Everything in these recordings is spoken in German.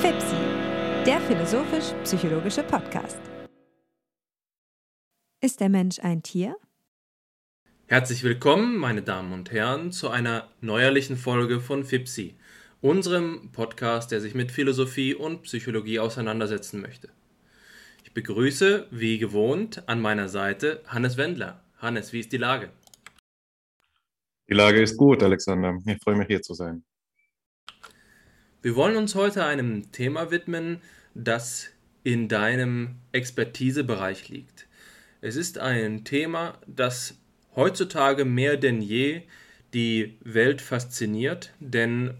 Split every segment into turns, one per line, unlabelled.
FIPSI, der philosophisch-psychologische Podcast. Ist der Mensch ein Tier?
Herzlich willkommen, meine Damen und Herren, zu einer neuerlichen Folge von FIPSI, unserem Podcast, der sich mit Philosophie und Psychologie auseinandersetzen möchte. Ich begrüße, wie gewohnt, an meiner Seite Hannes Wendler. Hannes, wie ist die Lage?
Die Lage ist gut, Alexander. Ich freue mich hier zu sein.
Wir wollen uns heute einem Thema widmen, das in deinem Expertisebereich liegt. Es ist ein Thema, das heutzutage mehr denn je die Welt fasziniert, denn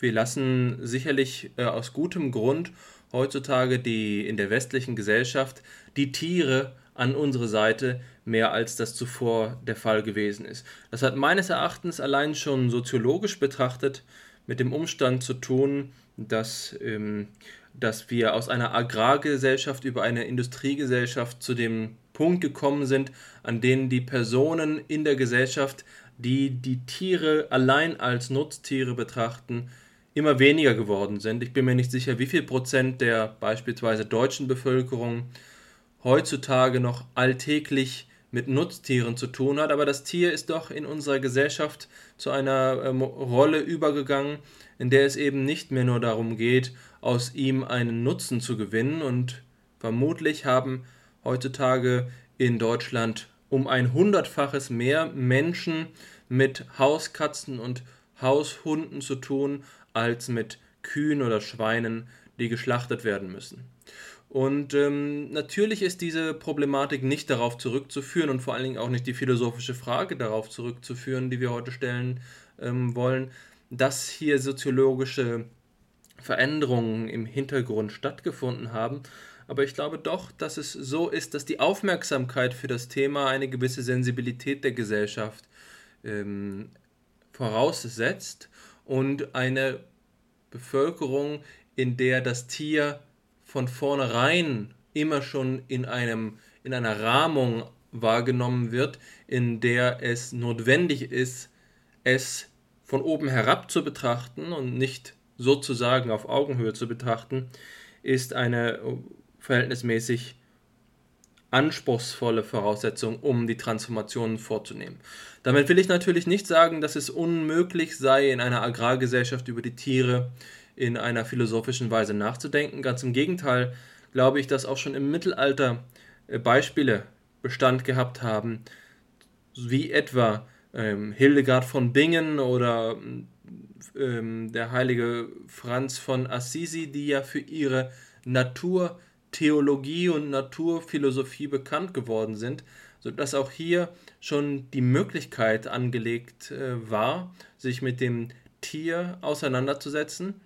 wir lassen sicherlich äh, aus gutem Grund heutzutage die in der westlichen Gesellschaft die Tiere an unsere Seite mehr als das zuvor der Fall gewesen ist. Das hat meines Erachtens allein schon soziologisch betrachtet mit dem Umstand zu tun, dass, ähm, dass wir aus einer Agrargesellschaft über eine Industriegesellschaft zu dem Punkt gekommen sind, an dem die Personen in der Gesellschaft, die die Tiere allein als Nutztiere betrachten, immer weniger geworden sind. Ich bin mir nicht sicher, wie viel Prozent der beispielsweise deutschen Bevölkerung heutzutage noch alltäglich mit Nutztieren zu tun hat, aber das Tier ist doch in unserer Gesellschaft zu einer ähm, Rolle übergegangen, in der es eben nicht mehr nur darum geht, aus ihm einen Nutzen zu gewinnen und vermutlich haben heutzutage in Deutschland um ein hundertfaches mehr Menschen mit Hauskatzen und Haushunden zu tun, als mit Kühen oder Schweinen, die geschlachtet werden müssen. Und ähm, natürlich ist diese Problematik nicht darauf zurückzuführen und vor allen Dingen auch nicht die philosophische Frage darauf zurückzuführen, die wir heute stellen ähm, wollen, dass hier soziologische Veränderungen im Hintergrund stattgefunden haben. Aber ich glaube doch, dass es so ist, dass die Aufmerksamkeit für das Thema eine gewisse Sensibilität der Gesellschaft ähm, voraussetzt und eine Bevölkerung, in der das Tier von vornherein immer schon in, einem, in einer Rahmung wahrgenommen wird, in der es notwendig ist, es von oben herab zu betrachten und nicht sozusagen auf Augenhöhe zu betrachten, ist eine verhältnismäßig anspruchsvolle Voraussetzung, um die Transformationen vorzunehmen. Damit will ich natürlich nicht sagen, dass es unmöglich sei, in einer Agrargesellschaft über die Tiere in einer philosophischen Weise nachzudenken. Ganz im Gegenteil glaube ich, dass auch schon im Mittelalter äh, Beispiele Bestand gehabt haben, wie etwa ähm, Hildegard von Bingen oder ähm, der heilige Franz von Assisi, die ja für ihre Naturtheologie und Naturphilosophie bekannt geworden sind, sodass auch hier schon die Möglichkeit angelegt äh, war, sich mit dem Tier auseinanderzusetzen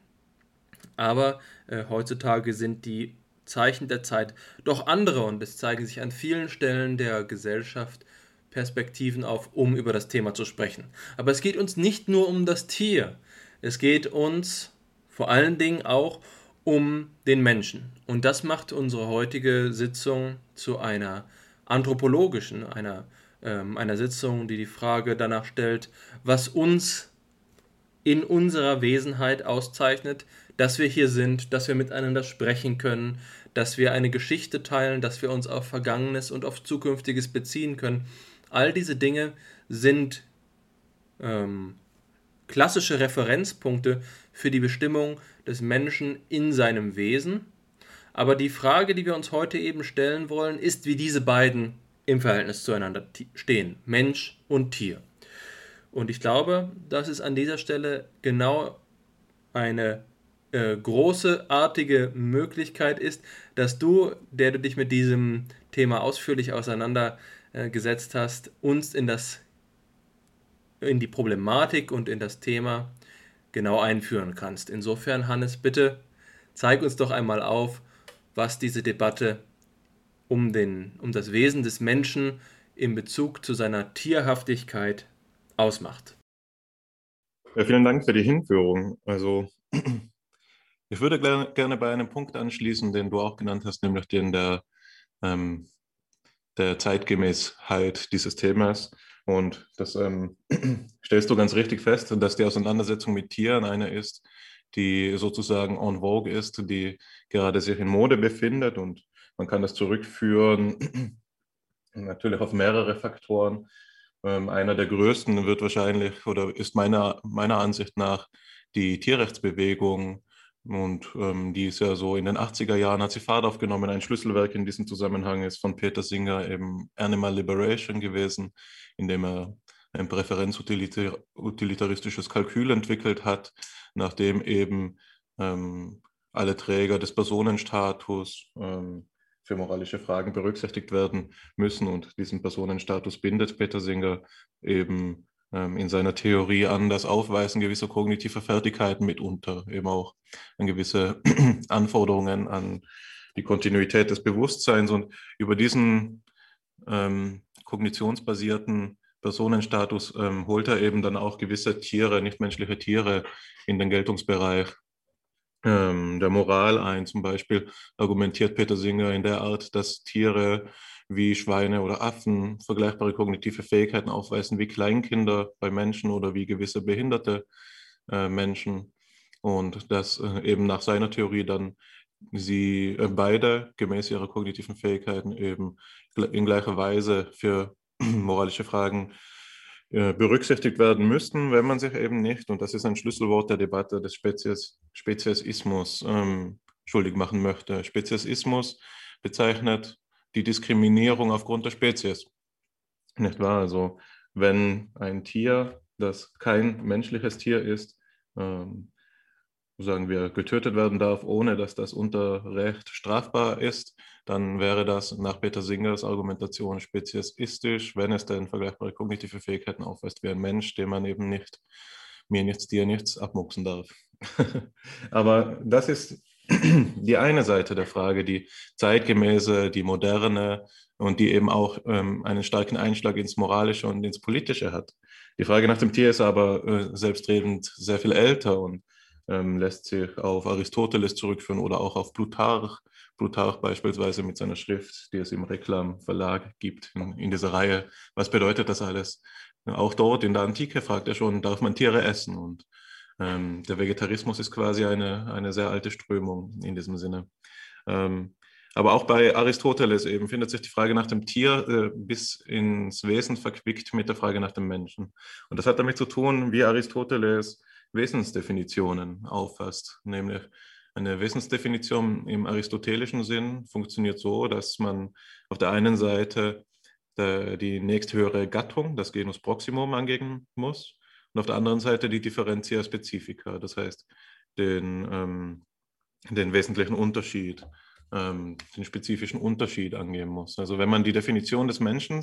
aber äh, heutzutage sind die Zeichen der Zeit doch andere und es zeigen sich an vielen Stellen der Gesellschaft Perspektiven auf, um über das Thema zu sprechen. Aber es geht uns nicht nur um das Tier, es geht uns vor allen Dingen auch um den Menschen. Und das macht unsere heutige Sitzung zu einer anthropologischen, einer, ähm, einer Sitzung, die die Frage danach stellt, was uns in unserer Wesenheit auszeichnet, dass wir hier sind, dass wir miteinander sprechen können, dass wir eine Geschichte teilen, dass wir uns auf Vergangenes und auf Zukünftiges beziehen können. All diese Dinge sind ähm, klassische Referenzpunkte für die Bestimmung des Menschen in seinem Wesen. Aber die Frage, die wir uns heute eben stellen wollen, ist, wie diese beiden im Verhältnis zueinander stehen, Mensch und Tier. Und ich glaube, dass es an dieser Stelle genau eine äh, großartige Möglichkeit ist, dass du, der du dich mit diesem Thema ausführlich auseinandergesetzt hast, uns in das in die Problematik und in das Thema genau einführen kannst. Insofern, Hannes, bitte zeig uns doch einmal auf, was diese Debatte um, den, um das Wesen des Menschen in Bezug zu seiner Tierhaftigkeit ausmacht.
Ja, vielen Dank für die Hinführung. Also ich würde gerne bei einem Punkt anschließen, den du auch genannt hast, nämlich den der, ähm, der Zeitgemäßheit dieses Themas. Und das ähm, stellst du ganz richtig fest, dass die Auseinandersetzung mit Tieren eine ist, die sozusagen en vogue ist, die gerade sich in Mode befindet. Und man kann das zurückführen natürlich auf mehrere Faktoren. Ähm, einer der größten wird wahrscheinlich oder ist meiner, meiner Ansicht nach die Tierrechtsbewegung. Und ähm, die ist ja so in den 80er Jahren hat sie Fahrt aufgenommen. Ein Schlüsselwerk in diesem Zusammenhang ist von Peter Singer eben Animal Liberation gewesen, in dem er ein präferenzutilitaristisches Kalkül entwickelt hat, nachdem eben ähm, alle Träger des Personenstatus ähm, für moralische Fragen berücksichtigt werden müssen. Und diesen Personenstatus bindet Peter Singer eben in seiner Theorie an das Aufweisen gewisser kognitiver Fertigkeiten mitunter, eben auch an gewisse Anforderungen an die Kontinuität des Bewusstseins. Und über diesen ähm, kognitionsbasierten Personenstatus ähm, holt er eben dann auch gewisse Tiere, nichtmenschliche Tiere in den Geltungsbereich ähm, der Moral ein. Zum Beispiel argumentiert Peter Singer in der Art, dass Tiere wie Schweine oder Affen vergleichbare kognitive Fähigkeiten aufweisen wie Kleinkinder bei Menschen oder wie gewisse behinderte äh, Menschen. Und dass äh, eben nach seiner Theorie dann sie äh, beide gemäß ihrer kognitiven Fähigkeiten eben in gleicher Weise für moralische Fragen äh, berücksichtigt werden müssten, wenn man sich eben nicht, und das ist ein Schlüsselwort der Debatte des Spezies, Speziesismus, ähm, schuldig machen möchte. Speziesismus bezeichnet die Diskriminierung aufgrund der Spezies. Nicht wahr? Also wenn ein Tier, das kein menschliches Tier ist, ähm, sagen wir, getötet werden darf, ohne dass das unter Recht strafbar ist, dann wäre das nach Peter Singers Argumentation speziesistisch, wenn es denn vergleichbare kognitive Fähigkeiten aufweist wie ein Mensch, dem man eben nicht mir nichts, dir nichts abmuxen darf. Aber das ist die eine Seite der Frage, die zeitgemäße, die moderne und die eben auch ähm, einen starken Einschlag ins Moralische und ins Politische hat. Die Frage nach dem Tier ist aber äh, selbstredend sehr viel älter und ähm, lässt sich auf Aristoteles zurückführen oder auch auf Plutarch, Plutarch beispielsweise mit seiner Schrift, die es im Reklamverlag gibt in, in dieser Reihe. Was bedeutet das alles? Auch dort in der Antike fragt er schon, darf man Tiere essen? Und ähm, der Vegetarismus ist quasi eine, eine sehr alte Strömung in diesem Sinne. Ähm, aber auch bei Aristoteles eben findet sich die Frage nach dem Tier äh, bis ins Wesen verquickt mit der Frage nach dem Menschen. Und das hat damit zu tun, wie Aristoteles Wesensdefinitionen auffasst, nämlich eine Wesensdefinition im aristotelischen Sinn funktioniert so, dass man auf der einen Seite der, die nächsthöhere Gattung, das Genus Proximum, angeben muss und auf der anderen Seite die Differentia Specifica, das heißt den, ähm, den wesentlichen Unterschied, ähm, den spezifischen Unterschied angeben muss. Also wenn man die Definition des Menschen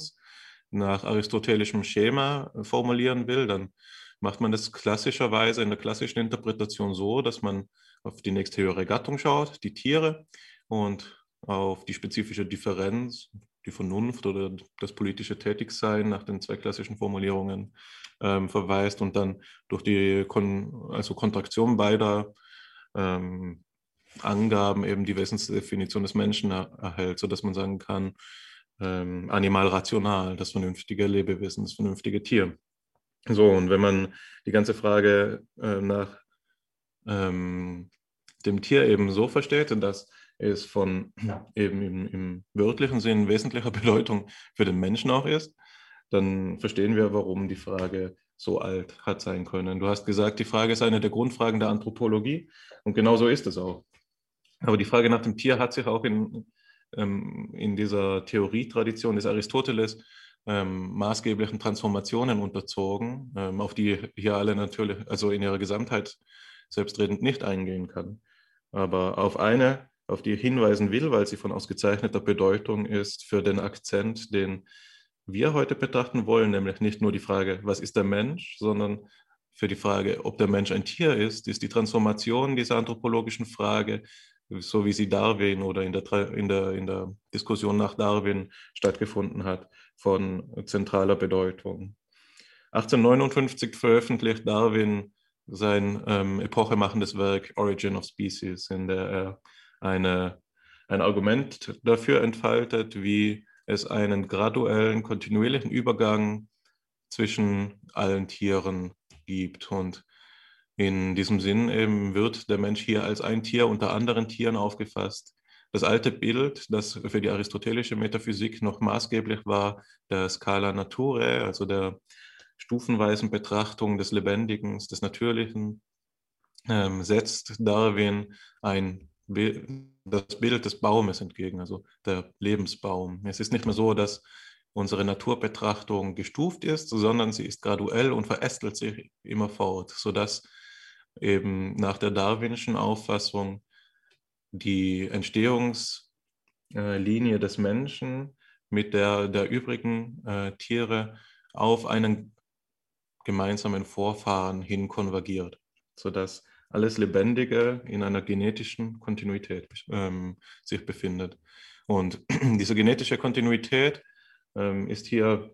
nach aristotelischem Schema formulieren will, dann macht man das klassischerweise in der klassischen Interpretation so, dass man auf die nächsthöhere Gattung schaut, die Tiere, und auf die spezifische Differenz, die Vernunft oder das politische Tätigsein nach den zwei klassischen Formulierungen ähm, verweist und dann durch die Kon also Kontraktion beider ähm, Angaben eben die Wesensdefinition des Menschen er erhält, sodass man sagen kann, ähm, animal rational, das vernünftige Lebewesen, das vernünftige Tier. So, und wenn man die ganze Frage äh, nach ähm, dem Tier eben so versteht, dass es von eben im, im wörtlichen Sinn wesentlicher Bedeutung für den Menschen auch ist, dann verstehen wir, warum die Frage so alt hat sein können. Du hast gesagt, die Frage ist eine der Grundfragen der Anthropologie und genau so ist es auch. Aber die Frage nach dem Tier hat sich auch in, ähm, in dieser Theorietradition des Aristoteles ähm, maßgeblichen Transformationen unterzogen, ähm, auf die hier alle natürlich, also in ihrer Gesamtheit selbstredend nicht eingehen kann. Aber auf eine, auf die ich hinweisen will, weil sie von ausgezeichneter Bedeutung ist für den Akzent, den wir heute betrachten wollen, nämlich nicht nur die Frage, was ist der Mensch, sondern für die Frage, ob der Mensch ein Tier ist, ist die Transformation dieser anthropologischen Frage so wie sie Darwin oder in der, in der, in der Diskussion nach Darwin stattgefunden hat, von zentraler Bedeutung. 1859 veröffentlicht Darwin sein ähm, epochemachendes Werk Origin of Species, in der er eine, ein Argument dafür entfaltet, wie es einen graduellen, kontinuierlichen Übergang zwischen allen Tieren gibt. Und in diesem Sinn eben wird der Mensch hier als ein Tier unter anderen Tieren aufgefasst. Das alte Bild, das für die aristotelische Metaphysik noch maßgeblich war, der Scala Naturae, also der stufenweisen Betrachtung des Lebendigen, des Natürlichen, ähm, setzt Darwin ein das Bild des Baumes entgegen, also der Lebensbaum. Es ist nicht mehr so, dass unsere Naturbetrachtung gestuft ist, sondern sie ist graduell und verästelt sich immerfort, sodass eben nach der darwinischen Auffassung die Entstehungslinie des Menschen mit der der übrigen äh, Tiere auf einen gemeinsamen Vorfahren hin konvergiert, sodass alles Lebendige in einer genetischen Kontinuität ähm, sich befindet. Und diese genetische Kontinuität ähm, ist hier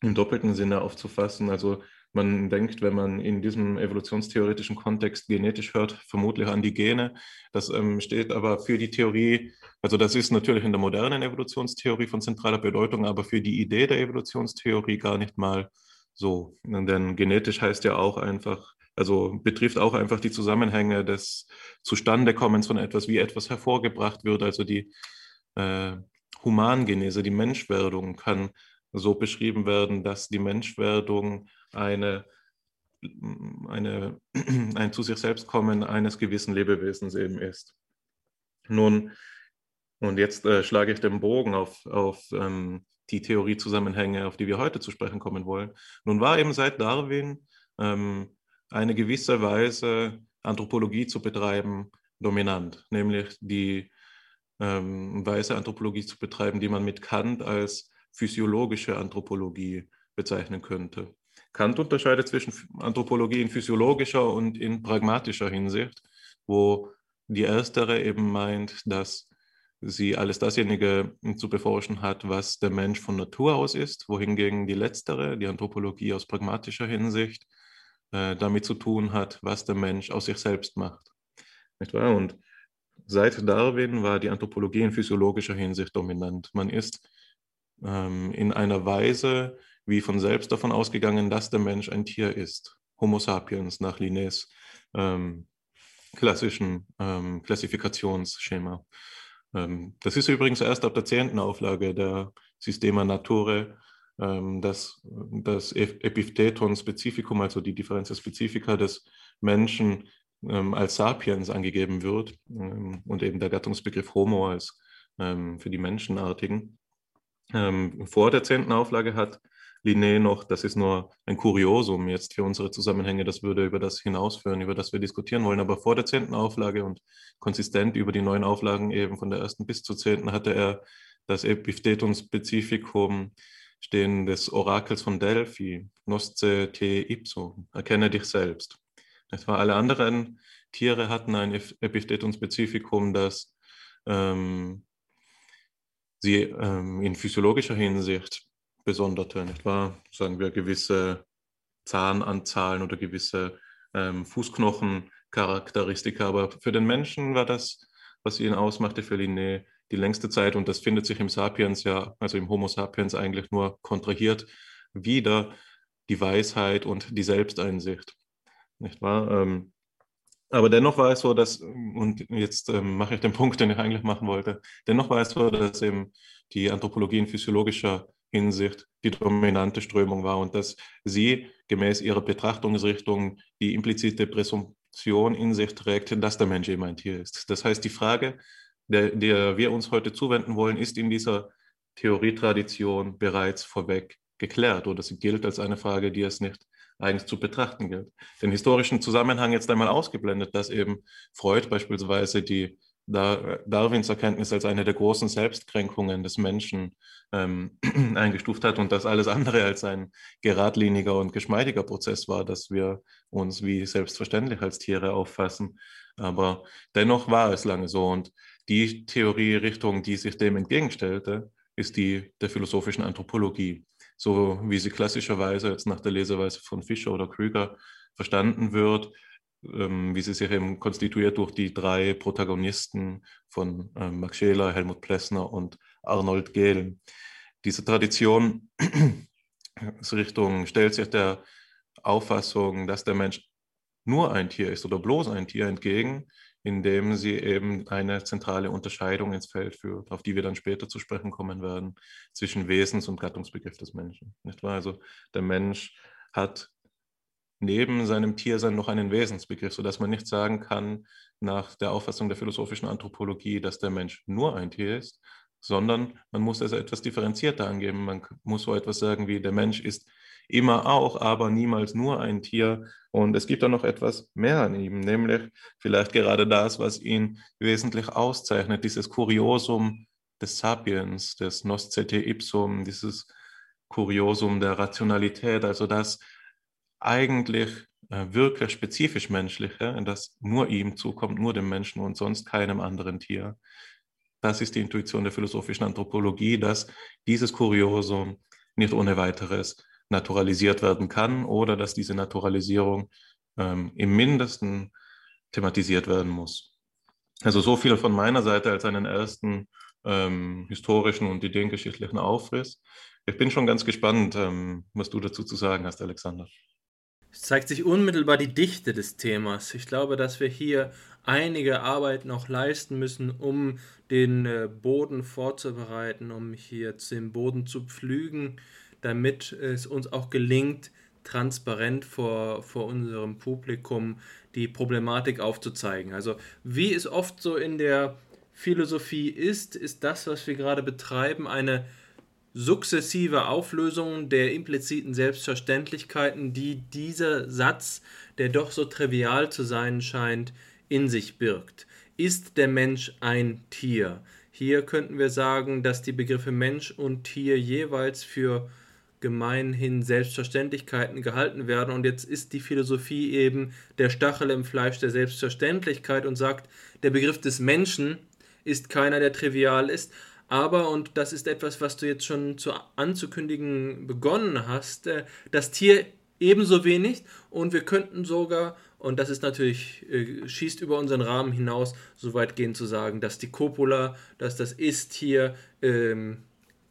im doppelten Sinne aufzufassen. Also man denkt, wenn man in diesem evolutionstheoretischen Kontext genetisch hört, vermutlich an die Gene. Das ähm, steht aber für die Theorie, also das ist natürlich in der modernen Evolutionstheorie von zentraler Bedeutung, aber für die Idee der Evolutionstheorie gar nicht mal so. Denn genetisch heißt ja auch einfach, also betrifft auch einfach die Zusammenhänge des Zustandekommens von etwas, wie etwas hervorgebracht wird. Also die äh, Humangenese, die Menschwerdung kann so beschrieben werden, dass die Menschwerdung eine, eine, ein zu sich selbst kommen eines gewissen Lebewesens eben ist. Nun, und jetzt äh, schlage ich den Bogen auf, auf ähm, die Theoriezusammenhänge, auf die wir heute zu sprechen kommen wollen. Nun war eben seit Darwin ähm, eine gewisse Weise Anthropologie zu betreiben dominant, nämlich die ähm, Weise Anthropologie zu betreiben, die man mit Kant als physiologische Anthropologie bezeichnen könnte. Kant unterscheidet zwischen Anthropologie in physiologischer und in pragmatischer Hinsicht, wo die erstere eben meint, dass sie alles dasjenige zu beforschen hat, was der Mensch von Natur aus ist, wohingegen die letztere, die Anthropologie aus pragmatischer Hinsicht, äh, damit zu tun hat, was der Mensch aus sich selbst macht. Nicht wahr? Und seit Darwin war die Anthropologie in physiologischer Hinsicht dominant. Man ist ähm, in einer Weise wie von selbst davon ausgegangen, dass der Mensch ein Tier ist. Homo sapiens nach Linnés ähm, klassischen ähm, Klassifikationsschema. Ähm, das ist übrigens erst ab der zehnten Auflage der Systema Naturae dass das Epitheton Spezifikum, also die Differenz Spezifika des Menschen ähm, als Sapiens angegeben wird ähm, und eben der Gattungsbegriff Homo als für die Menschenartigen. Vor der zehnten Auflage hat Linné noch, das ist nur ein Kuriosum jetzt für unsere Zusammenhänge, das würde über das hinausführen, über das wir diskutieren wollen, aber vor der zehnten Auflage und konsistent über die neuen Auflagen eben von der ersten bis zur zehnten hatte er das Epitheton Spezifikum stehen des Orakels von Delphi, Nosce te ipso, erkenne dich selbst. Etwa alle anderen Tiere hatten ein Epitheton Spezifikum, das ähm, sie ähm, in physiologischer Hinsicht besonderte, nicht wahr? Sagen wir gewisse Zahnanzahlen oder gewisse ähm, Fußknochencharakteristika. Aber für den Menschen war das, was ihn ausmachte, für Linné, die längste Zeit und das findet sich im Sapiens ja, also im Homo sapiens eigentlich nur kontrahiert, wieder die Weisheit und die Selbsteinsicht. Nicht wahr? Ähm, aber dennoch war es so, dass, und jetzt ähm, mache ich den Punkt, den ich eigentlich machen wollte, dennoch war es so, dass eben die Anthropologie in physiologischer Hinsicht die dominante Strömung war und dass sie gemäß ihrer Betrachtungsrichtung die implizite Präsumption in sich trägt, dass der Mensch eben ein Tier ist. Das heißt, die Frage, der, der wir uns heute zuwenden wollen, ist in dieser Theorietradition bereits vorweg geklärt oder sie gilt als eine Frage, die es nicht eigens zu betrachten gilt. Den historischen Zusammenhang jetzt einmal ausgeblendet, dass eben Freud beispielsweise die Darwins Erkenntnis als eine der großen Selbstkränkungen des Menschen ähm, eingestuft hat und das alles andere als ein geradliniger und geschmeidiger Prozess war, dass wir uns wie selbstverständlich als Tiere auffassen. Aber dennoch war es lange so und die Theorierichtung, die sich dem entgegenstellte, ist die der philosophischen Anthropologie, so wie sie klassischerweise jetzt nach der Leseweise von Fischer oder Krüger verstanden wird, ähm, wie sie sich eben konstituiert durch die drei Protagonisten von ähm, Max Scheler, Helmut Plessner und Arnold Gehlen. Diese Tradition Richtung stellt sich der Auffassung, dass der Mensch nur ein Tier ist oder bloß ein Tier entgegen, indem sie eben eine zentrale Unterscheidung ins Feld führt, auf die wir dann später zu sprechen kommen werden, zwischen Wesens- und Gattungsbegriff des Menschen. Nicht wahr? Also der Mensch hat neben seinem Tiersein noch einen Wesensbegriff, sodass man nicht sagen kann, nach der Auffassung der philosophischen Anthropologie, dass der Mensch nur ein Tier ist, sondern man muss es etwas differenzierter angeben. Man muss so etwas sagen wie, der Mensch ist immer auch, aber niemals nur ein Tier. Und es gibt da noch etwas mehr an ihm, nämlich vielleicht gerade das, was ihn wesentlich auszeichnet, dieses Kuriosum des Sapiens, des Noscete Ipsum, dieses Kuriosum der Rationalität, also das eigentlich äh, wirklich spezifisch menschliche, das nur ihm zukommt, nur dem Menschen und sonst keinem anderen Tier. Das ist die Intuition der philosophischen Anthropologie, dass dieses Kuriosum nicht ohne weiteres naturalisiert werden kann oder dass diese Naturalisierung ähm, im Mindesten thematisiert werden muss. Also so viel von meiner Seite als einen ersten ähm, historischen und ideengeschichtlichen Aufriss. Ich bin schon ganz gespannt, ähm, was du dazu zu sagen hast, Alexander.
Es zeigt sich unmittelbar die Dichte des Themas. Ich glaube, dass wir hier einige Arbeit noch leisten müssen, um den äh, Boden vorzubereiten, um hier den Boden zu pflügen damit es uns auch gelingt, transparent vor, vor unserem Publikum die Problematik aufzuzeigen. Also wie es oft so in der Philosophie ist, ist das, was wir gerade betreiben, eine sukzessive Auflösung der impliziten Selbstverständlichkeiten, die dieser Satz, der doch so trivial zu sein scheint, in sich birgt. Ist der Mensch ein Tier? Hier könnten wir sagen, dass die Begriffe Mensch und Tier jeweils für gemeinhin Selbstverständlichkeiten gehalten werden. Und jetzt ist die Philosophie eben der Stachel im Fleisch der Selbstverständlichkeit und sagt, der Begriff des Menschen ist keiner, der trivial ist. Aber, und das ist etwas, was du jetzt schon zu, anzukündigen begonnen hast, äh, das Tier ebenso wenig und wir könnten sogar, und das ist natürlich, äh, schießt über unseren Rahmen hinaus, so weit gehen zu sagen, dass die Copula, dass das Ist-Tier ähm,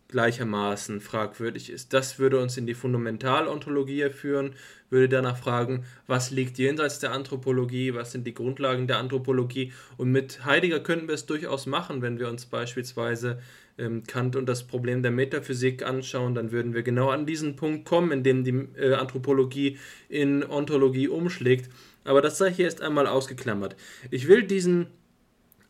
gleichermaßen fragwürdig ist. Das würde uns in die Fundamentalontologie führen, würde danach fragen, was liegt jenseits der Anthropologie, was sind die Grundlagen der Anthropologie. Und mit Heidegger könnten wir es durchaus machen, wenn wir uns beispielsweise ähm, Kant und das Problem der Metaphysik anschauen, dann würden wir genau an diesen Punkt kommen, in dem die äh, Anthropologie in Ontologie umschlägt. Aber das sei hier erst einmal ausgeklammert. Ich will diesen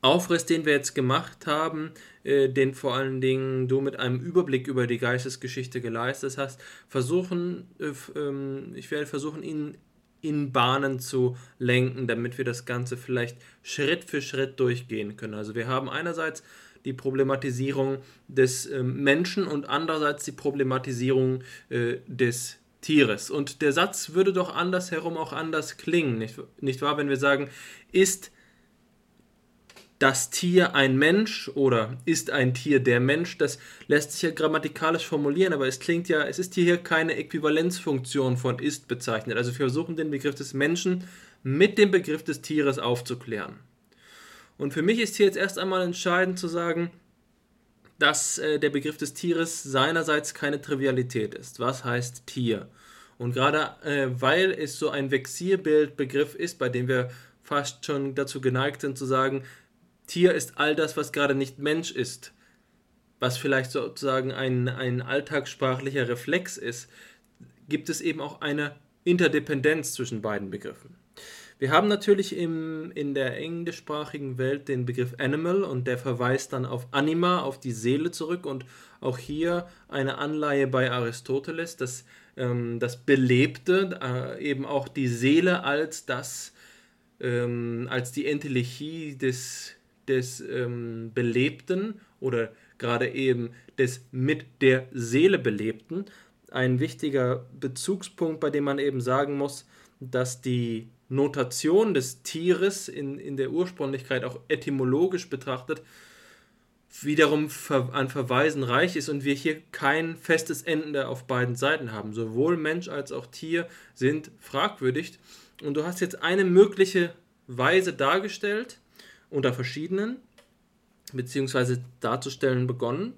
Aufriss, den wir jetzt gemacht haben, äh, den vor allen Dingen du mit einem Überblick über die Geistesgeschichte geleistet hast, versuchen, äh, ähm, ich werde versuchen, ihn in Bahnen zu lenken, damit wir das Ganze vielleicht Schritt für Schritt durchgehen können. Also wir haben einerseits die Problematisierung des äh, Menschen und andererseits die Problematisierung äh, des Tieres. Und der Satz würde doch andersherum auch anders klingen, nicht, nicht wahr? Wenn wir sagen, ist das Tier ein Mensch oder ist ein Tier der Mensch, das lässt sich ja grammatikalisch formulieren, aber es klingt ja, es ist hier keine Äquivalenzfunktion von ist bezeichnet. Also wir versuchen den Begriff des Menschen mit dem Begriff des Tieres aufzuklären. Und für mich ist hier jetzt erst einmal entscheidend zu sagen, dass äh, der Begriff des Tieres seinerseits keine Trivialität ist. Was heißt Tier? Und gerade äh, weil es so ein Vexierbildbegriff ist, bei dem wir fast schon dazu geneigt sind zu sagen, Tier ist all das, was gerade nicht Mensch ist, was vielleicht sozusagen ein, ein alltagssprachlicher Reflex ist, gibt es eben auch eine Interdependenz zwischen beiden Begriffen. Wir haben natürlich im, in der englischsprachigen Welt den Begriff Animal und der verweist dann auf Anima, auf die Seele zurück und auch hier eine Anleihe bei Aristoteles, dass ähm, das Belebte, äh, eben auch die Seele als das, ähm, als die Entelechie des, des ähm, Belebten oder gerade eben des mit der Seele Belebten ein wichtiger Bezugspunkt, bei dem man eben sagen muss, dass die Notation des Tieres in, in der Ursprünglichkeit auch etymologisch betrachtet wiederum an Verweisen reich ist und wir hier kein festes Ende auf beiden Seiten haben. Sowohl Mensch als auch Tier sind fragwürdig. Und du hast jetzt eine mögliche Weise dargestellt, unter verschiedenen, beziehungsweise darzustellen begonnen,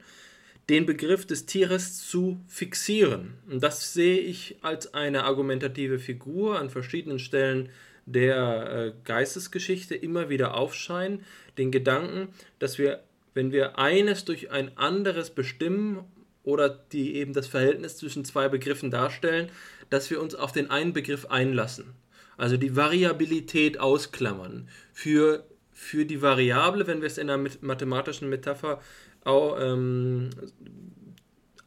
den Begriff des Tieres zu fixieren. Und das sehe ich als eine argumentative Figur an verschiedenen Stellen der äh, Geistesgeschichte immer wieder aufscheinen, den Gedanken, dass wir, wenn wir eines durch ein anderes bestimmen oder die eben das Verhältnis zwischen zwei Begriffen darstellen, dass wir uns auf den einen Begriff einlassen. Also die Variabilität ausklammern. Für, für die Variable, wenn wir es in einer mathematischen Metapher auch, ähm,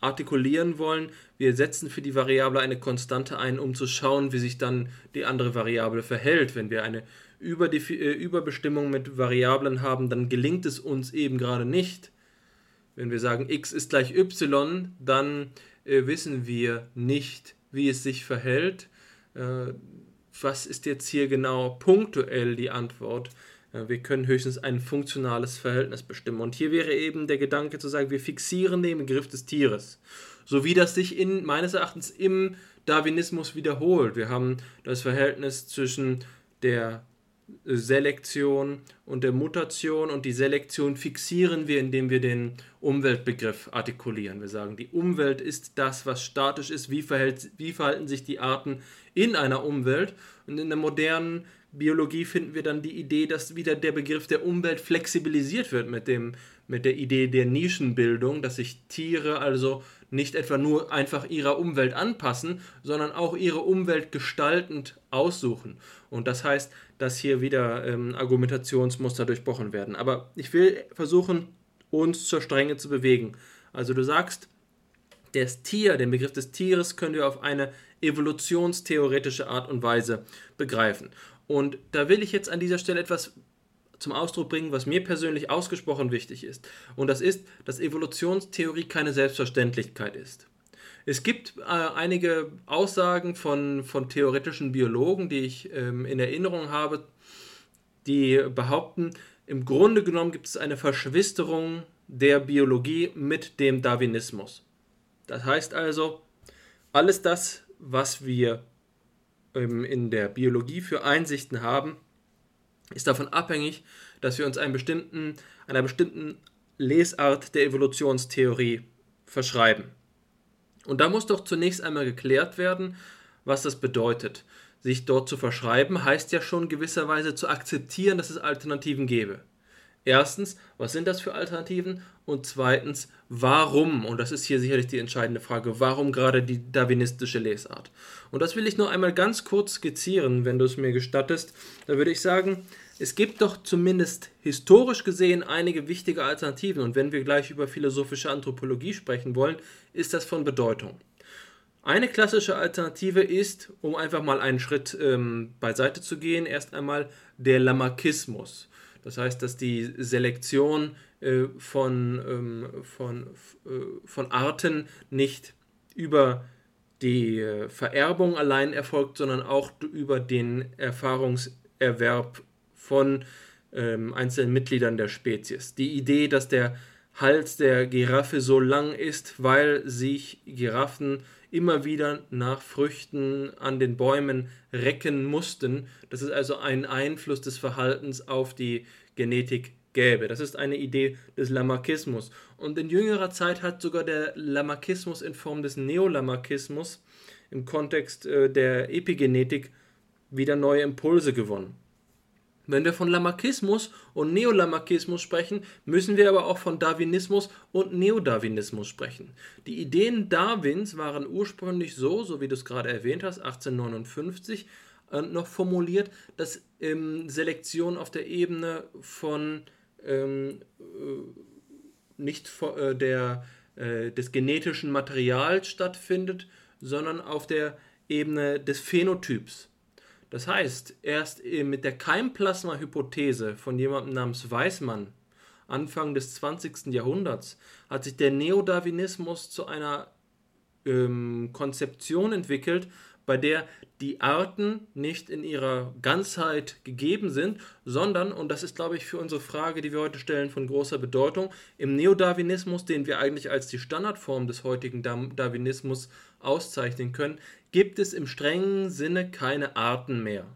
artikulieren wollen, wir setzen für die Variable eine Konstante ein, um zu schauen, wie sich dann die andere Variable verhält. Wenn wir eine Überdefi äh, Überbestimmung mit Variablen haben, dann gelingt es uns eben gerade nicht. Wenn wir sagen, x ist gleich y, dann äh, wissen wir nicht, wie es sich verhält. Äh, was ist jetzt hier genau punktuell die Antwort? Wir können höchstens ein funktionales Verhältnis bestimmen. Und hier wäre eben der Gedanke zu sagen, wir fixieren den Begriff des Tieres. So wie das sich in, meines Erachtens im Darwinismus wiederholt. Wir haben das Verhältnis zwischen der Selektion und der Mutation und die Selektion fixieren wir, indem wir den Umweltbegriff artikulieren. Wir sagen, die Umwelt ist das, was statisch ist, wie, verhält, wie verhalten sich die Arten in einer Umwelt. Und in der modernen Biologie finden wir dann die Idee, dass wieder der Begriff der Umwelt flexibilisiert wird mit, dem, mit der Idee der Nischenbildung, dass sich Tiere also nicht etwa nur einfach ihrer Umwelt anpassen, sondern auch ihre Umwelt gestaltend aussuchen. Und das heißt, dass hier wieder ähm, Argumentationsmuster durchbrochen werden. Aber ich will versuchen, uns zur Strenge zu bewegen. Also du sagst, das Tier, den Begriff des Tieres können wir auf eine evolutionstheoretische Art und Weise begreifen. Und da will ich jetzt an dieser Stelle etwas zum Ausdruck bringen, was mir persönlich ausgesprochen wichtig ist. Und das ist, dass Evolutionstheorie keine Selbstverständlichkeit ist. Es gibt äh, einige Aussagen von, von theoretischen Biologen, die ich ähm, in Erinnerung habe, die behaupten, im Grunde genommen gibt es eine Verschwisterung der Biologie mit dem Darwinismus. Das heißt also, alles das, was wir ähm, in der Biologie für Einsichten haben, ist davon abhängig, dass wir uns bestimmten, einer bestimmten Lesart der Evolutionstheorie verschreiben. Und da muss doch zunächst einmal geklärt werden, was das bedeutet. Sich dort zu verschreiben heißt ja schon gewisserweise zu akzeptieren, dass es Alternativen gäbe. Erstens, was sind das für Alternativen? Und zweitens, warum? Und das ist hier sicherlich die entscheidende Frage, warum gerade die darwinistische Lesart? Und das will ich nur einmal ganz kurz skizzieren, wenn du es mir gestattest. Da würde ich sagen, es gibt doch zumindest historisch gesehen einige wichtige Alternativen. Und wenn wir gleich über philosophische Anthropologie sprechen wollen, ist das von Bedeutung. Eine klassische Alternative ist, um einfach mal einen Schritt ähm, beiseite zu gehen, erst einmal der Lamarckismus. Das heißt, dass die Selektion äh, von, ähm, von, äh, von Arten nicht über die äh, Vererbung allein erfolgt, sondern auch über den Erfahrungserwerb von ähm, einzelnen Mitgliedern der Spezies. Die Idee, dass der Hals der Giraffe so lang ist, weil sich Giraffen immer wieder nach Früchten an den Bäumen recken mussten. Das ist also ein Einfluss des Verhaltens auf die Genetik gäbe. Das ist eine Idee des Lamarckismus. Und in jüngerer Zeit hat sogar der Lamarckismus in Form des Neolamarckismus im Kontext äh, der Epigenetik wieder neue Impulse gewonnen. Wenn wir von Lamarckismus und Neolamarckismus sprechen, müssen wir aber auch von Darwinismus und Neodarwinismus sprechen. Die Ideen Darwins waren ursprünglich so, so wie du es gerade erwähnt hast, 1859, äh, noch formuliert, dass ähm, Selektion auf der Ebene von ähm, äh, nicht äh, der, äh, des genetischen Materials stattfindet, sondern auf der Ebene des Phänotyps. Das heißt, erst mit der Keimplasma-Hypothese von jemandem namens Weismann Anfang des 20. Jahrhunderts hat sich der Neodarwinismus zu einer ähm, Konzeption entwickelt, bei der die Arten nicht in ihrer Ganzheit gegeben sind, sondern, und das ist, glaube ich, für unsere Frage, die wir heute stellen, von großer Bedeutung, im Neodarwinismus, den wir eigentlich als die Standardform des heutigen Darwinismus auszeichnen können, gibt es im strengen Sinne keine Arten mehr.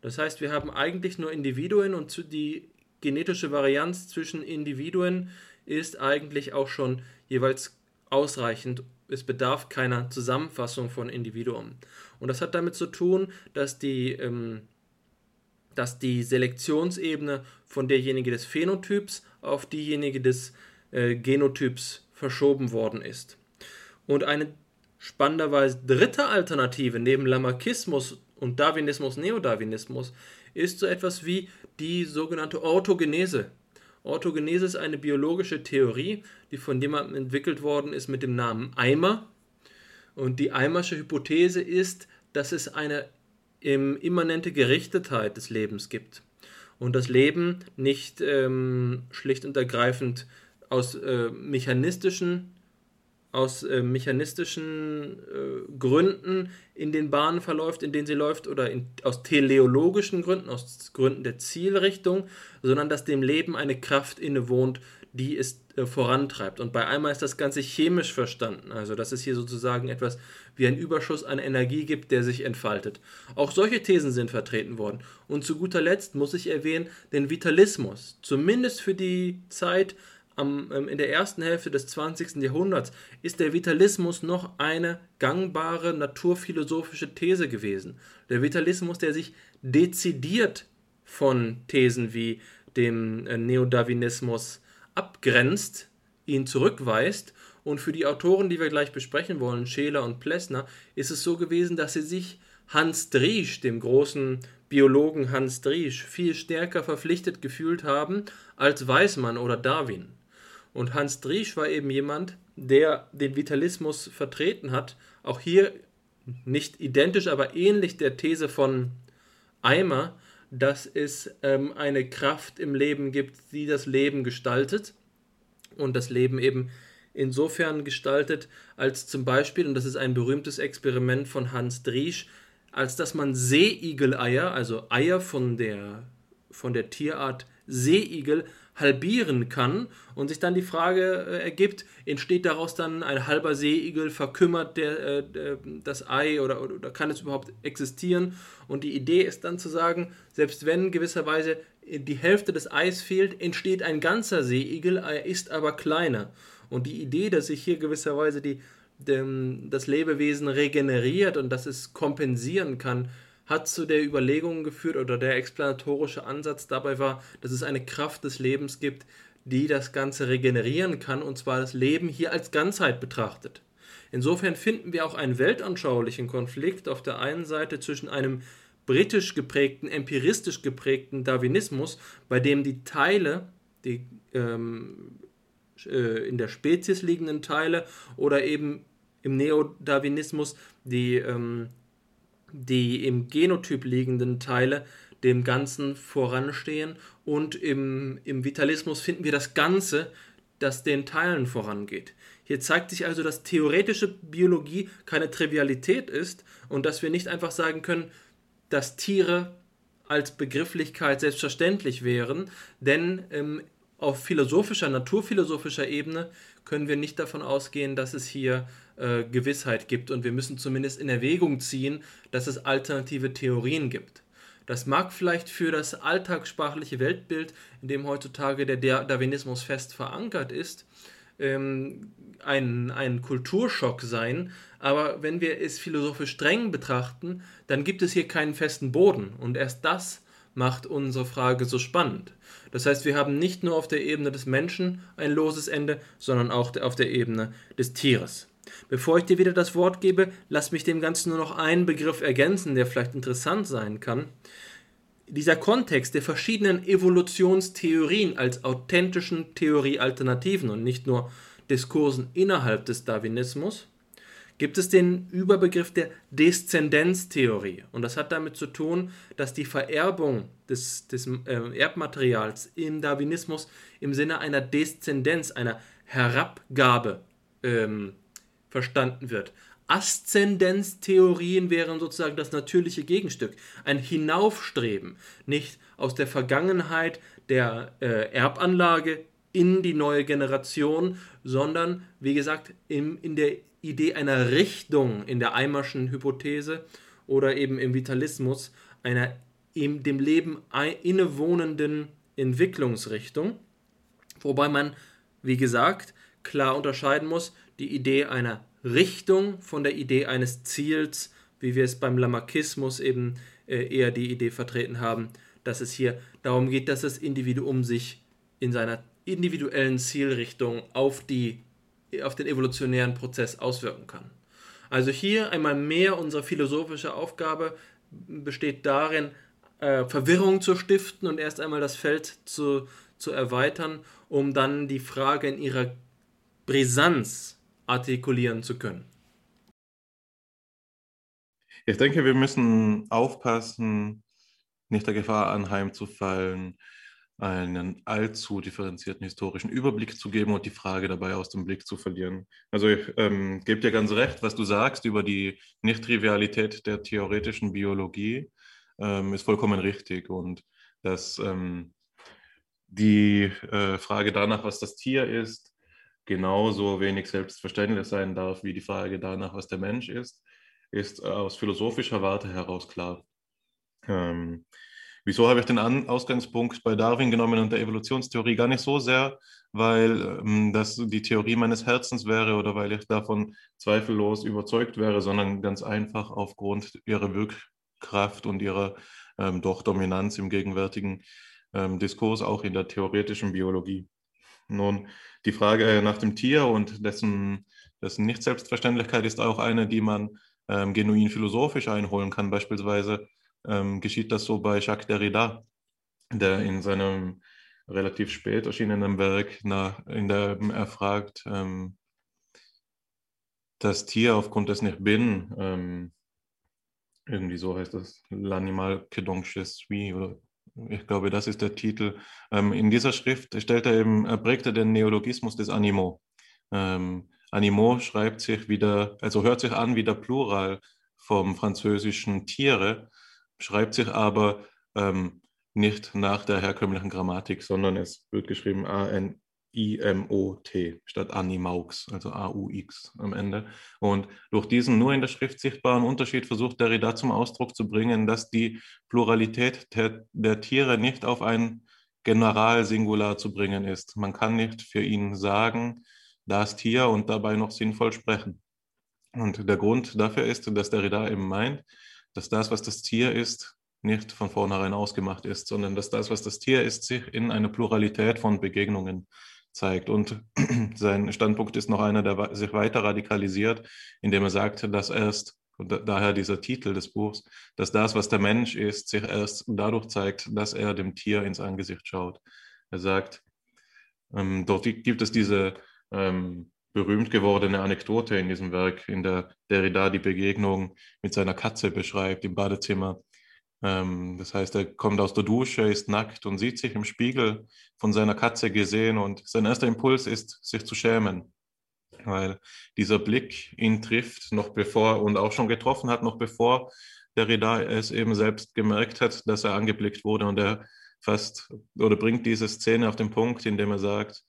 Das heißt, wir haben eigentlich nur Individuen und die genetische Varianz zwischen Individuen ist eigentlich auch schon jeweils ausreichend. Es bedarf keiner Zusammenfassung von Individuum. Und das hat damit zu tun, dass die, ähm, dass die Selektionsebene von derjenige des Phänotyps auf diejenige des äh, Genotyps verschoben worden ist. Und eine spannenderweise dritte Alternative neben Lamarckismus und Darwinismus, Neodarwinismus ist so etwas wie die sogenannte Orthogenese. Orthogenese ist eine biologische Theorie, die von jemandem entwickelt worden ist mit dem Namen Eimer. Und die Eimersche Hypothese ist, dass es eine immanente Gerichtetheit des Lebens gibt. Und das Leben nicht ähm, schlicht und ergreifend aus äh, mechanistischen aus äh, mechanistischen äh, Gründen in den Bahnen verläuft, in denen sie läuft, oder in, aus teleologischen Gründen, aus Gründen der Zielrichtung, sondern dass dem Leben eine Kraft innewohnt, die es äh, vorantreibt. Und bei einmal ist das Ganze chemisch verstanden, also dass es hier sozusagen etwas wie ein Überschuss an Energie gibt, der sich entfaltet. Auch solche Thesen sind vertreten worden. Und zu guter Letzt muss ich erwähnen den Vitalismus, zumindest für die Zeit, am, ähm, in der ersten Hälfte des 20. Jahrhunderts ist der Vitalismus noch eine gangbare naturphilosophische These gewesen. Der Vitalismus, der sich dezidiert von Thesen wie dem äh, Neodarwinismus abgrenzt, ihn zurückweist. Und für die Autoren, die wir gleich besprechen wollen, Scheler und Plessner, ist es so gewesen, dass sie sich Hans Driesch, dem großen Biologen Hans Driesch, viel stärker verpflichtet gefühlt haben als Weismann oder Darwin. Und Hans Driesch war eben jemand, der den Vitalismus vertreten hat. Auch hier nicht identisch, aber ähnlich der These von Eimer, dass es ähm, eine Kraft im Leben gibt, die das Leben gestaltet und das Leben eben insofern gestaltet, als zum Beispiel, und das ist ein berühmtes Experiment von Hans Driesch, als dass man Seeigeleier, also Eier von der, von der Tierart Seeigel, halbieren kann und sich dann die Frage äh, ergibt, entsteht daraus dann ein halber Seeigel, verkümmert der, äh, das Ei oder, oder, kann es überhaupt existieren? Und die Idee ist dann zu sagen, selbst wenn gewisserweise die Hälfte des Eis fehlt, entsteht ein ganzer Seeigel, er ist aber kleiner. Und die Idee, dass sich hier gewisserweise die, dem, das Lebewesen regeneriert und dass es kompensieren kann, hat zu der Überlegung geführt oder der explanatorische Ansatz dabei war, dass es eine Kraft des Lebens gibt, die das Ganze regenerieren kann und zwar das Leben hier als Ganzheit betrachtet. Insofern finden wir auch einen weltanschaulichen Konflikt auf der einen Seite zwischen einem britisch geprägten, empiristisch geprägten Darwinismus, bei dem die Teile, die ähm, äh, in der Spezies liegenden Teile oder eben im Neodarwinismus die ähm, die im Genotyp liegenden Teile dem Ganzen voranstehen und im, im Vitalismus finden wir das Ganze, das den Teilen vorangeht. Hier zeigt sich also, dass theoretische Biologie keine Trivialität ist und dass wir nicht einfach sagen können, dass Tiere als Begrifflichkeit selbstverständlich wären, denn ähm, auf philosophischer, naturphilosophischer Ebene können wir nicht davon ausgehen, dass es hier äh, Gewissheit gibt und wir müssen zumindest in Erwägung ziehen, dass es alternative Theorien gibt. Das mag vielleicht für das alltagssprachliche Weltbild, in dem heutzutage der Darwinismus fest verankert ist, ähm, ein, ein Kulturschock sein, aber wenn wir es philosophisch streng betrachten, dann gibt es hier keinen festen Boden und erst das macht unsere Frage so spannend. Das heißt, wir haben nicht nur auf der Ebene des Menschen ein loses Ende, sondern auch auf der Ebene des Tieres. Bevor ich dir wieder das Wort gebe, lass mich dem Ganzen nur noch einen Begriff ergänzen, der vielleicht interessant sein kann. Dieser Kontext der verschiedenen Evolutionstheorien als authentischen Theoriealternativen und nicht nur Diskursen innerhalb des Darwinismus gibt es den Überbegriff der Deszendenztheorie. Und das hat damit zu tun, dass die Vererbung des, des äh, Erbmaterials im Darwinismus im Sinne einer Deszendenz, einer Herabgabe ähm, verstanden wird. Aszendenztheorien wären sozusagen das natürliche Gegenstück, ein Hinaufstreben, nicht aus der Vergangenheit der äh, Erbanlage in die neue Generation, sondern wie gesagt im, in der Idee einer Richtung in der Eimerschen Hypothese oder eben im Vitalismus, einer in dem Leben innewohnenden Entwicklungsrichtung, wobei man, wie gesagt, klar unterscheiden muss die Idee einer Richtung von der Idee eines Ziels, wie wir es beim Lamarckismus eben äh, eher die Idee vertreten haben, dass es hier darum geht, dass das Individuum sich in seiner individuellen Zielrichtung auf, die, auf den evolutionären Prozess auswirken kann. Also hier einmal mehr unsere philosophische Aufgabe besteht darin, äh, Verwirrung zu stiften und erst einmal das Feld zu, zu erweitern, um dann die Frage in ihrer Brisanz artikulieren zu können.
Ich denke, wir müssen aufpassen, nicht der Gefahr anheimzufallen, einen allzu differenzierten historischen Überblick zu geben und die Frage dabei aus dem Blick zu verlieren. Also ich ähm, gebe dir ganz recht, was du sagst über die Nichttrivialität der theoretischen Biologie, ähm, ist vollkommen richtig. Und dass ähm, die äh, Frage danach, was das Tier ist, genauso wenig selbstverständlich sein darf wie die Frage danach, was der Mensch ist ist äh, aus philosophischer Warte heraus klar. Ähm, wieso habe ich den An Ausgangspunkt bei Darwin genommen und der Evolutionstheorie gar nicht so sehr, weil ähm, das die Theorie meines Herzens wäre oder weil ich davon zweifellos überzeugt wäre, sondern ganz einfach aufgrund ihrer Wirkkraft und ihrer ähm, doch Dominanz im gegenwärtigen ähm, Diskurs, auch in der theoretischen Biologie. Nun, die Frage nach dem Tier und dessen, dessen Nicht-Selbstverständlichkeit ist auch eine, die man ähm, genuin philosophisch einholen kann. Beispielsweise ähm, geschieht das so bei Jacques Derrida, der in seinem relativ spät erschienenen Werk, nach, in dem er fragt, ähm, das Tier aufgrund des nicht bin, ähm, irgendwie so heißt das, L'animal que donc je suis, oder ich glaube, das ist der Titel. Ähm, in dieser Schrift stellt er eben, er prägt er den Neologismus des Animo. Ähm, Animaux schreibt sich wieder, also hört sich an wie der Plural vom französischen Tiere, schreibt sich aber ähm, nicht nach der herkömmlichen Grammatik, sondern es wird geschrieben A-N-I-M-O-T statt Animaux, also A-U-X am Ende. Und durch diesen nur in der Schrift sichtbaren Unterschied versucht Derrida zum Ausdruck zu bringen, dass die Pluralität der, der Tiere nicht auf ein Generalsingular zu bringen ist. Man kann nicht für ihn sagen, das Tier und dabei noch sinnvoll sprechen. Und der Grund dafür ist, dass der Derrida eben meint, dass das, was das Tier ist, nicht von vornherein ausgemacht ist, sondern dass das, was das Tier ist, sich in einer Pluralität von Begegnungen zeigt. Und sein Standpunkt ist noch einer, der sich weiter radikalisiert, indem er sagt, dass erst, und daher dieser Titel des Buchs, dass das, was der Mensch ist, sich erst dadurch zeigt, dass er dem Tier ins Angesicht schaut. Er sagt, ähm, dort gibt es diese ähm, berühmt gewordene Anekdote in diesem Werk, in der Derrida die Begegnung mit seiner Katze beschreibt im Badezimmer. Ähm, das heißt, er kommt aus der Dusche, ist nackt und sieht sich im Spiegel von seiner Katze gesehen und sein erster Impuls ist, sich zu schämen, weil dieser Blick ihn trifft, noch bevor und auch schon getroffen hat, noch bevor Derrida es eben selbst gemerkt hat, dass er angeblickt wurde und er fast oder bringt diese Szene auf den Punkt, indem er sagt,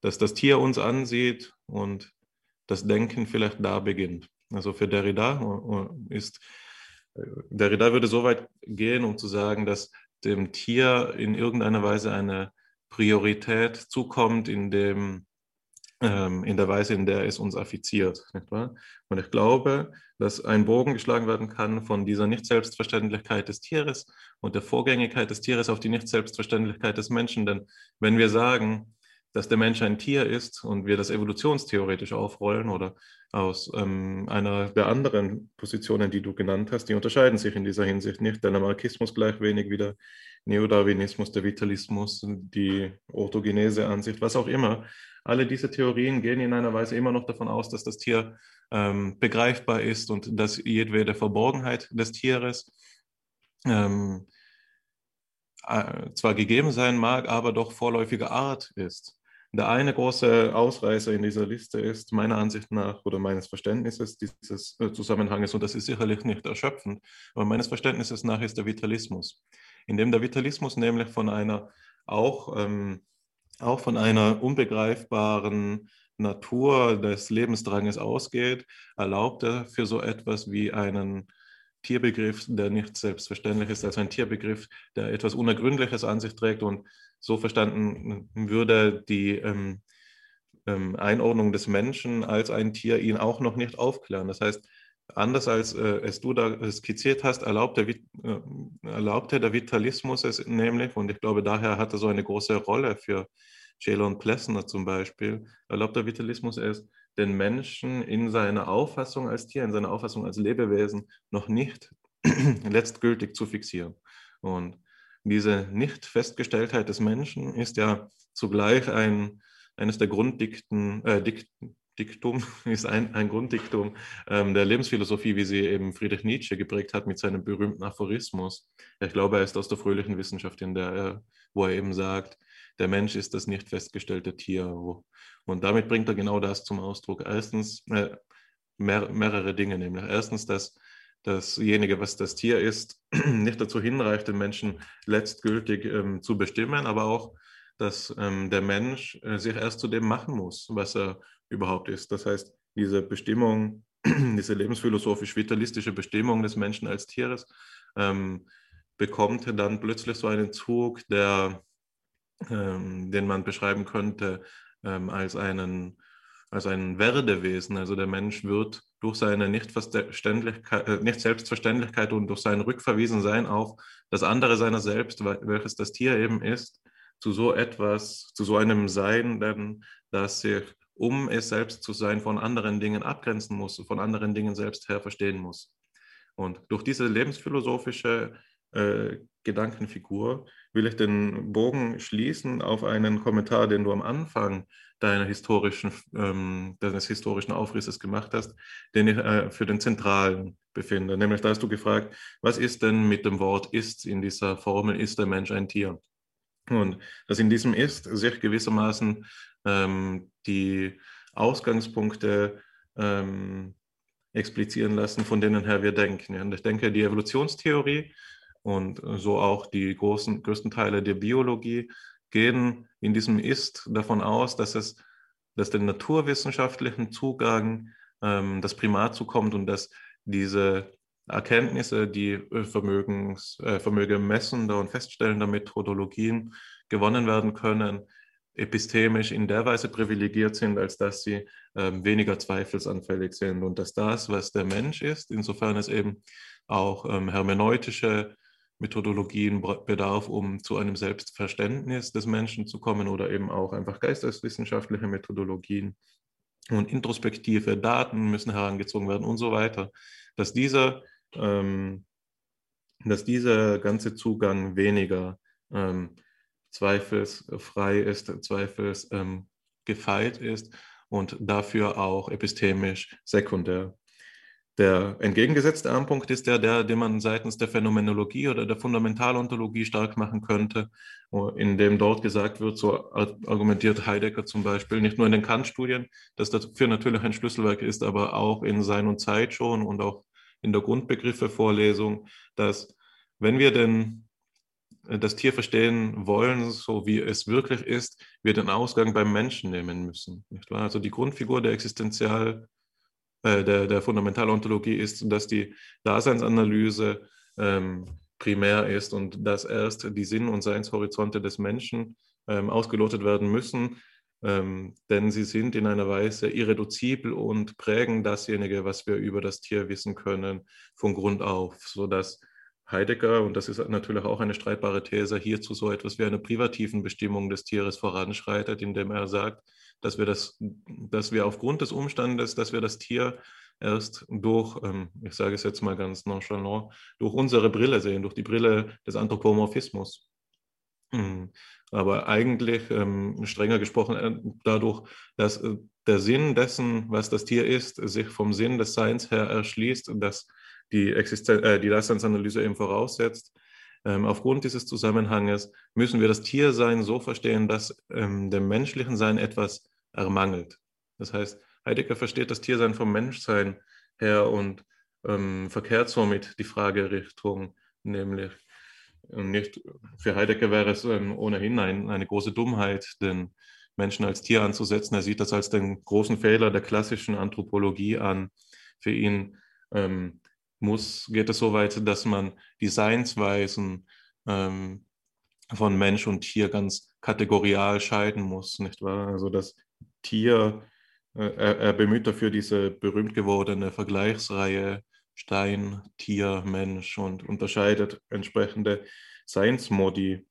dass das Tier uns ansieht und das Denken vielleicht da beginnt. Also für Derrida ist, Derrida würde so weit gehen, um zu sagen, dass dem Tier in irgendeiner Weise eine Priorität zukommt, in, dem, ähm, in der Weise, in der es uns affiziert. Und ich glaube, dass ein Bogen geschlagen werden kann von dieser Nicht-Selbstverständlichkeit des Tieres und der Vorgängigkeit des Tieres auf die Nicht-Selbstverständlichkeit des Menschen. Denn wenn wir sagen, dass der Mensch ein Tier ist und wir das evolutionstheoretisch aufrollen oder aus ähm, einer der anderen Positionen, die du genannt hast, die unterscheiden sich in dieser Hinsicht nicht. Der Lamarckismus gleich wenig wie der Neodarwinismus, der Vitalismus, die Orthogenese-Ansicht, was auch immer. Alle diese Theorien gehen in einer Weise immer noch davon aus, dass das Tier ähm, begreifbar ist und dass jedwede Verborgenheit des Tieres ähm, äh, zwar gegeben sein mag, aber doch vorläufige Art ist. Der eine große Ausreißer in dieser Liste ist meiner Ansicht nach oder meines Verständnisses dieses äh, Zusammenhanges, und das ist sicherlich nicht erschöpfend, aber meines Verständnisses nach ist der Vitalismus, indem der Vitalismus nämlich von einer auch, ähm, auch von einer unbegreifbaren Natur des Lebensdranges ausgeht, erlaubt er für so etwas wie einen Tierbegriff, der nicht selbstverständlich ist, also ein Tierbegriff, der etwas Unergründliches an sich trägt und so verstanden würde die, ähm, ähm, Einordnung des Menschen als ein Tier ihn auch noch nicht aufklären. Das heißt, anders als äh, es du da skizziert hast, erlaubt der, äh, erlaubte der Vitalismus es nämlich, und ich glaube, daher hat er so eine große Rolle für Ceylon Plessner zum Beispiel, erlaubt der Vitalismus es, den Menschen in seiner Auffassung als Tier, in seiner Auffassung als Lebewesen noch nicht letztgültig zu fixieren. Und diese Nicht-Festgestelltheit des Menschen ist ja zugleich ein, eines der Grunddikten, äh, Diktum, ist ein, ein Grunddiktum ähm, der Lebensphilosophie, wie sie eben Friedrich Nietzsche geprägt hat mit seinem berühmten Aphorismus. Ich glaube, er ist aus der fröhlichen Wissenschaft, in der er, wo er eben sagt, der Mensch ist das nicht festgestellte Tier. Und damit bringt er genau das zum Ausdruck. Erstens, äh, mehr, mehrere Dinge, nämlich erstens, dass dasjenige, was das Tier ist, nicht dazu hinreicht, den Menschen letztgültig ähm, zu bestimmen, aber auch, dass ähm, der Mensch äh, sich erst zu dem machen muss, was er überhaupt ist. Das heißt, diese Bestimmung, diese lebensphilosophisch-vitalistische Bestimmung des Menschen als Tieres ähm, bekommt dann plötzlich so einen Zug, der, ähm, den man beschreiben könnte ähm, als einen als ein Werdewesen. Also der Mensch wird durch seine äh, Nicht-Selbstverständlichkeit und durch sein Rückverwiesensein auf das andere seiner selbst, welches das Tier eben ist, zu so etwas, zu so einem Sein, denn, das sich um es selbst zu sein, von anderen Dingen abgrenzen muss, von anderen Dingen selbst her verstehen muss. Und durch diese lebensphilosophische äh, Gedankenfigur will ich den Bogen schließen auf einen Kommentar, den du am Anfang deiner historischen, ähm, deines historischen Aufrisses gemacht hast, den ich äh, für den zentralen befinde. Nämlich da hast du gefragt, was ist denn mit dem Wort ist in dieser Formel, ist der Mensch ein Tier? Und dass in diesem ist sich gewissermaßen ähm, die Ausgangspunkte ähm, explizieren lassen, von denen her wir denken. Und ich denke, die Evolutionstheorie und so auch die großen, größten Teile der Biologie gehen in diesem Ist davon aus, dass es dass den naturwissenschaftlichen Zugang ähm, das Primat zukommt und dass diese Erkenntnisse, die äh, Vermögens, äh, Vermöge messender und feststellender Methodologien gewonnen werden können, epistemisch in der Weise privilegiert sind, als dass sie ähm, weniger zweifelsanfällig sind. Und dass das, was der Mensch ist, insofern es eben auch ähm, hermeneutische Methodologien bedarf, um zu einem Selbstverständnis des Menschen zu kommen oder eben auch einfach geisteswissenschaftliche Methodologien und introspektive Daten müssen herangezogen werden und so weiter, dass dieser, ähm, dass dieser ganze Zugang weniger ähm, zweifelsfrei ist, zweifelsgefeit ähm, ist und dafür auch epistemisch sekundär. Der entgegengesetzte Armpunkt ist der, der, den man seitens der Phänomenologie oder der Fundamentalontologie stark machen könnte, in dem dort gesagt wird, so argumentiert Heidegger zum Beispiel, nicht nur in den Kant-Studien, dass dafür natürlich ein Schlüsselwerk ist, aber auch in Sein und Zeit schon und auch in der Grundbegriffe-Vorlesung, dass wenn wir denn das Tier verstehen wollen, so wie es wirklich ist, wir den Ausgang beim Menschen nehmen müssen. Nicht wahr? Also die Grundfigur der Existenzial- äh, der, der Fundamentalontologie ist, dass die Daseinsanalyse ähm, primär ist und dass erst die Sinn- und Seinshorizonte des Menschen ähm, ausgelotet werden müssen, ähm, denn sie sind in einer Weise irreduzibel und prägen dasjenige, was wir über das Tier wissen können, von Grund auf, sodass Heidegger, und das ist natürlich auch eine streitbare These, hierzu so etwas wie eine privativen Bestimmung des Tieres voranschreitet, indem er sagt, dass wir das, dass wir aufgrund des Umstandes, dass wir das Tier erst durch, ähm, ich sage es jetzt mal ganz nonchalant, durch unsere Brille sehen, durch die Brille des Anthropomorphismus. Mhm. Aber eigentlich, ähm, strenger gesprochen, äh, dadurch, dass äh, der Sinn dessen, was das Tier ist, sich vom Sinn des Seins her erschließt, dass die, Existen äh, die Daseinsanalyse eben voraussetzt, ähm, aufgrund dieses Zusammenhanges müssen wir das Tiersein so verstehen, dass ähm, dem menschlichen Sein etwas ermangelt. Das heißt, Heidegger versteht das Tiersein vom Menschsein her und ähm, verkehrt somit die Fragerichtung, nämlich ähm, nicht, für Heidegger wäre es ähm, ohnehin ein, eine große Dummheit, den Menschen als Tier anzusetzen. Er sieht das als den großen Fehler der klassischen Anthropologie an. Für ihn ähm, muss, geht es so weit, dass man die Seinsweisen ähm, von Mensch und Tier ganz kategorial scheiden muss, nicht wahr? Also dass Tier, äh, er, bemüht dafür diese berühmt gewordene Vergleichsreihe Stein, Tier, Mensch und unterscheidet entsprechende Seinsmodi,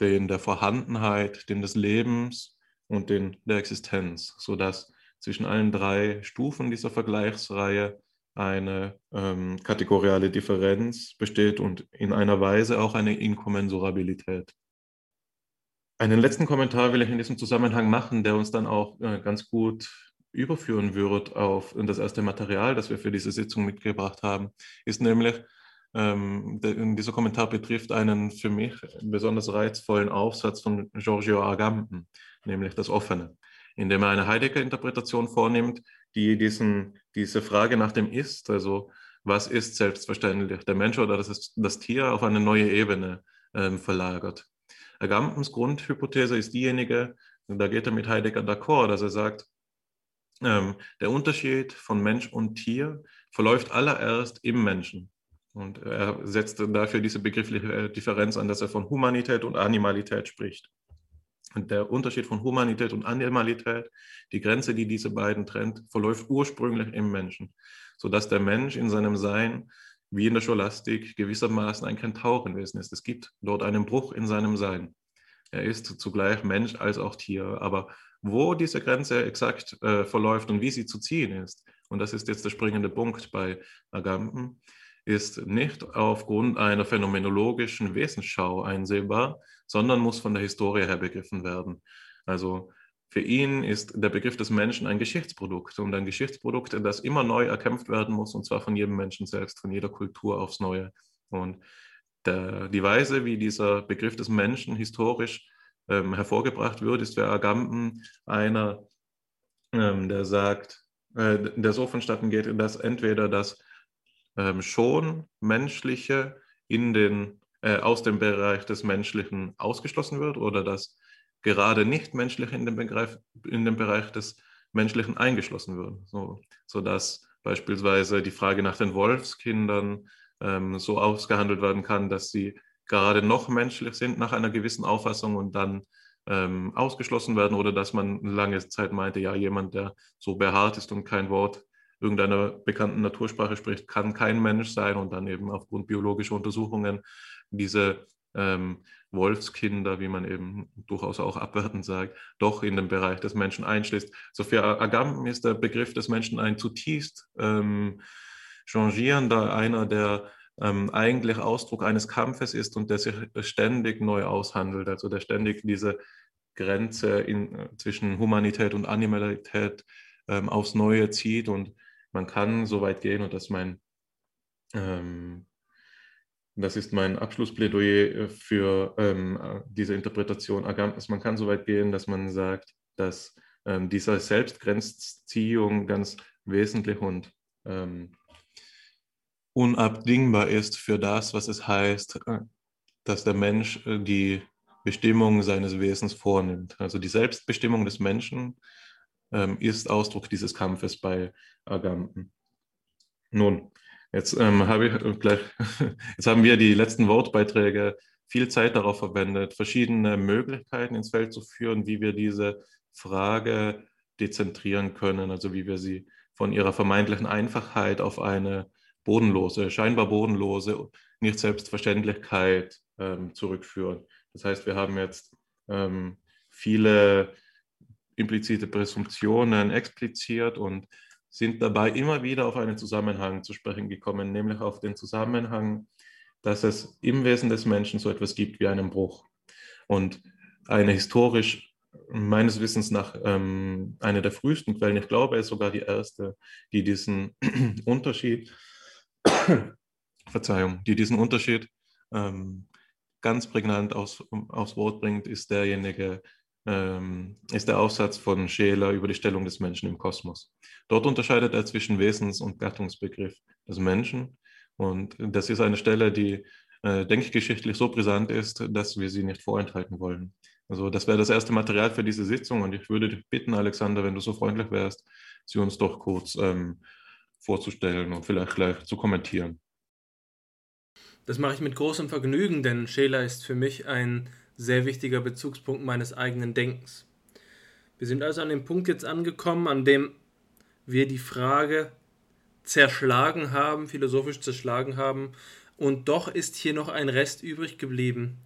den der Vorhandenheit, den des Lebens und den der Existenz, sodass zwischen allen drei Stufen dieser Vergleichsreihe eine ähm, kategoriale Differenz besteht und in einer Weise auch eine Inkommensurabilität. Einen letzten Kommentar will ich in diesem Zusammenhang machen, der uns dann auch äh, ganz gut überführen wird auf das erste Material, das wir für diese Sitzung mitgebracht haben, ist nämlich, ähm, de, dieser Kommentar betrifft einen für mich besonders reizvollen Aufsatz von Giorgio Agamben, nämlich das Offene, in dem er eine Heidegger-Interpretation vornimmt, die diesen, diese Frage nach dem Ist, also was ist selbstverständlich, der Mensch oder das, das Tier, auf eine neue Ebene ähm, verlagert. Agambens Grundhypothese ist diejenige, da geht er mit Heidegger d'accord, dass er sagt, ähm, der Unterschied von Mensch und Tier verläuft allererst im Menschen. Und er setzt dafür diese begriffliche Differenz an, dass er von Humanität und Animalität spricht. Und der Unterschied von Humanität und Animalität, die Grenze, die diese beiden trennt, verläuft ursprünglich im Menschen, sodass der Mensch in seinem Sein, wie in der Scholastik, gewissermaßen ein Kentaurenwesen ist. Es gibt dort einen Bruch in seinem Sein. Er ist zugleich Mensch als auch Tier, aber wo diese Grenze exakt äh, verläuft und wie sie zu ziehen ist, und das ist jetzt der springende Punkt bei Agamben, ist nicht aufgrund einer phänomenologischen Wesensschau einsehbar, sondern muss von der Historie her begriffen werden. Also für ihn ist der Begriff des Menschen ein Geschichtsprodukt und ein Geschichtsprodukt, das immer neu erkämpft werden muss, und zwar von jedem Menschen selbst, von jeder Kultur aufs Neue. Und der, die Weise, wie dieser Begriff des Menschen historisch ähm, hervorgebracht wird, ist für Agamben einer, ähm, der sagt, äh, der so vonstatten geht, dass entweder das ähm, schon Menschliche in den, äh, aus dem Bereich des Menschlichen ausgeschlossen wird oder das gerade nicht Menschliche in den, Begriff, in den Bereich des Menschlichen eingeschlossen wird. So, sodass beispielsweise die Frage nach den Wolfskindern ähm, so ausgehandelt werden kann, dass sie gerade noch menschlich sind nach einer gewissen Auffassung und dann ähm, ausgeschlossen werden oder dass man lange Zeit meinte, ja, jemand, der so behaart ist und kein Wort irgendeiner bekannten Natursprache spricht, kann kein Mensch sein und dann eben aufgrund biologischer Untersuchungen diese ähm, Wolfskinder, wie man eben durchaus auch abwertend sagt, doch in den Bereich des Menschen einschließt. So für Agamben ist der Begriff des Menschen ein zutiefst ähm, changierender, einer, der ähm, eigentlich Ausdruck eines Kampfes ist und der sich ständig neu aushandelt, also der ständig diese Grenze in, äh, zwischen Humanität und Animalität ähm, aufs Neue zieht und man kann so weit gehen und das mein ähm, das ist mein Abschlussplädoyer äh, für ähm, äh, diese Interpretation Agamben. Man kann so weit gehen, dass man sagt, dass ähm, diese Selbstgrenzziehung ganz wesentlich und ähm, unabdingbar ist für das, was es heißt, äh, dass der Mensch die Bestimmung seines Wesens vornimmt. Also die Selbstbestimmung des Menschen ähm, ist Ausdruck dieses Kampfes bei Agamben. Nun, jetzt ähm, habe ich äh, gleich, jetzt haben wir die letzten Wortbeiträge viel Zeit darauf verwendet, verschiedene Möglichkeiten ins Feld zu führen, wie wir diese Frage dezentrieren können, also wie wir sie von ihrer vermeintlichen Einfachheit auf eine bodenlose, scheinbar bodenlose Nicht-Selbstverständlichkeit ähm, zurückführen. Das heißt, wir haben jetzt ähm, viele implizite Präsumptionen expliziert und sind dabei immer wieder auf einen Zusammenhang zu sprechen gekommen, nämlich auf den Zusammenhang, dass es im Wesen des Menschen so etwas gibt wie einen Bruch. Und eine historisch, meines Wissens nach, ähm, eine der frühesten Quellen, ich glaube, es ist sogar die erste, die diesen Unterschied Verzeihung, die diesen Unterschied ähm, ganz prägnant aus, aufs Wort bringt, ist derjenige, ähm, ist der Aufsatz von Scheler über die Stellung des Menschen im Kosmos. Dort unterscheidet er zwischen Wesens- und Gattungsbegriff des Menschen. Und das ist eine Stelle, die äh, denkgeschichtlich so brisant ist, dass wir sie nicht vorenthalten wollen. Also das wäre das erste Material für diese Sitzung und ich würde dich bitten, Alexander, wenn du so freundlich wärst, sie uns doch kurz ähm, vorzustellen und vielleicht gleich zu kommentieren.
Das mache ich mit großem Vergnügen, denn Scheler ist für mich ein sehr wichtiger Bezugspunkt meines eigenen Denkens. Wir sind also an dem Punkt jetzt angekommen, an dem wir die Frage zerschlagen haben, philosophisch zerschlagen haben, und doch ist hier noch ein Rest übrig geblieben.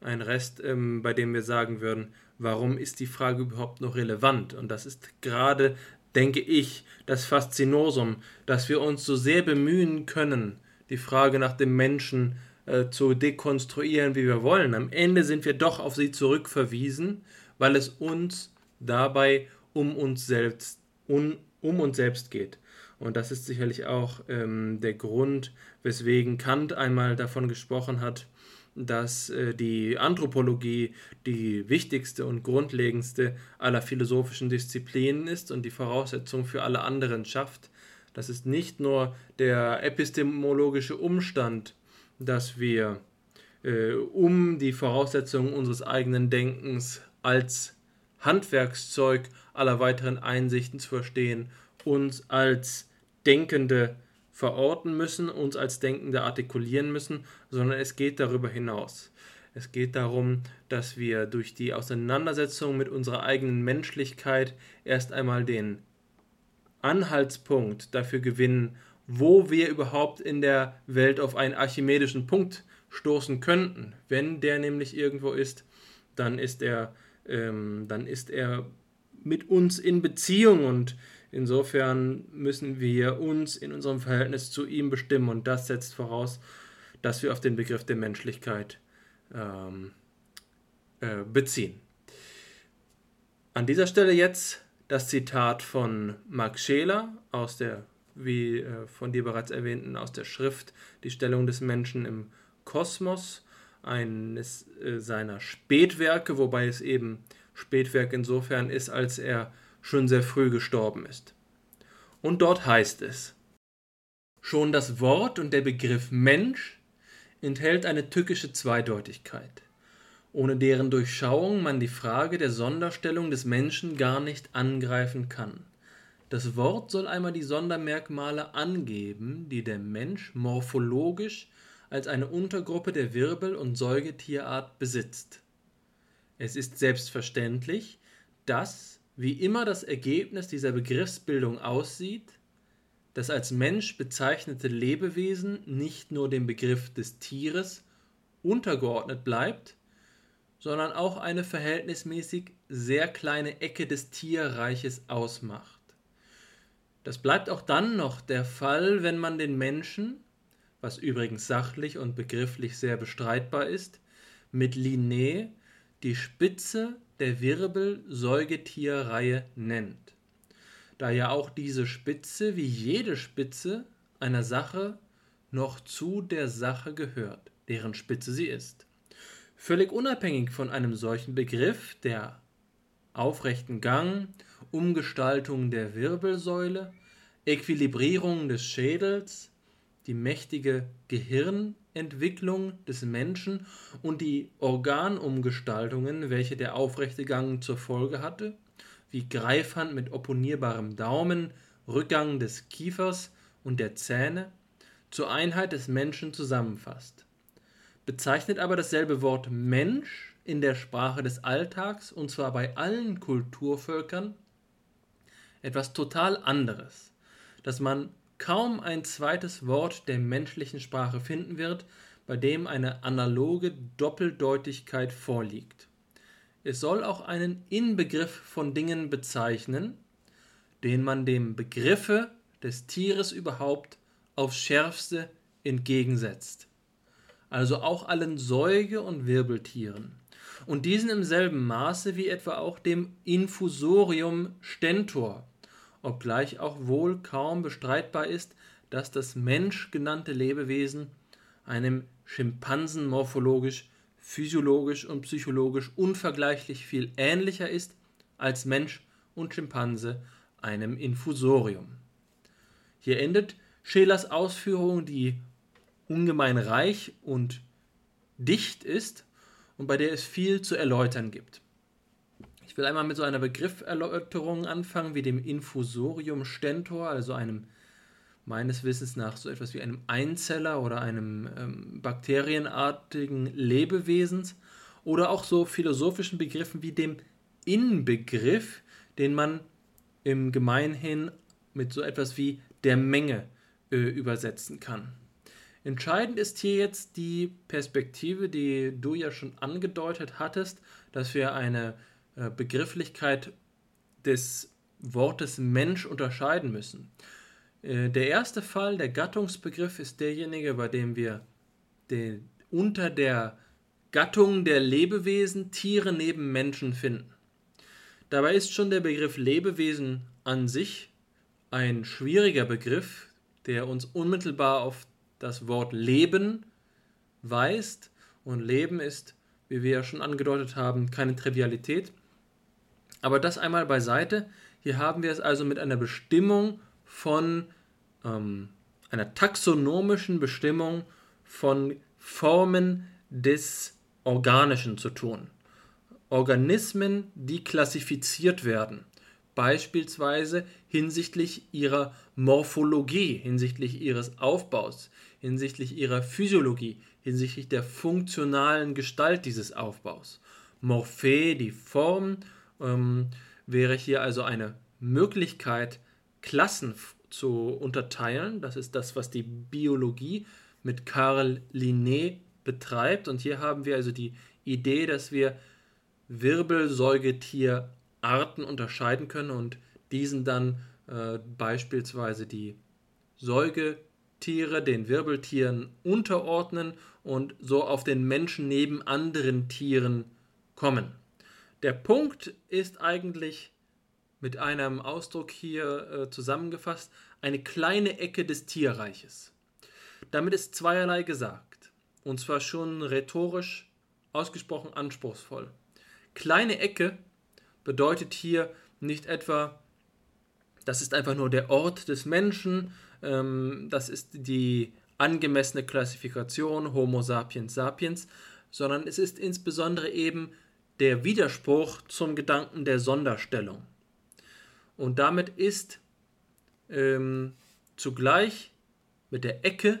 Ein Rest, ähm, bei dem wir sagen würden, warum ist die Frage überhaupt noch relevant? Und das ist gerade, denke ich, das Faszinosum, dass wir uns so sehr bemühen können, die Frage nach dem Menschen äh, zu dekonstruieren, wie wir wollen. Am Ende sind wir doch auf sie zurückverwiesen, weil es uns dabei um uns selbst, um, um uns selbst geht. Und das ist sicherlich auch ähm, der Grund, weswegen Kant einmal davon gesprochen hat, dass äh, die Anthropologie die wichtigste und grundlegendste aller philosophischen Disziplinen ist und die Voraussetzung für alle anderen schafft. Das ist nicht nur der epistemologische Umstand, dass wir äh, um die Voraussetzungen unseres eigenen Denkens als Handwerkszeug aller weiteren Einsichten zu verstehen, uns als Denkende verorten müssen, uns als Denkende artikulieren müssen, sondern es geht darüber hinaus. Es geht darum, dass wir durch die Auseinandersetzung mit unserer eigenen Menschlichkeit erst einmal den Anhaltspunkt dafür gewinnen, wo wir überhaupt in der Welt auf einen archimedischen Punkt stoßen könnten. Wenn der nämlich irgendwo ist, dann ist er, ähm, dann ist er mit uns in Beziehung und Insofern müssen wir uns in unserem Verhältnis zu ihm bestimmen und das setzt voraus, dass wir auf den Begriff der Menschlichkeit ähm, äh, beziehen. An dieser Stelle jetzt das Zitat von Max Scheler aus der, wie äh, von dir bereits erwähnten, aus der Schrift Die Stellung des Menschen im Kosmos, eines äh, seiner Spätwerke, wobei es eben Spätwerk insofern ist, als er schon sehr früh gestorben ist. Und dort heißt es, schon das Wort und der Begriff Mensch enthält eine tückische Zweideutigkeit, ohne deren Durchschauung man die Frage der Sonderstellung des Menschen gar nicht angreifen kann. Das Wort soll einmal die Sondermerkmale angeben, die der Mensch morphologisch als eine Untergruppe der Wirbel- und Säugetierart besitzt. Es ist selbstverständlich, dass wie immer das Ergebnis dieser Begriffsbildung aussieht, das als Mensch bezeichnete Lebewesen nicht nur dem Begriff des Tieres untergeordnet bleibt, sondern auch eine verhältnismäßig sehr kleine Ecke des Tierreiches ausmacht. Das bleibt auch dann noch der Fall, wenn man den Menschen, was übrigens sachlich und begrifflich sehr bestreitbar ist, mit Linné die Spitze der Wirbel-Säugetierreihe nennt, da ja auch diese Spitze wie jede Spitze einer Sache noch zu der Sache gehört, deren Spitze sie ist. Völlig unabhängig von einem solchen Begriff der aufrechten Gang, Umgestaltung der Wirbelsäule, Äquilibrierung des Schädels, die mächtige Gehirnentwicklung des Menschen und die Organumgestaltungen, welche der aufrechte Gang zur Folge hatte, wie Greifhand mit opponierbarem Daumen, Rückgang des Kiefers und der Zähne, zur Einheit des Menschen zusammenfasst. Bezeichnet aber dasselbe Wort Mensch in der Sprache des Alltags, und zwar bei allen Kulturvölkern, etwas total anderes, das man kaum ein zweites Wort der menschlichen Sprache finden wird, bei dem eine analoge Doppeldeutigkeit vorliegt. Es soll auch einen Inbegriff von Dingen bezeichnen, den man dem Begriffe des Tieres überhaupt aufs schärfste entgegensetzt. Also auch allen Säuge- und Wirbeltieren. Und diesen im selben Maße wie etwa auch dem Infusorium Stentor, obgleich auch wohl kaum bestreitbar ist, dass das Mensch genannte Lebewesen einem Schimpansen morphologisch, physiologisch und psychologisch unvergleichlich viel ähnlicher ist als Mensch und Schimpanse einem Infusorium. Hier endet Schelers Ausführung, die ungemein reich und dicht ist und bei der es viel zu erläutern gibt. Ich will einmal mit so einer Begrifferläuterung anfangen, wie dem Infusorium Stentor, also einem meines Wissens nach so etwas wie einem Einzeller oder einem ähm, bakterienartigen Lebewesens oder auch so philosophischen Begriffen wie dem Inbegriff, den man im Gemeinhin mit so etwas wie der Menge äh, übersetzen kann. Entscheidend ist hier jetzt die Perspektive, die du ja schon angedeutet hattest, dass wir eine Begrifflichkeit des Wortes Mensch unterscheiden müssen. Äh, der erste Fall, der Gattungsbegriff, ist derjenige, bei dem wir den, unter der Gattung der Lebewesen Tiere neben Menschen finden. Dabei ist schon der Begriff Lebewesen an sich ein schwieriger Begriff, der uns unmittelbar auf das Wort Leben weist. Und Leben ist, wie wir ja schon angedeutet haben, keine Trivialität. Aber das einmal beiseite. Hier haben wir es also mit einer Bestimmung von ähm, einer taxonomischen Bestimmung von Formen des Organischen zu tun. Organismen, die klassifiziert werden, beispielsweise hinsichtlich ihrer Morphologie, hinsichtlich ihres Aufbaus, hinsichtlich ihrer Physiologie, hinsichtlich der funktionalen Gestalt dieses Aufbaus. Morphe, die Form, ähm, wäre hier also eine Möglichkeit, Klassen zu unterteilen. Das ist das, was die Biologie mit Karl Linné betreibt. Und hier haben wir also die Idee, dass wir Wirbelsäugetierarten unterscheiden können und diesen dann äh, beispielsweise die Säugetiere den Wirbeltieren unterordnen und so auf den Menschen neben anderen Tieren kommen. Der Punkt ist eigentlich mit einem Ausdruck hier äh, zusammengefasst, eine kleine Ecke des Tierreiches. Damit ist zweierlei gesagt, und zwar schon rhetorisch ausgesprochen anspruchsvoll. Kleine Ecke bedeutet hier nicht etwa, das ist einfach nur der Ort des Menschen, ähm, das ist die angemessene Klassifikation Homo sapiens sapiens, sondern es ist insbesondere eben der Widerspruch zum Gedanken der Sonderstellung. Und damit ist ähm, zugleich mit der Ecke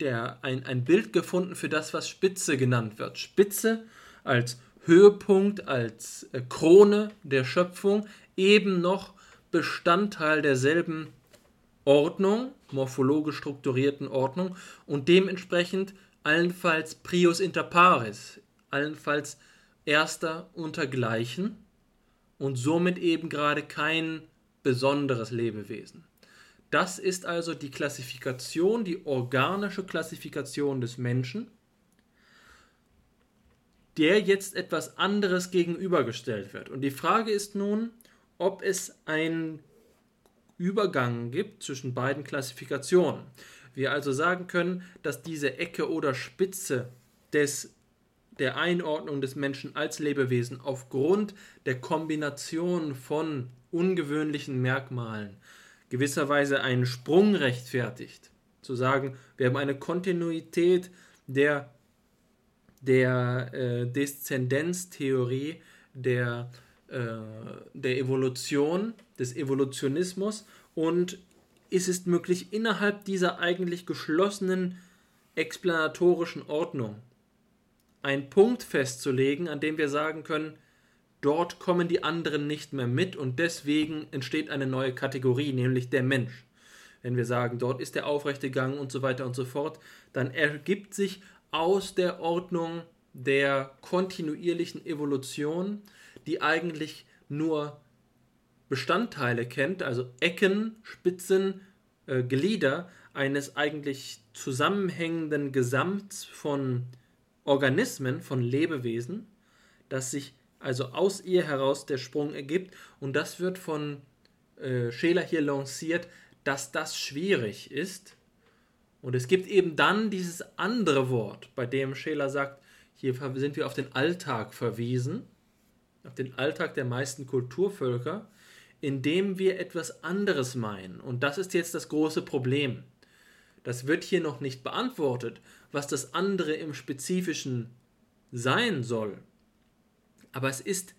der, ein, ein Bild gefunden für das, was Spitze genannt wird. Spitze als Höhepunkt, als äh, Krone der Schöpfung, eben noch Bestandteil derselben Ordnung, morphologisch strukturierten Ordnung und dementsprechend allenfalls prius inter pares, allenfalls erster untergleichen und somit eben gerade kein besonderes Lebewesen. Das ist also die Klassifikation, die organische Klassifikation des Menschen, der jetzt etwas anderes gegenübergestellt wird. Und die Frage ist nun, ob es einen Übergang gibt zwischen beiden Klassifikationen. Wir also sagen können, dass diese Ecke oder Spitze des der Einordnung des Menschen als Lebewesen aufgrund der Kombination von ungewöhnlichen Merkmalen gewisserweise einen Sprung rechtfertigt. Zu sagen, wir haben eine Kontinuität der, der äh, Deszendenztheorie, der, äh, der Evolution, des Evolutionismus und ist es möglich, innerhalb dieser eigentlich geschlossenen explanatorischen Ordnung einen Punkt festzulegen, an dem wir sagen können, dort kommen die anderen nicht mehr mit und deswegen entsteht eine neue Kategorie, nämlich der Mensch. Wenn wir sagen, dort ist der aufrechte Gang und so weiter und so fort, dann ergibt sich aus der Ordnung der kontinuierlichen Evolution, die eigentlich nur Bestandteile kennt, also Ecken, Spitzen, äh, Glieder eines eigentlich zusammenhängenden Gesamts von Organismen, von Lebewesen, dass sich also aus ihr heraus der Sprung ergibt. Und das wird von äh, Scheler hier lanciert, dass das schwierig ist. Und es gibt eben dann dieses andere Wort, bei dem Scheler sagt, hier sind wir auf den Alltag verwiesen, auf den Alltag der meisten Kulturvölker, in dem wir etwas anderes meinen. Und das ist jetzt das große Problem. Das wird hier noch nicht beantwortet, was das andere im Spezifischen sein soll. Aber es ist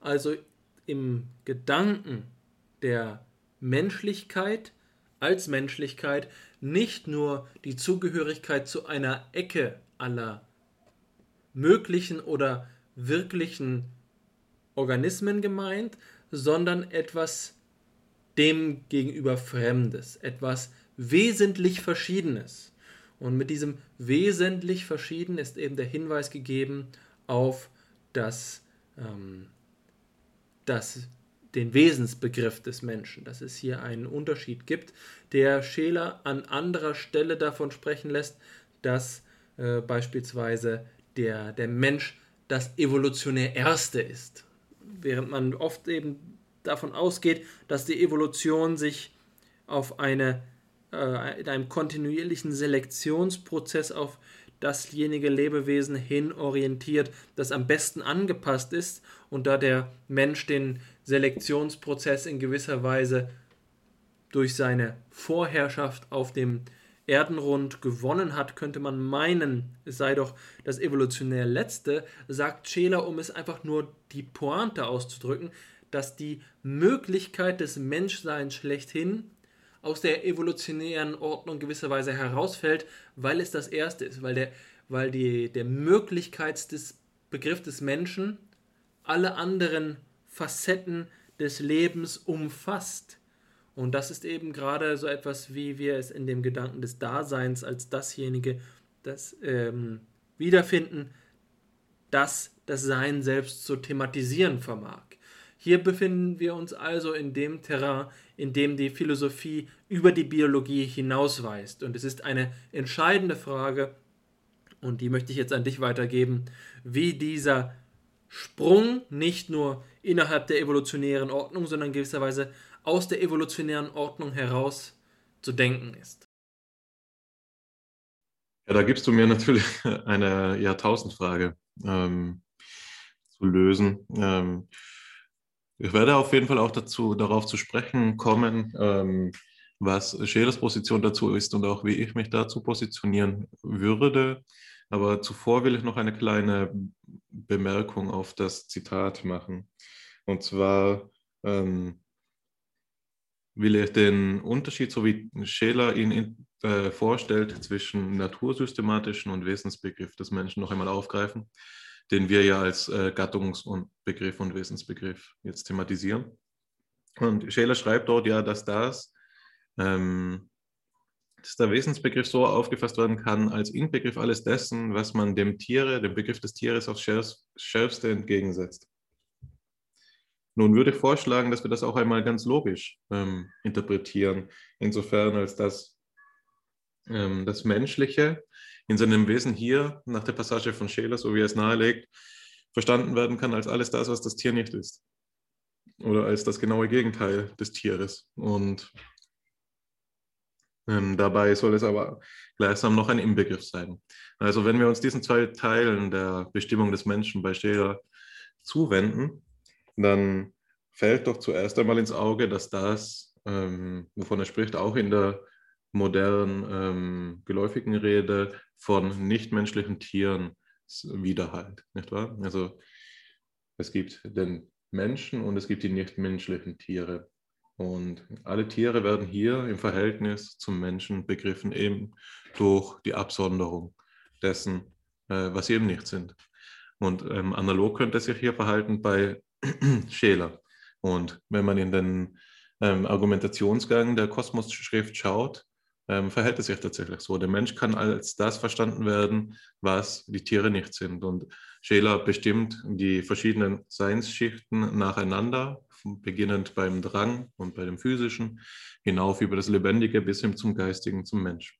also im Gedanken der Menschlichkeit als Menschlichkeit nicht nur die Zugehörigkeit zu einer Ecke aller möglichen oder wirklichen Organismen gemeint, sondern etwas dem gegenüber Fremdes, etwas wesentlich Verschiedenes. Und mit diesem wesentlich Verschieden ist eben der Hinweis gegeben auf das, ähm, das, den Wesensbegriff des Menschen, dass es hier einen Unterschied gibt, der Scheler an anderer Stelle davon sprechen lässt, dass äh, beispielsweise der, der Mensch das evolutionär Erste ist. Während man oft eben davon ausgeht, dass die Evolution sich auf eine, äh, in einem kontinuierlichen Selektionsprozess auf dasjenige Lebewesen hin orientiert, das am besten angepasst ist und da der Mensch den Selektionsprozess in gewisser Weise durch seine Vorherrschaft auf dem Erdenrund gewonnen hat, könnte man meinen, es sei doch das evolutionär Letzte, sagt Scheler, um es einfach nur die Pointe auszudrücken, dass die Möglichkeit des Menschseins schlechthin aus der evolutionären Ordnung gewisserweise herausfällt, weil es das Erste ist, weil der, weil die, der Möglichkeitsbegriff des Menschen alle anderen Facetten des Lebens umfasst. Und das ist eben gerade so etwas, wie wir es in dem Gedanken des Daseins als dasjenige, das ähm, wiederfinden, das das Sein selbst zu thematisieren vermag. Hier befinden wir uns also in dem Terrain, in dem die Philosophie über die Biologie hinausweist. Und es ist eine entscheidende Frage, und die möchte ich jetzt an dich weitergeben, wie dieser Sprung nicht nur innerhalb der evolutionären Ordnung, sondern gewisserweise aus der evolutionären Ordnung heraus zu denken ist.
Ja, da gibst du mir natürlich eine Jahrtausendfrage ähm, zu lösen. Ähm, ich werde auf jeden Fall auch dazu, darauf zu sprechen kommen, ähm, was Scherers Position dazu ist und auch wie ich mich dazu positionieren würde. Aber zuvor will ich noch eine kleine Bemerkung auf das Zitat machen. Und zwar ähm, will ich den Unterschied, so wie Scheler ihn in, äh, vorstellt, zwischen natursystematischen und Wesensbegriff des Menschen noch einmal aufgreifen den wir ja als äh, Gattungsbegriff und Wesensbegriff jetzt thematisieren. Und Scheler schreibt dort ja, dass das, ähm, dass der Wesensbegriff so aufgefasst werden kann als Inbegriff alles dessen, was man dem Tiere, dem Begriff des Tieres aufs Schärfste entgegensetzt. Nun würde ich vorschlagen, dass wir das auch einmal ganz logisch ähm, interpretieren, insofern als dass ähm, das Menschliche in seinem Wesen hier nach der Passage von Scheler, so wie er es nahelegt, verstanden werden kann als alles das, was das Tier nicht ist. Oder als das genaue Gegenteil des Tieres. Und ähm, dabei soll es aber gleichsam noch ein Inbegriff sein. Also wenn wir uns diesen zwei Teilen der Bestimmung des Menschen bei Scheler zuwenden, dann fällt doch zuerst einmal ins Auge, dass das, ähm, wovon er spricht, auch in der modernen ähm, geläufigen Rede von nichtmenschlichen Tieren widerhallt, nicht wahr? Also es gibt den Menschen und es gibt die nichtmenschlichen Tiere. Und alle Tiere werden hier im Verhältnis zum Menschen begriffen, eben durch die Absonderung dessen, äh, was sie eben nicht sind. Und ähm, analog könnte es sich hier verhalten bei Scheler. Und wenn man in den ähm, Argumentationsgang der Kosmos-Schrift schaut, ähm, verhält es sich tatsächlich so. Der Mensch kann als das verstanden werden, was die Tiere nicht sind. Und Scheler bestimmt die verschiedenen Seinsschichten nacheinander, beginnend beim Drang und bei dem physischen, hinauf über das Lebendige bis hin zum Geistigen, zum Mensch.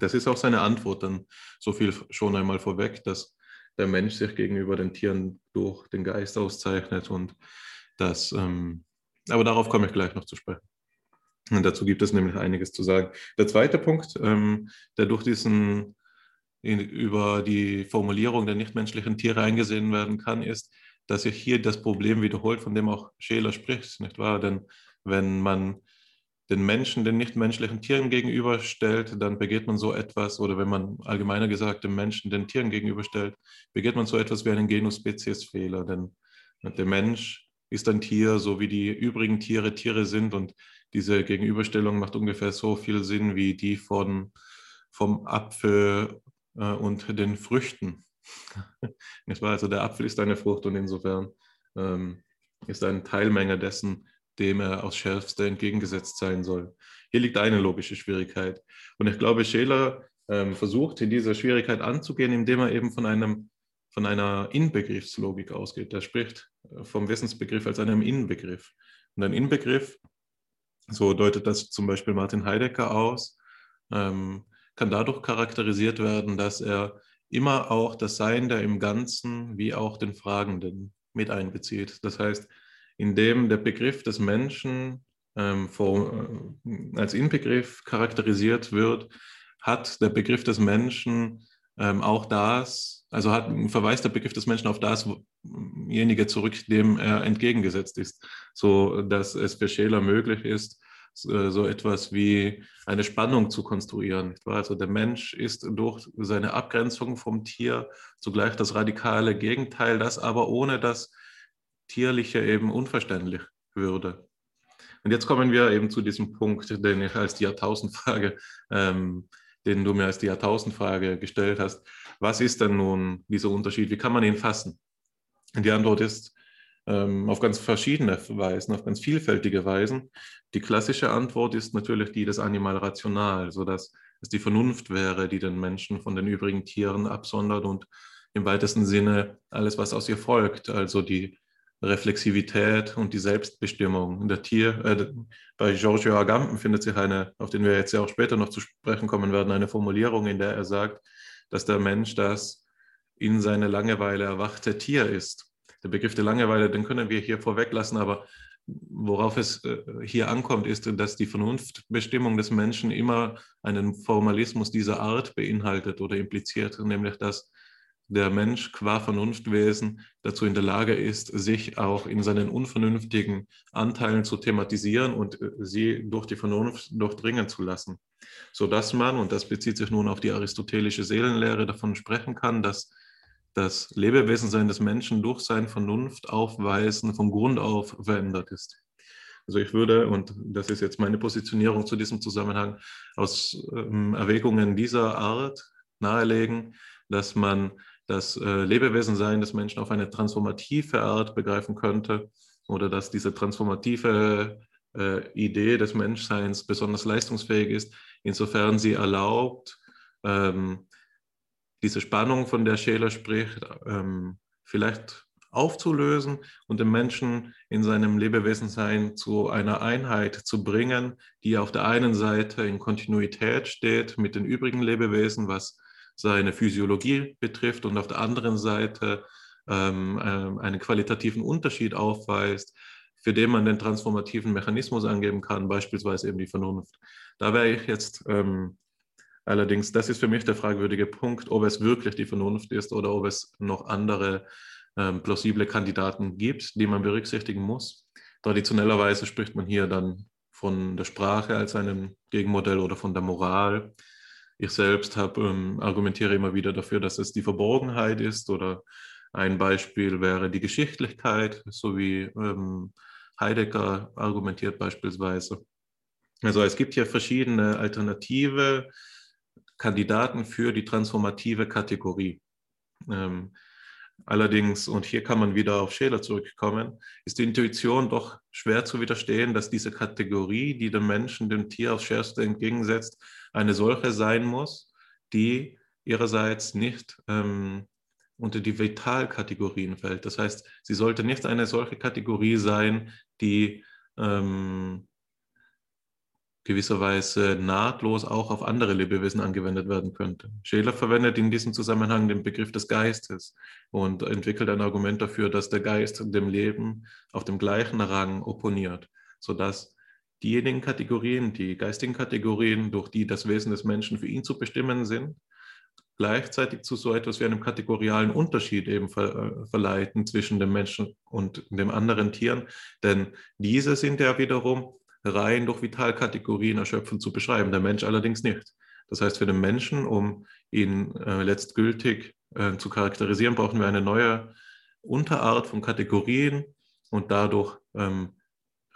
Das ist auch seine Antwort dann so viel schon einmal vorweg, dass der Mensch sich gegenüber den Tieren durch den Geist auszeichnet und das, ähm, aber darauf komme ich gleich noch zu sprechen. Und dazu gibt es nämlich einiges zu sagen. Der zweite Punkt, ähm, der durch diesen in, über die Formulierung der nichtmenschlichen Tiere eingesehen werden kann, ist, dass sich hier das Problem wiederholt, von dem auch Scheler spricht, nicht wahr? Denn wenn man den Menschen den nichtmenschlichen Tieren gegenüberstellt, dann begeht man so etwas, oder wenn man allgemeiner gesagt den Menschen den Tieren gegenüberstellt, begeht man so etwas wie einen Genus-Spezies-Fehler. Denn der Mensch ist ein Tier, so wie die übrigen Tiere Tiere sind und diese Gegenüberstellung macht ungefähr so viel Sinn wie die von, vom Apfel äh, und den Früchten. also der Apfel ist eine Frucht und insofern ähm, ist eine Teilmenge dessen, dem er aus Schärfste entgegengesetzt sein soll. Hier liegt eine logische Schwierigkeit. Und ich glaube, Scheler ähm, versucht, in dieser Schwierigkeit anzugehen, indem er eben von, einem, von einer Inbegriffslogik ausgeht. Er spricht vom Wissensbegriff als einem Inbegriff. Und ein Inbegriff, so deutet das zum Beispiel Martin Heidegger aus, ähm, kann dadurch charakterisiert werden, dass er immer auch das Sein der im Ganzen wie auch den Fragenden mit einbezieht. Das heißt, indem der Begriff des Menschen ähm, vor, äh, als Inbegriff charakterisiert wird, hat der Begriff des Menschen ähm, auch das, also hat, verweist der Begriff des Menschen auf dasjenige zurück, dem er entgegengesetzt ist, so dass es für Scheler möglich ist, so etwas wie eine Spannung zu konstruieren. Also der Mensch ist durch seine Abgrenzung vom Tier zugleich das radikale Gegenteil, das aber ohne das Tierliche eben unverständlich würde. Und jetzt kommen wir eben zu diesem Punkt, den ich als die Jahrtausendfrage, ähm, den du mir als die Jahrtausendfrage gestellt hast. Was ist denn nun dieser Unterschied? Wie kann man ihn fassen? Und die Antwort ist, auf ganz verschiedene Weisen, auf ganz vielfältige Weisen. Die klassische Antwort ist natürlich die des Animal Rational, sodass es die Vernunft wäre, die den Menschen von den übrigen Tieren absondert und im weitesten Sinne alles, was aus ihr folgt, also die Reflexivität und die Selbstbestimmung. Der Tier, äh, bei Giorgio Agamben findet sich eine, auf den wir jetzt ja auch später noch zu sprechen kommen werden, eine Formulierung, in der er sagt, dass der Mensch das in seine Langeweile erwachte Tier ist der Begriff der Langeweile, den können wir hier vorweglassen, aber worauf es äh, hier ankommt, ist, dass die Vernunftbestimmung des Menschen immer einen Formalismus dieser Art beinhaltet oder impliziert, nämlich dass der Mensch qua Vernunftwesen dazu in der Lage ist, sich auch in seinen unvernünftigen Anteilen zu thematisieren und äh, sie durch die Vernunft durchdringen zu lassen, sodass man, und das bezieht sich nun auf die aristotelische Seelenlehre, davon sprechen kann, dass das Lebewesensein des Menschen durch sein Vernunft aufweisen von Grund auf verändert ist. Also ich würde, und das ist jetzt meine Positionierung zu diesem Zusammenhang, aus ähm, Erwägungen dieser Art nahelegen, dass man das äh, Lebewesensein des Menschen auf eine transformative Art begreifen könnte oder dass diese transformative äh, Idee des Menschseins besonders leistungsfähig ist, insofern sie erlaubt, ähm, diese Spannung, von der Scheler spricht, ähm, vielleicht aufzulösen und den Menschen in seinem Lebewesensein zu einer Einheit zu bringen, die auf der einen Seite in Kontinuität steht mit den übrigen Lebewesen, was seine Physiologie betrifft, und auf der anderen Seite ähm, äh, einen qualitativen Unterschied aufweist, für den man den transformativen Mechanismus angeben kann, beispielsweise eben die Vernunft. Da wäre ich jetzt ähm, Allerdings, das ist für mich der fragwürdige Punkt, ob es wirklich die Vernunft ist oder ob es noch andere ähm, plausible Kandidaten gibt, die man berücksichtigen muss. Traditionellerweise spricht man hier dann von der Sprache als einem Gegenmodell oder von der Moral. Ich selbst hab, ähm, argumentiere immer wieder dafür, dass es die Verborgenheit ist oder ein Beispiel wäre die Geschichtlichkeit, so wie ähm, Heidegger argumentiert beispielsweise. Also es gibt hier verschiedene alternative Kandidaten für die transformative Kategorie. Ähm, allerdings, und hier kann man wieder auf Scheler zurückkommen, ist die Intuition doch schwer zu widerstehen, dass diese Kategorie, die dem Menschen, dem Tier aufs Schärfste entgegensetzt, eine solche sein muss, die ihrerseits nicht ähm, unter die Vitalkategorien fällt. Das heißt, sie sollte nicht eine solche Kategorie sein, die ähm, gewisserweise nahtlos auch auf andere Lebewesen angewendet werden könnte. Scheler verwendet in diesem Zusammenhang den Begriff des Geistes und entwickelt ein Argument dafür, dass der Geist dem Leben auf dem gleichen Rang opponiert, sodass diejenigen Kategorien, die geistigen Kategorien, durch die das Wesen des Menschen für ihn zu bestimmen sind, gleichzeitig zu so etwas wie einem kategorialen Unterschied eben ver, äh, verleiten zwischen dem Menschen und dem anderen Tieren. Denn diese sind ja wiederum rein durch Vitalkategorien erschöpfend zu beschreiben, der Mensch allerdings nicht. Das heißt, für den Menschen, um ihn äh, letztgültig äh, zu charakterisieren, brauchen wir eine neue Unterart von Kategorien und dadurch ähm,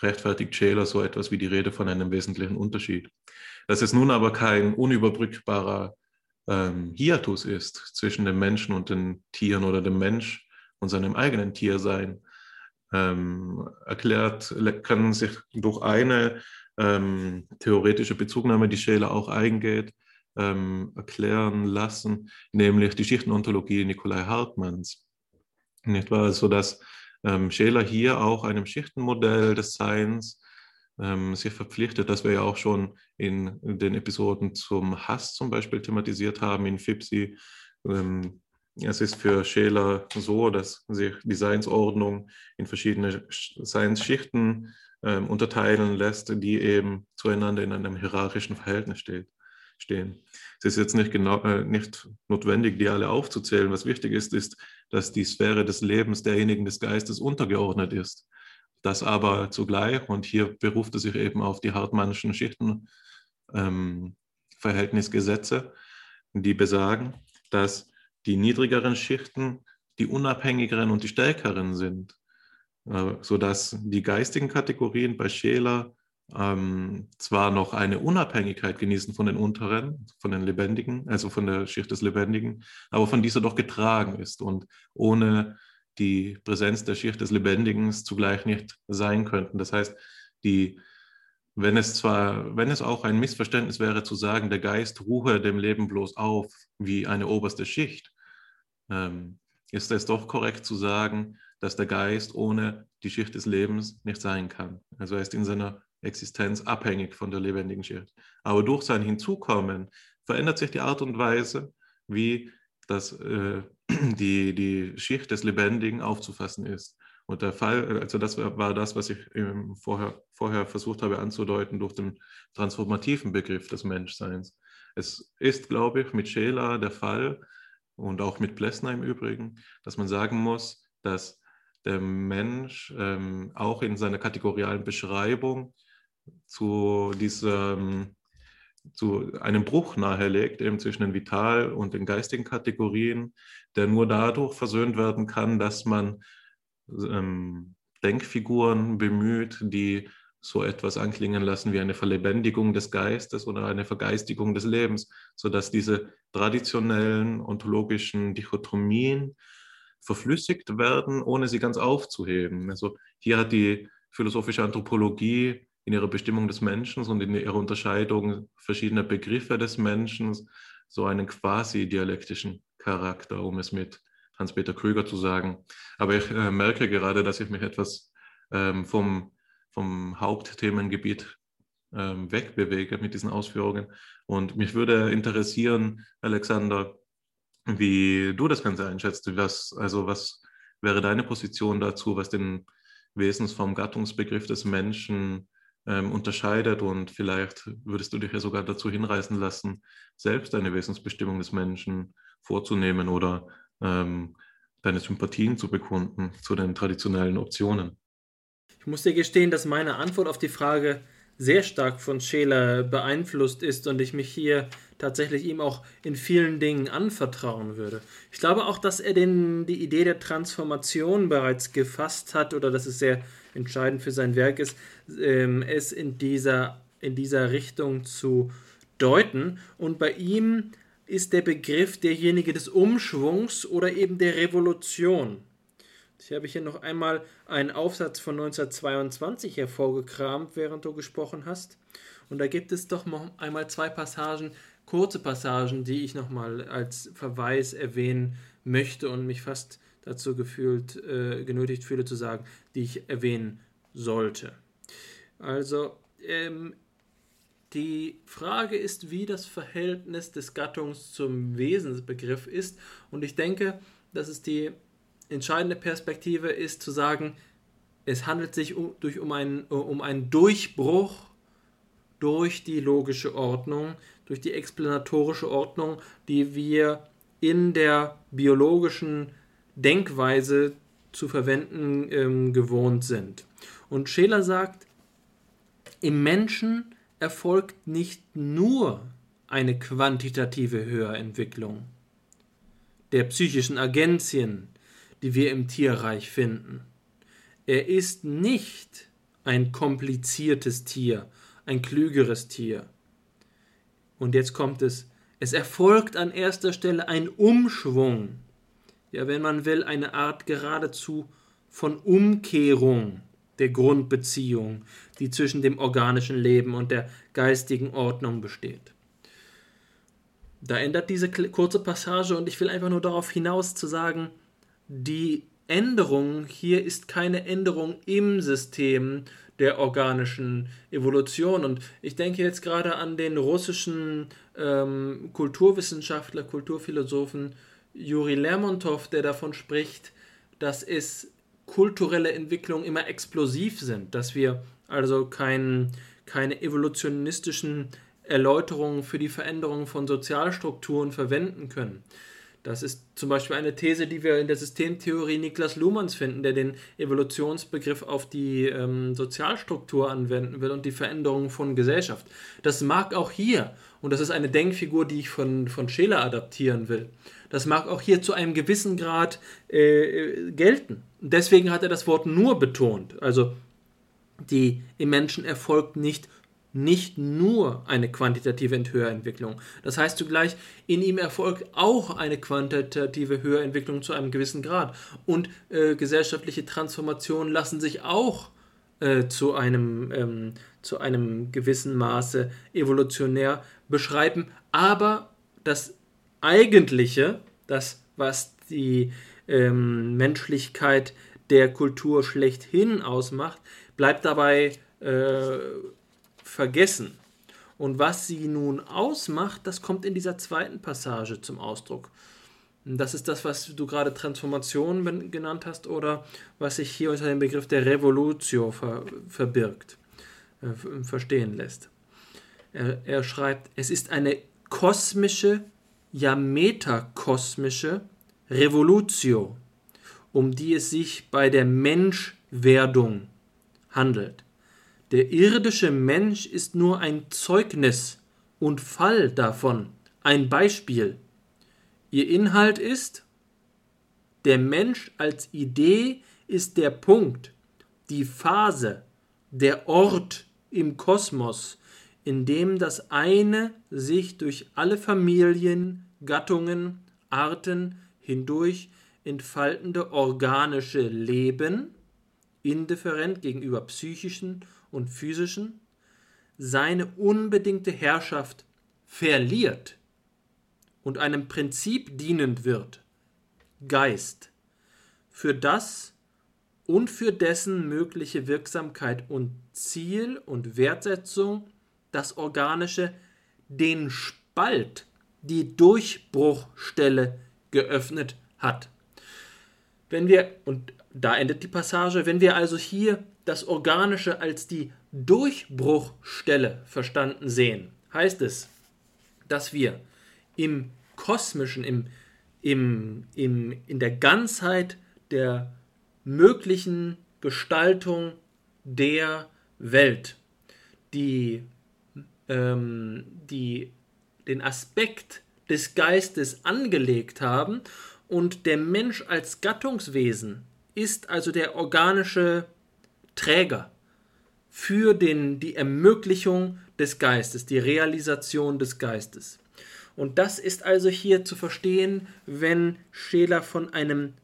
rechtfertigt Scheler so etwas wie die Rede von einem wesentlichen Unterschied. Dass es nun aber kein unüberbrückbarer ähm, Hiatus ist zwischen dem Menschen und den Tieren oder dem Mensch und seinem eigenen Tiersein, ähm, erklärt, kann sich durch eine ähm, theoretische Bezugnahme, die Scheler auch eingeht, ähm, erklären lassen, nämlich die Schichtenontologie Nikolai Hartmanns. Nicht wahr? Sodass ähm, Scheler hier auch einem Schichtenmodell des Seins ähm, sich verpflichtet, das wir ja auch schon in den Episoden zum Hass zum Beispiel thematisiert haben in FIPSI. Es ist für Scheler so, dass sich die Seinsordnung in verschiedene Seinsschichten ähm, unterteilen lässt, die eben zueinander in einem hierarchischen Verhältnis steht, stehen. Es ist jetzt nicht, genau, äh, nicht notwendig, die alle aufzuzählen. Was wichtig ist, ist, dass die Sphäre des Lebens derjenigen des Geistes untergeordnet ist. Das aber zugleich, und hier beruft es sich eben auf die hartmannischen Schichtenverhältnisgesetze, ähm, die besagen, dass die niedrigeren Schichten die unabhängigeren und die stärkeren sind, äh, sodass die geistigen Kategorien bei Scheler ähm, zwar noch eine Unabhängigkeit genießen von den unteren, von den Lebendigen, also von der Schicht des Lebendigen, aber von dieser doch getragen ist und ohne die Präsenz der Schicht des Lebendigen zugleich nicht sein könnten. Das heißt, die, wenn es zwar, wenn es auch ein Missverständnis wäre zu sagen, der Geist ruhe dem Leben bloß auf wie eine oberste Schicht, ähm, ist es doch korrekt zu sagen, dass der Geist ohne die Schicht des Lebens nicht sein kann. Also er ist in seiner Existenz abhängig von der lebendigen Schicht. Aber durch sein Hinzukommen verändert sich die Art und Weise, wie das, äh, die, die Schicht des Lebendigen aufzufassen ist. Und der Fall, also das war das, was ich vorher, vorher versucht habe anzudeuten durch den transformativen Begriff des Menschseins. Es ist, glaube ich, mit Scheler der Fall, und auch mit Plessner im Übrigen, dass man sagen muss, dass der Mensch ähm, auch in seiner kategorialen Beschreibung zu diesem zu einem Bruch nahelegt, eben zwischen den vital und den geistigen Kategorien, der nur dadurch versöhnt werden kann, dass man ähm, Denkfiguren bemüht, die so etwas anklingen lassen wie eine Verlebendigung des Geistes oder eine Vergeistigung des Lebens, sodass diese traditionellen ontologischen Dichotomien verflüssigt werden, ohne sie ganz aufzuheben. Also hier hat die philosophische Anthropologie in ihrer Bestimmung des Menschen und in ihrer Unterscheidung verschiedener Begriffe des Menschen so einen quasi dialektischen Charakter, um es mit Hans-Peter Krüger zu sagen. Aber ich äh, merke gerade, dass ich mich etwas ähm, vom vom Hauptthemengebiet ähm, wegbewege mit diesen Ausführungen. Und mich würde interessieren, Alexander, wie du das Ganze einschätzt. Was, also was wäre deine Position dazu, was den Wesens vom Gattungsbegriff des Menschen ähm, unterscheidet? Und vielleicht würdest du dich ja sogar dazu hinreißen lassen, selbst eine Wesensbestimmung des Menschen vorzunehmen oder ähm, deine Sympathien zu bekunden zu den traditionellen Optionen.
Ich muss dir gestehen, dass meine Antwort auf die Frage sehr stark von Scheler beeinflusst ist und ich mich hier tatsächlich ihm auch in vielen Dingen anvertrauen würde. Ich glaube auch, dass er den, die Idee der Transformation bereits gefasst hat oder dass es sehr entscheidend für sein Werk ist, ähm, es in dieser, in dieser Richtung zu deuten. Und bei ihm ist der Begriff derjenige des Umschwungs oder eben der Revolution. Hier habe ich hier noch einmal einen Aufsatz von 1922 hervorgekramt, während du gesprochen hast. Und da gibt es doch noch einmal zwei Passagen, kurze Passagen, die ich nochmal als Verweis erwähnen möchte und mich fast dazu gefühlt, äh, genötigt fühle zu sagen, die ich erwähnen sollte. Also, ähm, die Frage ist, wie das Verhältnis des Gattungs zum Wesensbegriff ist. Und ich denke, das ist die entscheidende Perspektive ist zu sagen, es handelt sich um, durch, um, einen, um einen Durchbruch durch die logische Ordnung, durch die explanatorische Ordnung, die wir in der biologischen Denkweise zu verwenden ähm, gewohnt sind. Und Scheler sagt, im Menschen erfolgt nicht nur eine quantitative Höherentwicklung der psychischen Agenzien, die wir im Tierreich finden. Er ist nicht ein kompliziertes Tier, ein klügeres Tier. Und jetzt kommt es, es erfolgt an erster Stelle ein Umschwung, ja wenn man will, eine Art geradezu von Umkehrung der Grundbeziehung, die zwischen dem organischen Leben und der geistigen Ordnung besteht. Da ändert diese kurze Passage und ich will einfach nur darauf hinaus zu sagen, die Änderung hier ist keine Änderung im System der organischen Evolution. Und ich denke jetzt gerade an den russischen ähm, Kulturwissenschaftler, Kulturphilosophen Juri Lermontov, der davon spricht, dass es kulturelle Entwicklungen immer explosiv sind, dass wir also kein, keine evolutionistischen Erläuterungen für die Veränderung von Sozialstrukturen verwenden können. Das ist zum Beispiel eine These, die wir in der Systemtheorie Niklas Luhmanns finden, der den Evolutionsbegriff auf die ähm, Sozialstruktur anwenden will und die Veränderung von Gesellschaft. Das mag auch hier, und das ist eine Denkfigur, die ich von, von Scheler adaptieren will, das mag auch hier zu einem gewissen Grad äh, gelten. Deswegen hat er das Wort nur betont. Also die im Menschen erfolgt nicht nicht nur eine quantitative Höherentwicklung. Das heißt zugleich, in ihm erfolgt auch eine quantitative Höherentwicklung zu einem gewissen Grad. Und äh, gesellschaftliche Transformationen lassen sich auch äh, zu, einem, ähm, zu einem gewissen Maße evolutionär beschreiben. Aber das Eigentliche, das, was die ähm, Menschlichkeit der Kultur schlechthin ausmacht, bleibt dabei äh, vergessen. Und was sie nun ausmacht, das kommt in dieser zweiten Passage zum Ausdruck. Das ist das, was du gerade Transformation genannt hast oder was sich hier unter dem Begriff der Revolutio ver verbirgt, äh, verstehen lässt. Er, er schreibt, es ist eine kosmische, ja metakosmische Revolutio, um die es sich bei der Menschwerdung handelt. Der irdische Mensch ist nur ein Zeugnis und Fall davon, ein Beispiel. Ihr Inhalt ist, der Mensch als Idee ist der Punkt, die Phase, der Ort im Kosmos, in dem das eine sich durch alle Familien, Gattungen, Arten hindurch entfaltende organische Leben, indifferent gegenüber psychischen und physischen, seine unbedingte Herrschaft verliert und einem Prinzip dienend wird, Geist, für das und für dessen mögliche Wirksamkeit und Ziel und Wertsetzung das Organische den Spalt, die Durchbruchstelle geöffnet hat. Wenn wir, und da endet die Passage, wenn wir also hier das Organische als die Durchbruchstelle verstanden sehen, heißt es, dass wir im Kosmischen, im, im, im, in der Ganzheit der möglichen Gestaltung der Welt, die, ähm, die den Aspekt des Geistes angelegt haben und der Mensch als Gattungswesen ist also der organische Träger für den, die Ermöglichung des Geistes, die Realisation des Geistes. Und das ist also hier zu verstehen, wenn Scheler von einem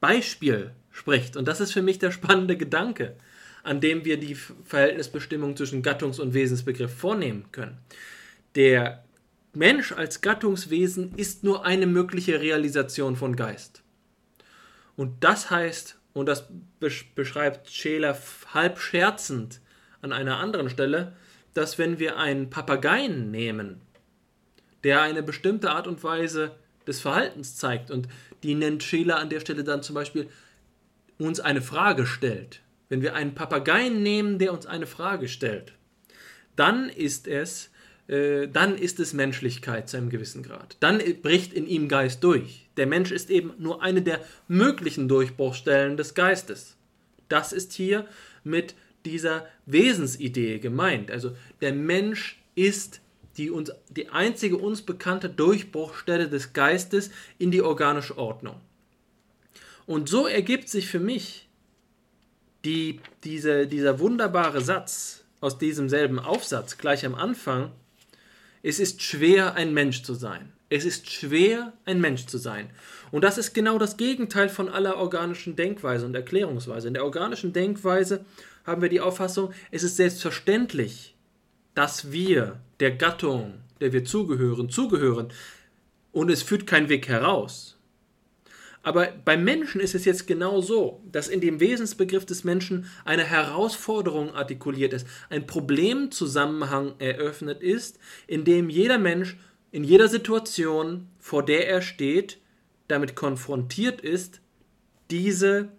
Beispiel spricht. Und das ist für mich der spannende Gedanke, an dem wir die Verhältnisbestimmung zwischen Gattungs- und Wesensbegriff vornehmen können. Der Mensch als Gattungswesen ist nur eine mögliche Realisation von Geist. Und das heißt, und das beschreibt Scheler halb scherzend an einer anderen Stelle, dass wenn wir einen Papageien nehmen, der eine bestimmte Art und Weise des Verhaltens zeigt und die nennt Scheler an der Stelle dann zum Beispiel uns eine Frage stellt. Wenn wir einen Papageien nehmen, der uns eine Frage stellt, dann ist es äh, dann ist es Menschlichkeit zu einem gewissen Grad. Dann bricht in ihm Geist durch. Der Mensch ist eben nur eine der möglichen Durchbruchstellen des Geistes. Das ist hier mit dieser Wesensidee gemeint. Also der Mensch ist die, uns, die einzige uns bekannte Durchbruchstelle des Geistes in die organische Ordnung. Und so ergibt sich für mich die, diese, dieser wunderbare Satz aus diesem selben Aufsatz gleich am Anfang, es ist schwer, ein Mensch zu sein. Es ist schwer, ein Mensch zu sein. Und das ist genau das Gegenteil von aller organischen Denkweise und Erklärungsweise. In der organischen Denkweise haben wir die Auffassung, es ist selbstverständlich, dass wir der Gattung, der wir zugehören, zugehören. Und es führt kein Weg heraus. Aber beim Menschen ist es jetzt genau so, dass in dem Wesensbegriff des Menschen eine Herausforderung artikuliert ist, ein Problemzusammenhang eröffnet ist, in dem jeder Mensch in jeder Situation, vor der er steht, damit konfrontiert ist, diese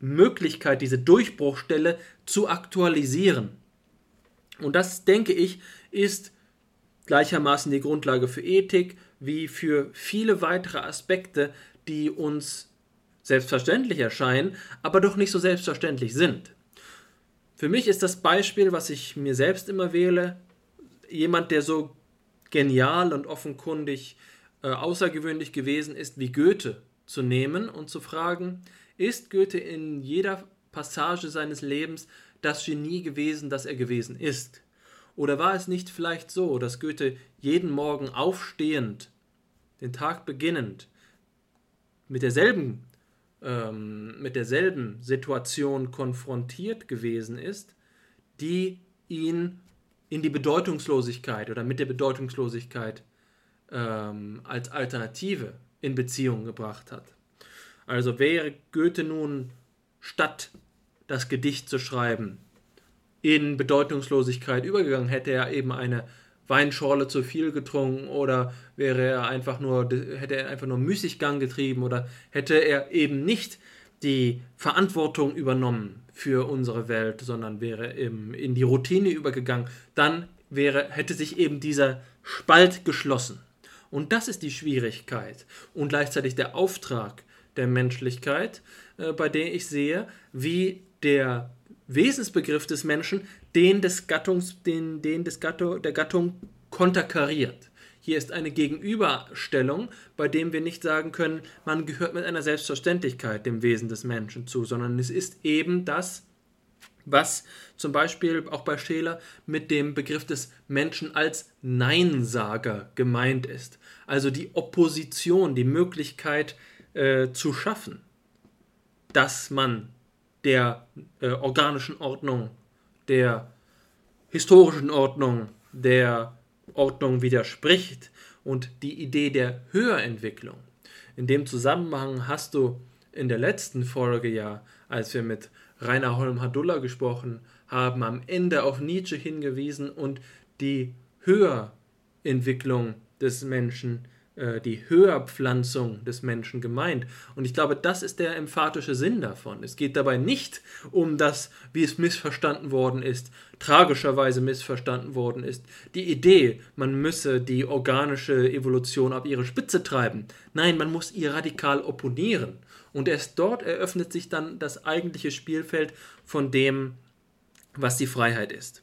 Möglichkeit, diese Durchbruchstelle zu aktualisieren. Und das, denke ich, ist gleichermaßen die Grundlage für Ethik wie für viele weitere Aspekte, die uns selbstverständlich erscheinen, aber doch nicht so selbstverständlich sind. Für mich ist das Beispiel, was ich mir selbst immer wähle, jemand, der so genial und offenkundig äh, außergewöhnlich gewesen ist wie Goethe, zu nehmen und zu fragen, ist Goethe in jeder Passage seines Lebens das Genie gewesen, das er gewesen ist? Oder war es nicht vielleicht so, dass Goethe jeden Morgen aufstehend, den Tag beginnend, mit derselben, ähm, mit derselben Situation konfrontiert gewesen ist, die ihn in die Bedeutungslosigkeit oder mit der Bedeutungslosigkeit ähm, als Alternative in Beziehung gebracht hat. Also wäre Goethe nun statt das Gedicht zu schreiben in Bedeutungslosigkeit übergegangen, hätte er eben eine Weinschorle zu viel getrunken oder wäre er einfach nur, hätte er einfach nur Müßiggang getrieben oder hätte er eben nicht die Verantwortung übernommen für unsere Welt, sondern wäre im, in die Routine übergegangen, dann wäre, hätte sich eben dieser Spalt geschlossen. Und das ist die Schwierigkeit und gleichzeitig der Auftrag der Menschlichkeit, äh, bei der ich sehe, wie der Wesensbegriff des Menschen den des Gattungs, den, den des Gattung, der Gattung konterkariert. Hier ist eine Gegenüberstellung, bei dem wir nicht sagen können, man gehört mit einer Selbstverständlichkeit dem Wesen des Menschen zu, sondern es ist eben das, was zum Beispiel auch bei Scheler mit dem Begriff des Menschen als Neinsager gemeint ist. Also die Opposition, die Möglichkeit äh, zu schaffen, dass man der äh, organischen Ordnung, der historischen Ordnung, der Ordnung widerspricht und die Idee der Höherentwicklung. In dem Zusammenhang hast du in der letzten Folge ja, als wir mit Rainer Holm-Hadulla gesprochen haben, am Ende auf Nietzsche hingewiesen und die Höherentwicklung des Menschen die Höherpflanzung des Menschen gemeint. Und ich glaube, das ist der emphatische Sinn davon. Es geht dabei nicht um das, wie es missverstanden worden ist, tragischerweise missverstanden worden ist, die Idee, man müsse die organische Evolution auf ihre Spitze treiben. Nein, man muss ihr radikal opponieren. Und erst dort eröffnet sich dann das eigentliche Spielfeld von dem, was die Freiheit ist.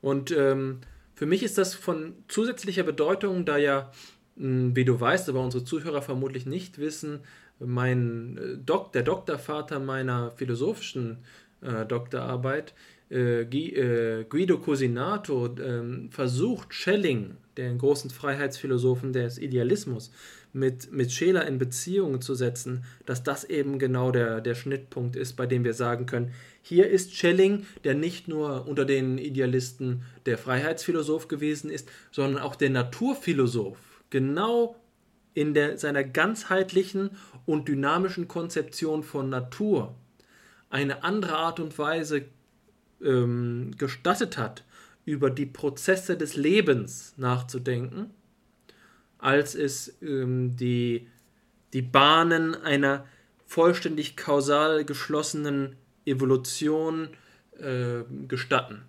Und ähm, für mich ist das von zusätzlicher Bedeutung, da ja wie du weißt, aber unsere Zuhörer vermutlich nicht wissen, mein äh, Dok der Doktorvater meiner philosophischen äh, Doktorarbeit, äh, äh Guido Cosinato, äh, versucht Schelling, den großen Freiheitsphilosophen des Idealismus, mit, mit Scheler in Beziehung zu setzen, dass das eben genau der, der Schnittpunkt ist, bei dem wir sagen können, hier ist Schelling, der nicht nur unter den Idealisten der Freiheitsphilosoph gewesen ist, sondern auch der Naturphilosoph genau in der, seiner ganzheitlichen und dynamischen Konzeption von Natur eine andere Art und Weise ähm, gestattet hat, über die Prozesse des Lebens nachzudenken, als es ähm, die, die Bahnen einer vollständig kausal geschlossenen Evolution äh, gestatten.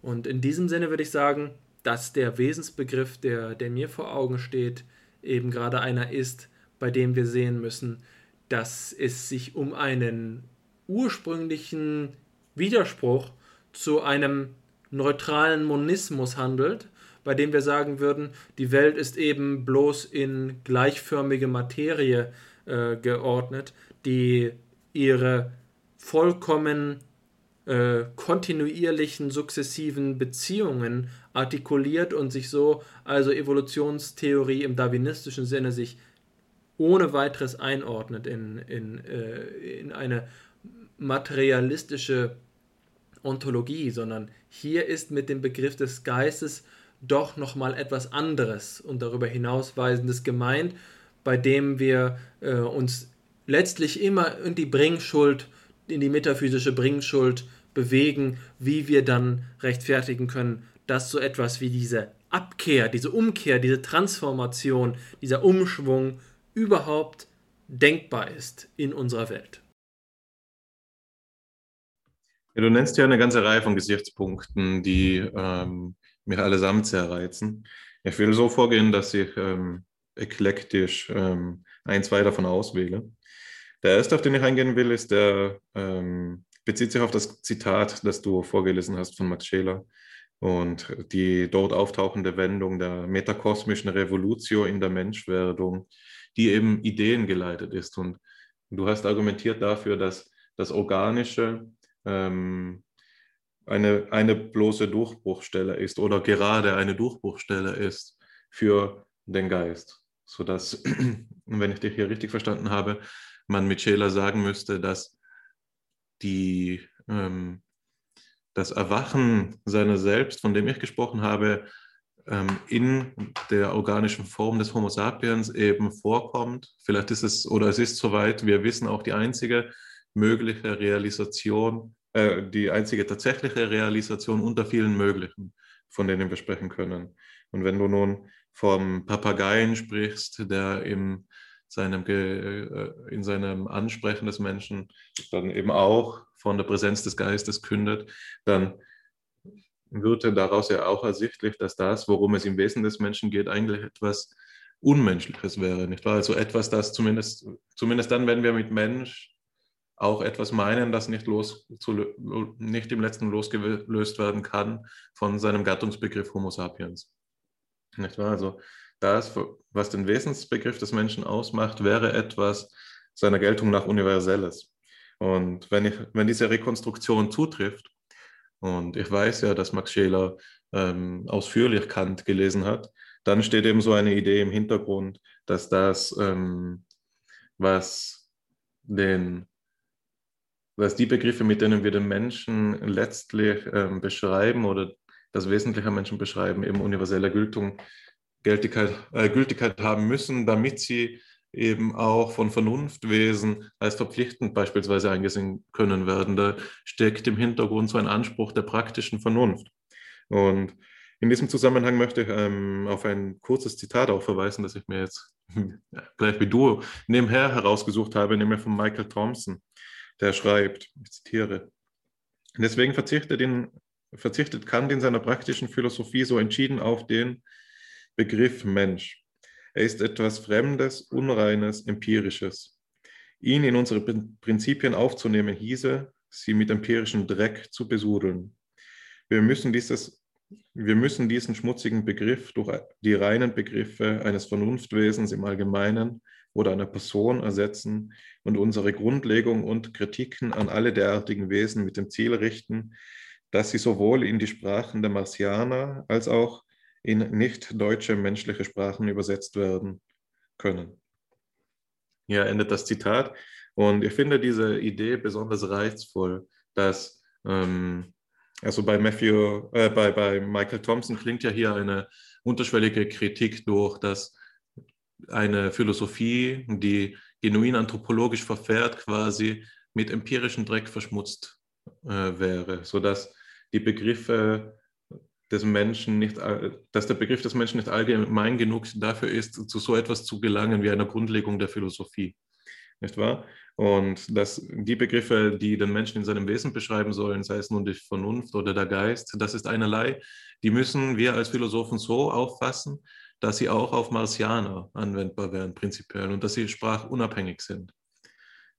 Und in diesem Sinne würde ich sagen, dass der Wesensbegriff, der, der mir vor Augen steht, eben gerade einer ist, bei dem wir sehen müssen, dass es sich um einen ursprünglichen Widerspruch zu einem neutralen Monismus handelt, bei dem wir sagen würden, die Welt ist eben bloß in gleichförmige Materie äh, geordnet, die ihre vollkommen äh, kontinuierlichen, sukzessiven Beziehungen artikuliert und sich so, also Evolutionstheorie im darwinistischen Sinne, sich ohne weiteres einordnet in, in, äh, in eine materialistische Ontologie, sondern hier ist mit dem Begriff des Geistes doch nochmal etwas anderes und darüber hinausweisendes gemeint, bei dem wir äh, uns letztlich immer in die Bringschuld, in die metaphysische Bringschuld bewegen, wie wir dann rechtfertigen können, dass so etwas wie diese Abkehr, diese Umkehr, diese Transformation, dieser Umschwung überhaupt denkbar ist in unserer Welt.
Ja, du nennst ja eine ganze Reihe von Gesichtspunkten, die ähm, mich allesamt sehr reizen. Ich will so vorgehen, dass ich ähm, eklektisch ähm, ein, zwei davon auswähle. Der erste, auf den ich eingehen will, ist der, ähm, bezieht sich auf das Zitat, das du vorgelesen hast von Max Scheler und die dort auftauchende Wendung der metakosmischen Revolutio in der Menschwerdung, die eben Ideen geleitet ist. Und du hast argumentiert dafür, dass das Organische ähm, eine, eine bloße Durchbruchstelle ist oder gerade eine Durchbruchstelle ist für den Geist. Sodass, wenn ich dich hier richtig verstanden habe, man mit Scheler sagen müsste, dass die, ähm, das Erwachen seiner selbst, von dem ich gesprochen habe, ähm, in der organischen Form des Homo sapiens eben vorkommt. Vielleicht ist es oder es ist soweit, wir wissen auch die einzige mögliche Realisation, äh, die einzige tatsächliche Realisation unter vielen möglichen, von denen wir sprechen können. Und wenn du nun vom Papageien sprichst, der im seinem, äh, in seinem Ansprechen des Menschen dann eben auch von der Präsenz des Geistes kündet, dann würde daraus ja auch ersichtlich, dass das, worum es im Wesen des Menschen geht, eigentlich etwas Unmenschliches wäre, nicht wahr? Also etwas, das zumindest, zumindest dann, wenn wir mit Mensch auch etwas meinen, das nicht, los, zu, nicht im letzten losgelöst werden kann von seinem Gattungsbegriff Homo sapiens. Nicht wahr? Also das, was den Wesensbegriff des Menschen ausmacht, wäre etwas seiner Geltung nach Universelles. Und wenn, ich, wenn diese Rekonstruktion zutrifft, und ich weiß ja, dass Max Scheler ähm, ausführlich Kant gelesen hat, dann steht eben so eine Idee im Hintergrund, dass das, ähm, was den dass die Begriffe, mit denen wir den Menschen letztlich ähm, beschreiben oder das Wesentliche Menschen beschreiben, eben universelle Gültung, Gültigkeit, äh, Gültigkeit haben müssen, damit sie eben auch von Vernunftwesen als verpflichtend beispielsweise eingesehen können werden. Da steckt im Hintergrund so ein Anspruch der praktischen Vernunft. Und in diesem Zusammenhang möchte ich ähm, auf ein kurzes Zitat auch verweisen, das ich mir jetzt gleich wie du nebenher herausgesucht habe, nämlich von Michael Thompson der schreibt, ich zitiere, deswegen verzichtet, in, verzichtet Kant in seiner praktischen Philosophie so entschieden auf den Begriff Mensch. Er ist etwas Fremdes, Unreines, Empirisches. Ihn in unsere Prinzipien aufzunehmen hieße, sie mit empirischem Dreck zu besudeln. Wir müssen, dieses, wir müssen diesen schmutzigen Begriff durch die reinen Begriffe eines Vernunftwesens im Allgemeinen oder einer Person ersetzen und unsere Grundlegung und Kritiken an alle derartigen Wesen mit dem Ziel richten, dass sie sowohl in die Sprachen der Marsianer als auch in nicht deutsche menschliche Sprachen übersetzt werden können. Hier endet das Zitat. Und ich finde diese Idee besonders reizvoll, dass ähm, also bei Matthew, äh, bei, bei Michael Thompson klingt ja hier eine unterschwellige Kritik durch, dass eine Philosophie, die genuin anthropologisch verfährt, quasi mit empirischem Dreck verschmutzt äh, wäre, sodass die Begriffe des Menschen nicht, dass der Begriff des Menschen nicht allgemein genug dafür ist, zu so etwas zu gelangen wie einer Grundlegung der Philosophie. Nicht wahr? Und dass die Begriffe, die den Menschen in seinem Wesen beschreiben sollen, sei es nun die Vernunft oder der Geist, das ist einerlei, die müssen wir als Philosophen so auffassen, dass sie auch auf Marsianer anwendbar wären, prinzipiell, und dass sie sprachunabhängig sind.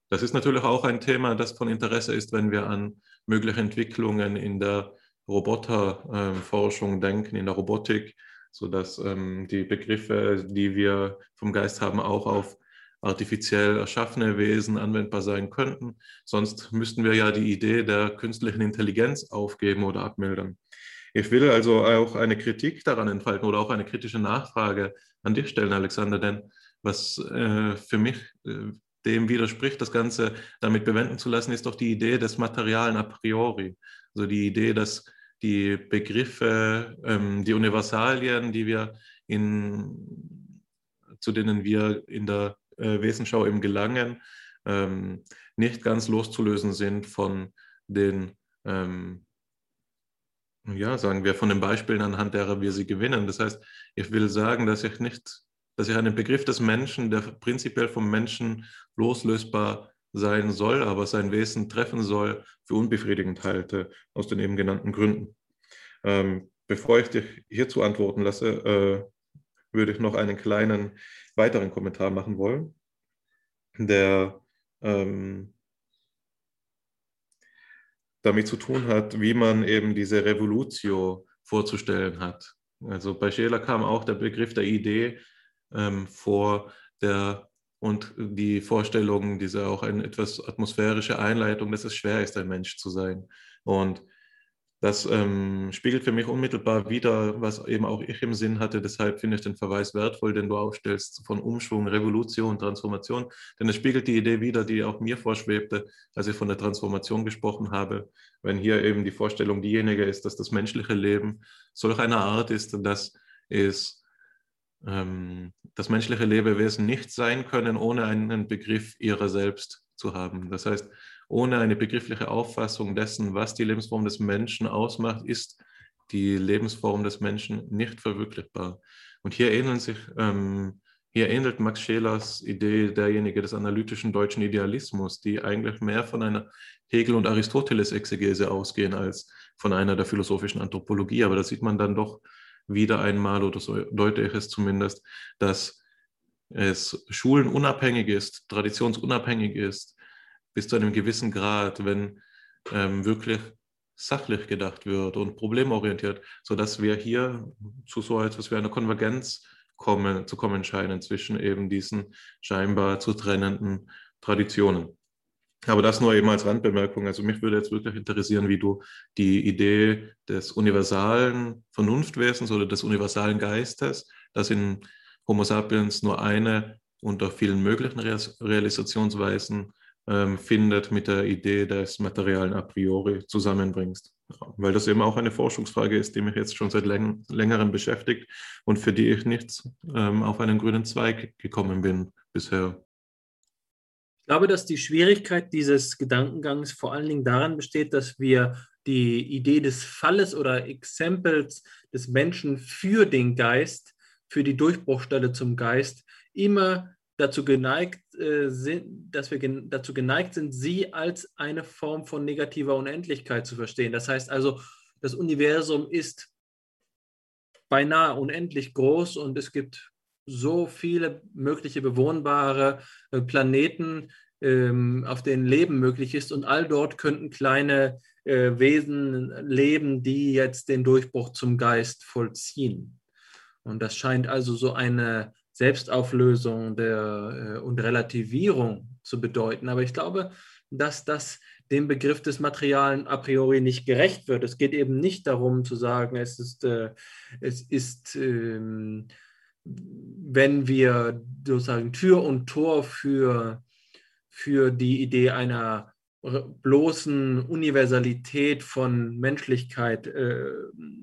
Das ist natürlich auch ein Thema, das von Interesse ist, wenn wir an mögliche Entwicklungen in der Roboterforschung ähm, denken, in der Robotik, sodass ähm, die Begriffe, die wir vom Geist haben, auch auf artifiziell erschaffene Wesen anwendbar sein könnten. Sonst müssten wir ja die Idee der künstlichen Intelligenz aufgeben oder abmildern. Ich will also auch eine Kritik daran entfalten oder auch eine kritische Nachfrage an dich stellen, Alexander, denn was äh, für mich äh, dem widerspricht, das Ganze damit bewenden zu lassen, ist doch die Idee des Materialen a priori. Also die Idee, dass die Begriffe, ähm, die Universalien, die wir in, zu denen wir in der äh, Wesenschau eben gelangen, ähm, nicht ganz loszulösen sind von den, ähm, ja, sagen wir, von den Beispielen, anhand derer wir sie gewinnen. Das heißt, ich will sagen, dass ich nicht, dass ich einen Begriff des Menschen, der prinzipiell vom Menschen loslösbar sein soll, aber sein Wesen treffen soll, für unbefriedigend halte, aus den eben genannten Gründen. Ähm, bevor ich dich hierzu antworten lasse, äh, würde ich noch einen kleinen weiteren Kommentar machen wollen, der ähm, damit zu tun hat, wie man eben diese Revolutio vorzustellen hat. Also bei Scheler kam auch der Begriff der Idee ähm, vor, der und die Vorstellung, diese auch eine etwas atmosphärische Einleitung, dass es schwer ist, ein Mensch zu sein. Und das ähm, spiegelt für mich unmittelbar wider, was eben auch ich im Sinn hatte. Deshalb finde ich den Verweis wertvoll, den du aufstellst von Umschwung, Revolution, Transformation. Denn es spiegelt die Idee wider, die auch mir vorschwebte, als ich von der Transformation gesprochen habe. Wenn hier eben die Vorstellung diejenige ist, dass das menschliche Leben solch einer Art ist, dass es ähm, das menschliche Lebewesen nicht sein können, ohne einen Begriff ihrer selbst zu haben. Das heißt, ohne eine begriffliche Auffassung dessen, was die Lebensform des Menschen ausmacht, ist die Lebensform des Menschen nicht verwirklichbar. Und hier ähneln sich, ähm, hier ähnelt Max Schelers Idee derjenige des analytischen deutschen Idealismus, die eigentlich mehr von einer Hegel- und Aristoteles-Exegese ausgehen als von einer der philosophischen Anthropologie. Aber da sieht man dann doch wieder einmal, oder so deute ich es zumindest, dass es schulenunabhängig ist, traditionsunabhängig ist, bis zu einem gewissen Grad, wenn ähm, wirklich sachlich gedacht wird und problemorientiert, sodass wir hier zu so etwas wie einer Konvergenz kommen, zu kommen scheinen zwischen eben diesen scheinbar zu trennenden Traditionen. Aber das nur eben als Randbemerkung. Also mich würde jetzt wirklich interessieren, wie du die Idee des universalen Vernunftwesens oder des universalen Geistes, das in Homo sapiens nur eine unter vielen möglichen Realisationsweisen ähm, findet mit der Idee des Materialen a priori zusammenbringst. Weil das eben auch eine Forschungsfrage ist, die mich jetzt schon seit läng längerem beschäftigt und für die ich nicht ähm, auf einen grünen Zweig gekommen bin bisher.
Ich glaube, dass die Schwierigkeit dieses Gedankengangs vor allen Dingen daran besteht, dass wir die Idee des Falles oder Exempels des Menschen für den Geist, für die Durchbruchstelle zum Geist immer dazu geneigt äh, sind, dass wir gen dazu geneigt sind, sie als eine Form von negativer Unendlichkeit zu verstehen. Das heißt also, das Universum ist beinahe unendlich groß und es gibt so viele mögliche bewohnbare äh, Planeten, ähm, auf denen Leben möglich ist und all dort könnten kleine äh, Wesen leben, die jetzt den Durchbruch zum Geist vollziehen. Und das scheint also so eine Selbstauflösung der, äh, und Relativierung zu bedeuten. Aber ich glaube, dass das dem Begriff des Materialen a priori nicht gerecht wird. Es geht eben nicht darum zu sagen, es ist, es ist ähm, wenn wir sozusagen Tür und Tor für, für die Idee einer bloßen Universalität von Menschlichkeit äh,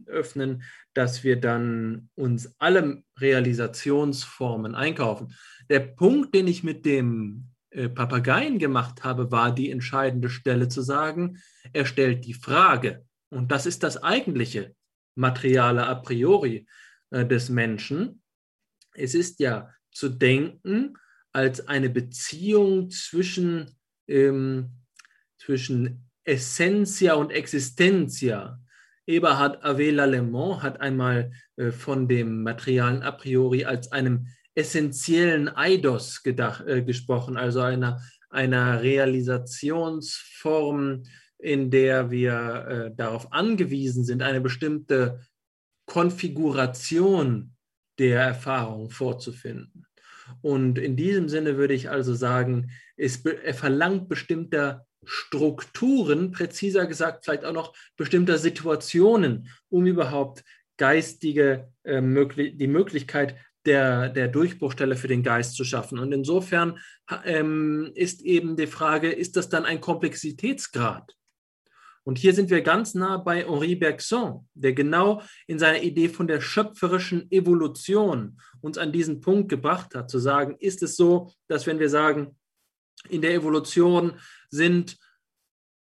öffnen, dass wir dann uns alle Realisationsformen einkaufen. Der Punkt, den ich mit dem äh, Papageien gemacht habe, war die entscheidende Stelle zu sagen, er stellt die Frage. Und das ist das eigentliche Materiale a priori äh, des Menschen. Es ist ja zu denken als eine Beziehung zwischen ähm, zwischen Essentia und Existentia. Eberhard Avela Lemont hat einmal äh, von dem Materialen a priori als einem essentiellen Eidos gedacht, äh, gesprochen, also einer, einer Realisationsform, in der wir äh, darauf angewiesen sind, eine bestimmte Konfiguration der Erfahrung vorzufinden. Und in diesem Sinne würde ich also sagen, es, er verlangt bestimmter Strukturen, präziser gesagt vielleicht auch noch bestimmter Situationen, um überhaupt geistige, äh, möglich, die Möglichkeit der, der Durchbruchstelle für den Geist zu schaffen. Und insofern ähm, ist eben die Frage, ist das dann ein Komplexitätsgrad? Und hier sind wir ganz nah bei Henri Bergson, der genau in seiner Idee von der schöpferischen Evolution uns an diesen Punkt gebracht hat, zu sagen, ist es so, dass wenn wir sagen, in der Evolution sind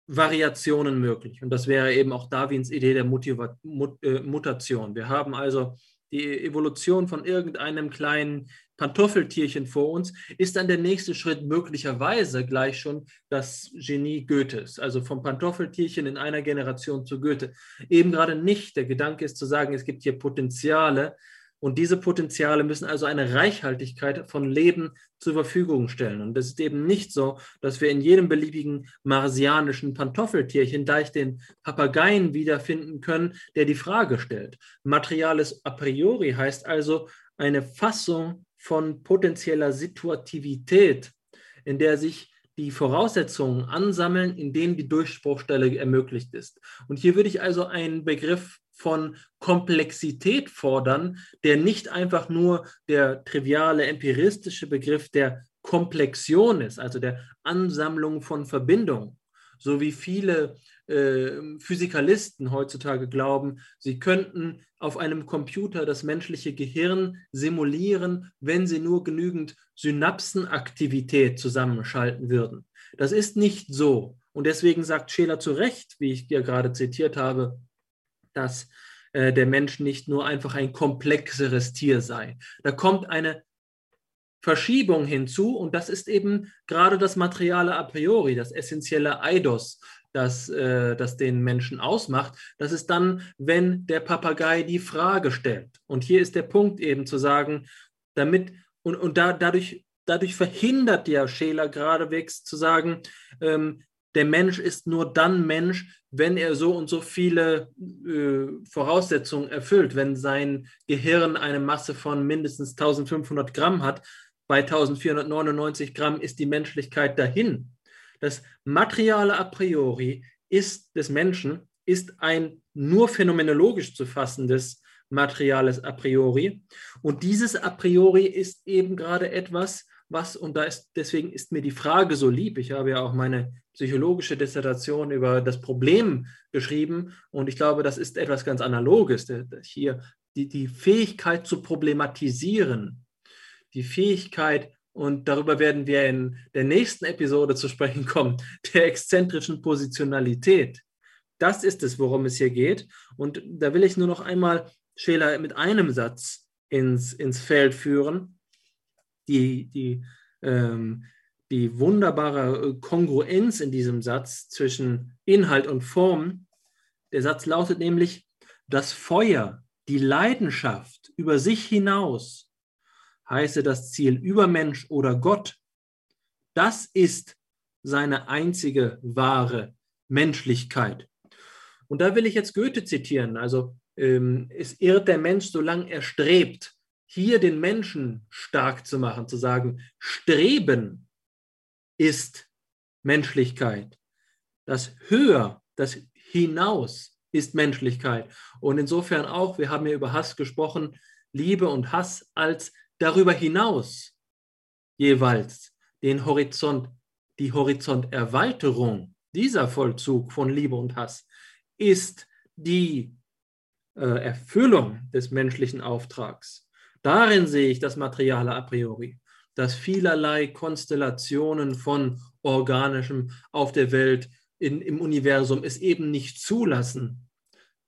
Variationen möglich. Und das wäre eben auch Darwins Idee der Motiva Mut äh, Mutation. Wir haben also die Evolution von irgendeinem kleinen Pantoffeltierchen vor uns, ist dann der nächste Schritt möglicherweise gleich schon das Genie Goethes, also vom Pantoffeltierchen in einer Generation zu Goethe. Eben gerade nicht. Der Gedanke ist zu sagen, es gibt hier Potenziale und diese Potenziale müssen also eine Reichhaltigkeit von Leben zur Verfügung stellen. Und es ist eben nicht so, dass wir in jedem beliebigen marsianischen Pantoffeltierchen gleich den Papageien wiederfinden können, der die Frage stellt. Materiales a priori heißt also eine Fassung von potenzieller Situativität, in der sich die Voraussetzungen ansammeln, in denen die Durchbruchstelle ermöglicht ist. Und hier würde ich also einen Begriff von Komplexität fordern, der nicht einfach nur der triviale empiristische Begriff der Komplexion ist, also der Ansammlung von Verbindungen, so wie viele äh, Physikalisten heutzutage glauben, sie könnten auf einem Computer das menschliche Gehirn simulieren, wenn sie nur genügend Synapsenaktivität zusammenschalten würden. Das ist nicht so. Und deswegen sagt Scheler zu Recht, wie ich dir gerade zitiert habe, dass äh, der Mensch nicht nur einfach ein komplexeres Tier sei. Da kommt eine Verschiebung hinzu und das ist eben gerade das Materiale a priori, das essentielle Eidos, das, äh, das den Menschen ausmacht. Das ist dann, wenn der Papagei die Frage stellt. Und hier ist der Punkt eben zu sagen, damit und, und da, dadurch, dadurch verhindert ja Scheler geradewegs zu sagen, ähm, der Mensch ist nur dann Mensch, wenn er so und so viele äh, Voraussetzungen erfüllt, wenn sein Gehirn eine Masse von mindestens 1500 Gramm hat. Bei 1499 Gramm ist die Menschlichkeit dahin. Das Materiale a priori ist des Menschen ist ein nur phänomenologisch zu fassendes Materiales a priori. Und dieses a priori ist eben gerade etwas, was, und da ist, deswegen ist mir die Frage so lieb. Ich habe ja auch meine psychologische Dissertation über das Problem geschrieben und ich glaube, das ist etwas ganz Analoges. Hier die, die Fähigkeit zu problematisieren, die Fähigkeit, und darüber werden wir in der nächsten Episode zu sprechen kommen, der exzentrischen Positionalität. Das ist es, worum es hier geht. Und da will ich nur noch einmal Scheler mit einem Satz ins, ins Feld führen. Die, die, ähm, die wunderbare Kongruenz in diesem Satz zwischen Inhalt und Form. Der Satz lautet nämlich, das Feuer, die Leidenschaft über sich hinaus heiße das Ziel Übermensch oder Gott, das ist seine einzige wahre Menschlichkeit. Und da will ich jetzt Goethe zitieren. Also ähm, es irrt der Mensch, solange er strebt, hier den Menschen stark zu machen, zu sagen, Streben ist Menschlichkeit. Das Höher, das Hinaus ist Menschlichkeit. Und insofern auch, wir haben ja über Hass gesprochen, Liebe und Hass als darüber hinaus jeweils den Horizont, die Horizonterweiterung, dieser Vollzug von Liebe und Hass, ist die äh, Erfüllung des menschlichen Auftrags. Darin sehe ich das Materiale a priori, dass vielerlei Konstellationen von Organischem auf der Welt, in, im Universum es eben nicht zulassen,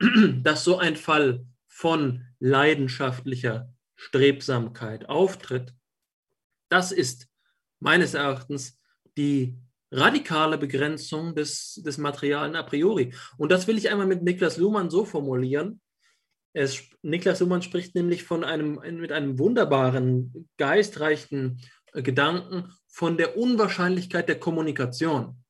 dass so ein Fall von leidenschaftlicher Strebsamkeit auftritt, das ist meines Erachtens die radikale Begrenzung des, des Materialen a priori. Und das will ich einmal mit Niklas Luhmann so formulieren. Es, Niklas Luhmann spricht nämlich von einem, mit einem wunderbaren, geistreichen Gedanken von der Unwahrscheinlichkeit der Kommunikation.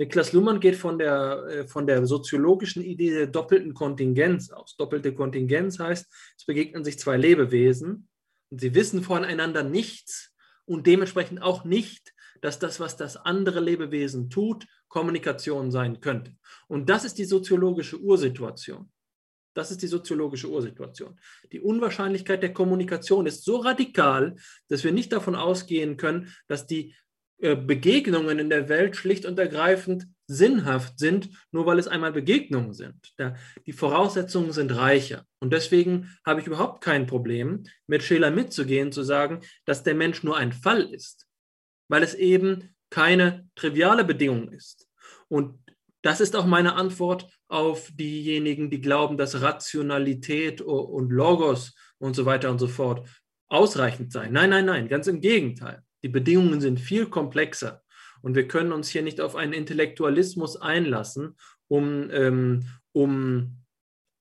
Niklas Luhmann geht von der, äh, von der soziologischen Idee der doppelten Kontingenz aus. Doppelte Kontingenz heißt, es begegnen sich zwei Lebewesen Und sie wissen voneinander nichts und dementsprechend auch nicht, dass das, was das andere Lebewesen tut, Kommunikation sein könnte. Und das ist die soziologische Ursituation. Das ist die soziologische Ursituation. Die Unwahrscheinlichkeit der Kommunikation ist so radikal, dass wir nicht davon ausgehen können, dass die Begegnungen in der Welt schlicht und ergreifend sinnhaft sind, nur weil es einmal Begegnungen sind. die Voraussetzungen sind reicher. Und deswegen habe ich überhaupt kein Problem, mit Scheler mitzugehen, zu sagen, dass der Mensch nur ein Fall ist, weil es eben keine triviale Bedingung ist. Und das ist auch meine Antwort auf diejenigen, die glauben, dass Rationalität und Logos und so weiter und so fort ausreichend seien. Nein, nein, nein, ganz im Gegenteil. Die Bedingungen sind viel komplexer und wir können uns hier nicht auf einen Intellektualismus einlassen, um, ähm, um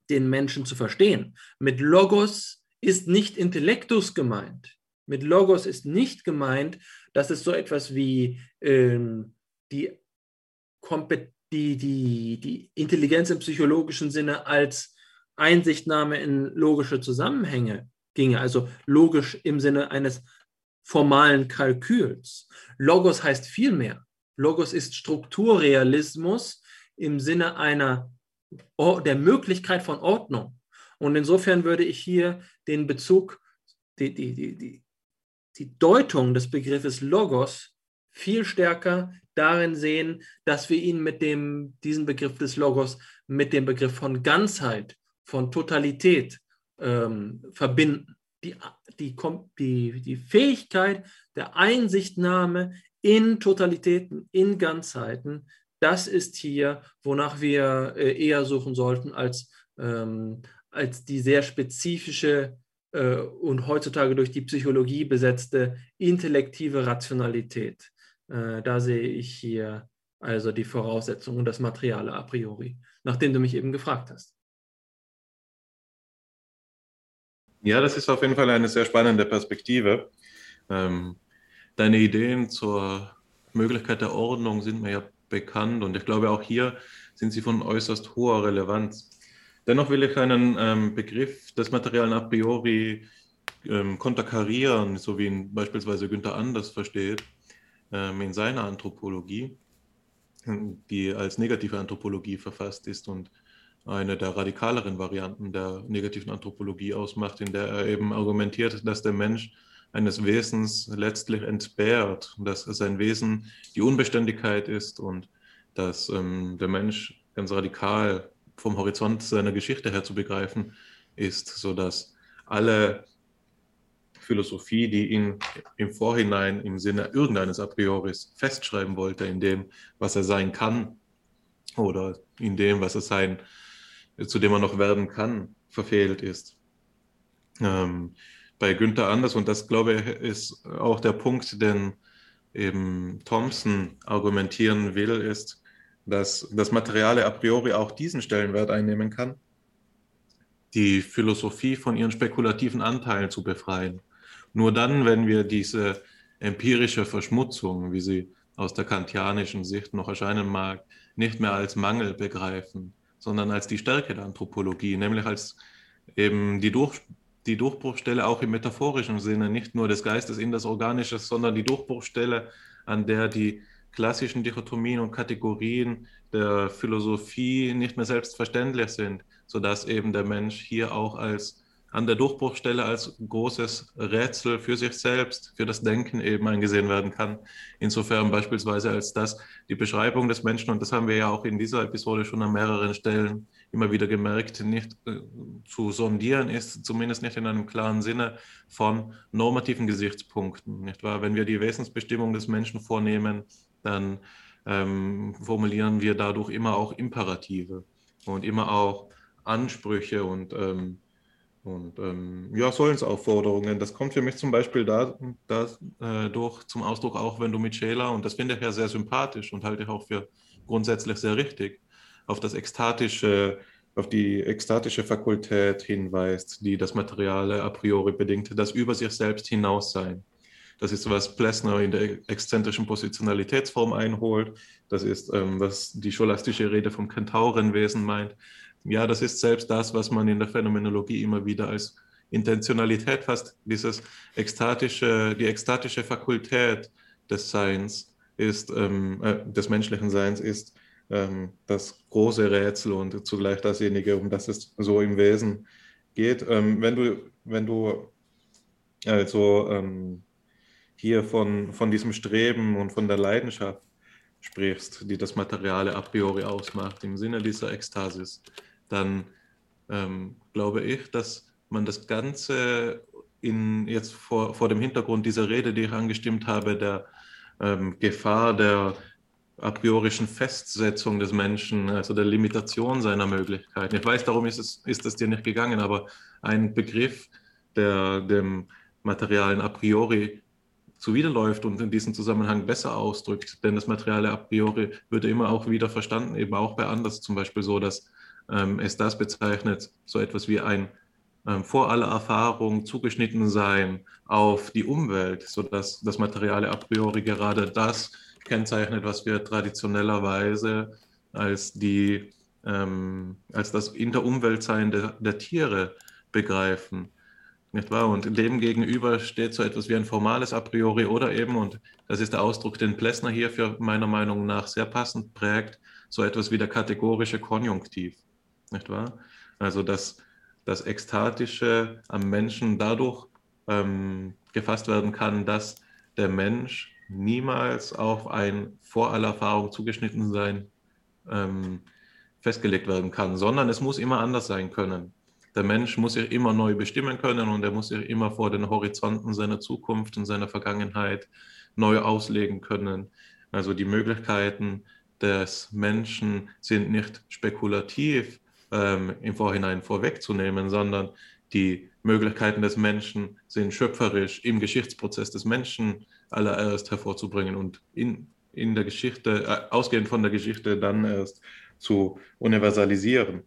den Menschen zu verstehen. Mit Logos ist nicht Intellektus gemeint. Mit Logos ist nicht gemeint, dass es so etwas wie ähm, die, die, die, die Intelligenz im psychologischen Sinne als Einsichtnahme in logische Zusammenhänge ginge, also logisch im Sinne eines formalen Kalküls. Logos heißt viel mehr. Logos ist Strukturrealismus im Sinne einer der Möglichkeit von Ordnung. Und insofern würde ich hier den Bezug, die, die, die, die, Deutung des Begriffes Logos viel stärker darin sehen, dass wir ihn mit dem, diesen Begriff des Logos mit dem Begriff von Ganzheit, von Totalität ähm, verbinden die, die, die, die Fähigkeit der Einsichtnahme in Totalitäten, in Ganzheiten, das ist hier, wonach wir äh, eher suchen sollten, als, ähm, als die sehr spezifische äh, und heutzutage durch die Psychologie besetzte intellektive Rationalität. Äh, da sehe ich hier also die Voraussetzungen und das Materiale a priori, nachdem du mich eben gefragt hast.
Ja, das ist auf jeden Fall eine sehr spannende Perspektive. Ähm, deine Ideen zur Möglichkeit der Ordnung sind mir ja bekannt und ich glaube auch hier sind sie von äußerst hoher Relevanz. Dennoch will ich einen ähm, Begriff des Materialen a priori ähm, konterkarieren, so wie ihn beispielsweise Günther Anders versteht ähm, in seiner Anthropologie, die als negative Anthropologie verfasst ist und eine der radikaleren Varianten der negativen Anthropologie ausmacht, in der er eben argumentiert, dass der Mensch eines Wesens letztlich entbehrt, dass sein Wesen die Unbeständigkeit ist und dass ähm, der Mensch ganz radikal vom Horizont seiner Geschichte her zu begreifen ist, sodass alle Philosophie, die ihn im Vorhinein im Sinne irgendeines A prioris festschreiben wollte, in dem, was er sein kann oder in dem, was er sein kann, zu dem man noch werden kann, verfehlt ist. Ähm, bei Günther Anders, und das glaube ich ist auch der Punkt, den eben Thompson argumentieren will, ist, dass das Materiale a priori auch diesen Stellenwert einnehmen kann, die Philosophie von ihren spekulativen Anteilen zu befreien. Nur dann, wenn wir diese empirische Verschmutzung, wie sie aus der kantianischen Sicht noch erscheinen mag, nicht mehr als Mangel begreifen, sondern als die Stärke der Anthropologie, nämlich als eben die, Durch, die Durchbruchstelle auch im metaphorischen Sinne, nicht nur des Geistes in das Organische, sondern die Durchbruchstelle, an der die klassischen Dichotomien und Kategorien der Philosophie nicht mehr selbstverständlich sind, sodass eben der Mensch hier auch als an der Durchbruchstelle als großes Rätsel für sich selbst, für das Denken eben angesehen werden kann. Insofern beispielsweise als das die Beschreibung des Menschen, und das haben wir ja auch in dieser Episode schon an mehreren Stellen immer wieder gemerkt, nicht äh, zu sondieren ist, zumindest nicht in einem klaren Sinne von normativen Gesichtspunkten, nicht wahr? Wenn wir die Wesensbestimmung des Menschen vornehmen, dann ähm, formulieren wir dadurch immer auch Imperative und immer auch Ansprüche und ähm, und ähm, ja, Sollensaufforderungen, das kommt für mich zum Beispiel da, dadurch äh, zum Ausdruck, auch wenn du mit Scheler, und das finde ich ja sehr sympathisch und halte ich auch für grundsätzlich sehr richtig, auf das ekstatische, auf die ekstatische Fakultät hinweist, die das Materiale a priori bedingt, das über sich selbst hinaus sein. Das ist, was Plessner in der exzentrischen Positionalitätsform einholt. Das ist, ähm, was die scholastische Rede vom Kentaurenwesen meint ja, das ist selbst das, was man in der Phänomenologie immer wieder als Intentionalität fast, dieses ekstatische, die ekstatische Fakultät des Seins ist, ähm, äh, des menschlichen Seins ist ähm, das große Rätsel und zugleich dasjenige, um das es so im Wesen geht. Ähm, wenn du, wenn du also ähm, hier von, von diesem Streben und von der Leidenschaft sprichst, die das Materiale a priori ausmacht, im Sinne dieser Ekstasis, dann ähm, glaube ich, dass man das Ganze in, jetzt vor, vor dem Hintergrund dieser Rede, die ich angestimmt habe, der ähm, Gefahr der a priorischen Festsetzung des Menschen, also der Limitation seiner Möglichkeiten. Ich weiß, darum ist es, ist es dir nicht gegangen, aber ein Begriff, der dem Materialen a priori zuwiderläuft und in diesem Zusammenhang besser ausdrückt, denn das Materiale a priori würde immer auch wieder verstanden, eben auch bei anders zum Beispiel so, dass ähm, es das bezeichnet, so etwas wie ein ähm, vor aller Erfahrung zugeschnitten sein auf die Umwelt, sodass das Materiale a priori gerade das kennzeichnet, was wir traditionellerweise als, die, ähm, als das in der der, Tiere begreifen. Nicht wahr? Und dem gegenüber steht so etwas wie ein formales A priori oder eben, und das ist der Ausdruck, den Plessner hier für meiner Meinung nach sehr passend prägt, so etwas wie der kategorische Konjunktiv. Nicht wahr? Also das, das Ekstatische am Menschen dadurch ähm, gefasst werden kann, dass der Mensch niemals auf ein vor aller Erfahrung zugeschnitten sein ähm, festgelegt werden kann, sondern es muss immer anders sein können. Der Mensch muss sich immer neu bestimmen können und er muss sich immer vor den Horizonten seiner Zukunft und seiner Vergangenheit neu auslegen können. Also die Möglichkeiten des Menschen sind nicht spekulativ ähm, im Vorhinein vorwegzunehmen, sondern die Möglichkeiten des Menschen sind schöpferisch im Geschichtsprozess des Menschen allererst hervorzubringen und in, in der Geschichte, äh, ausgehend von der Geschichte, dann erst zu universalisieren.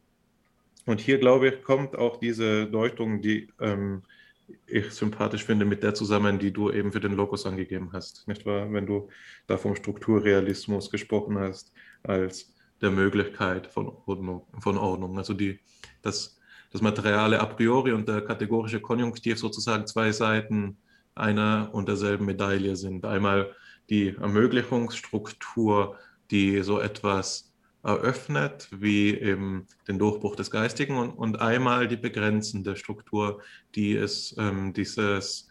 Und hier, glaube ich, kommt auch diese Deutung, die ähm, ich sympathisch finde, mit der zusammen, die du eben für den Logos angegeben hast. Nicht wahr? Wenn du da vom Strukturrealismus gesprochen hast, als der Möglichkeit von Ordnung. Von Ordnung. Also die, das, das Materiale a priori und der kategorische Konjunktiv sozusagen zwei Seiten einer und derselben Medaille sind. Einmal die Ermöglichungsstruktur, die so etwas eröffnet, wie eben den Durchbruch des Geistigen und, und einmal die begrenzende Struktur, die es ähm, dieses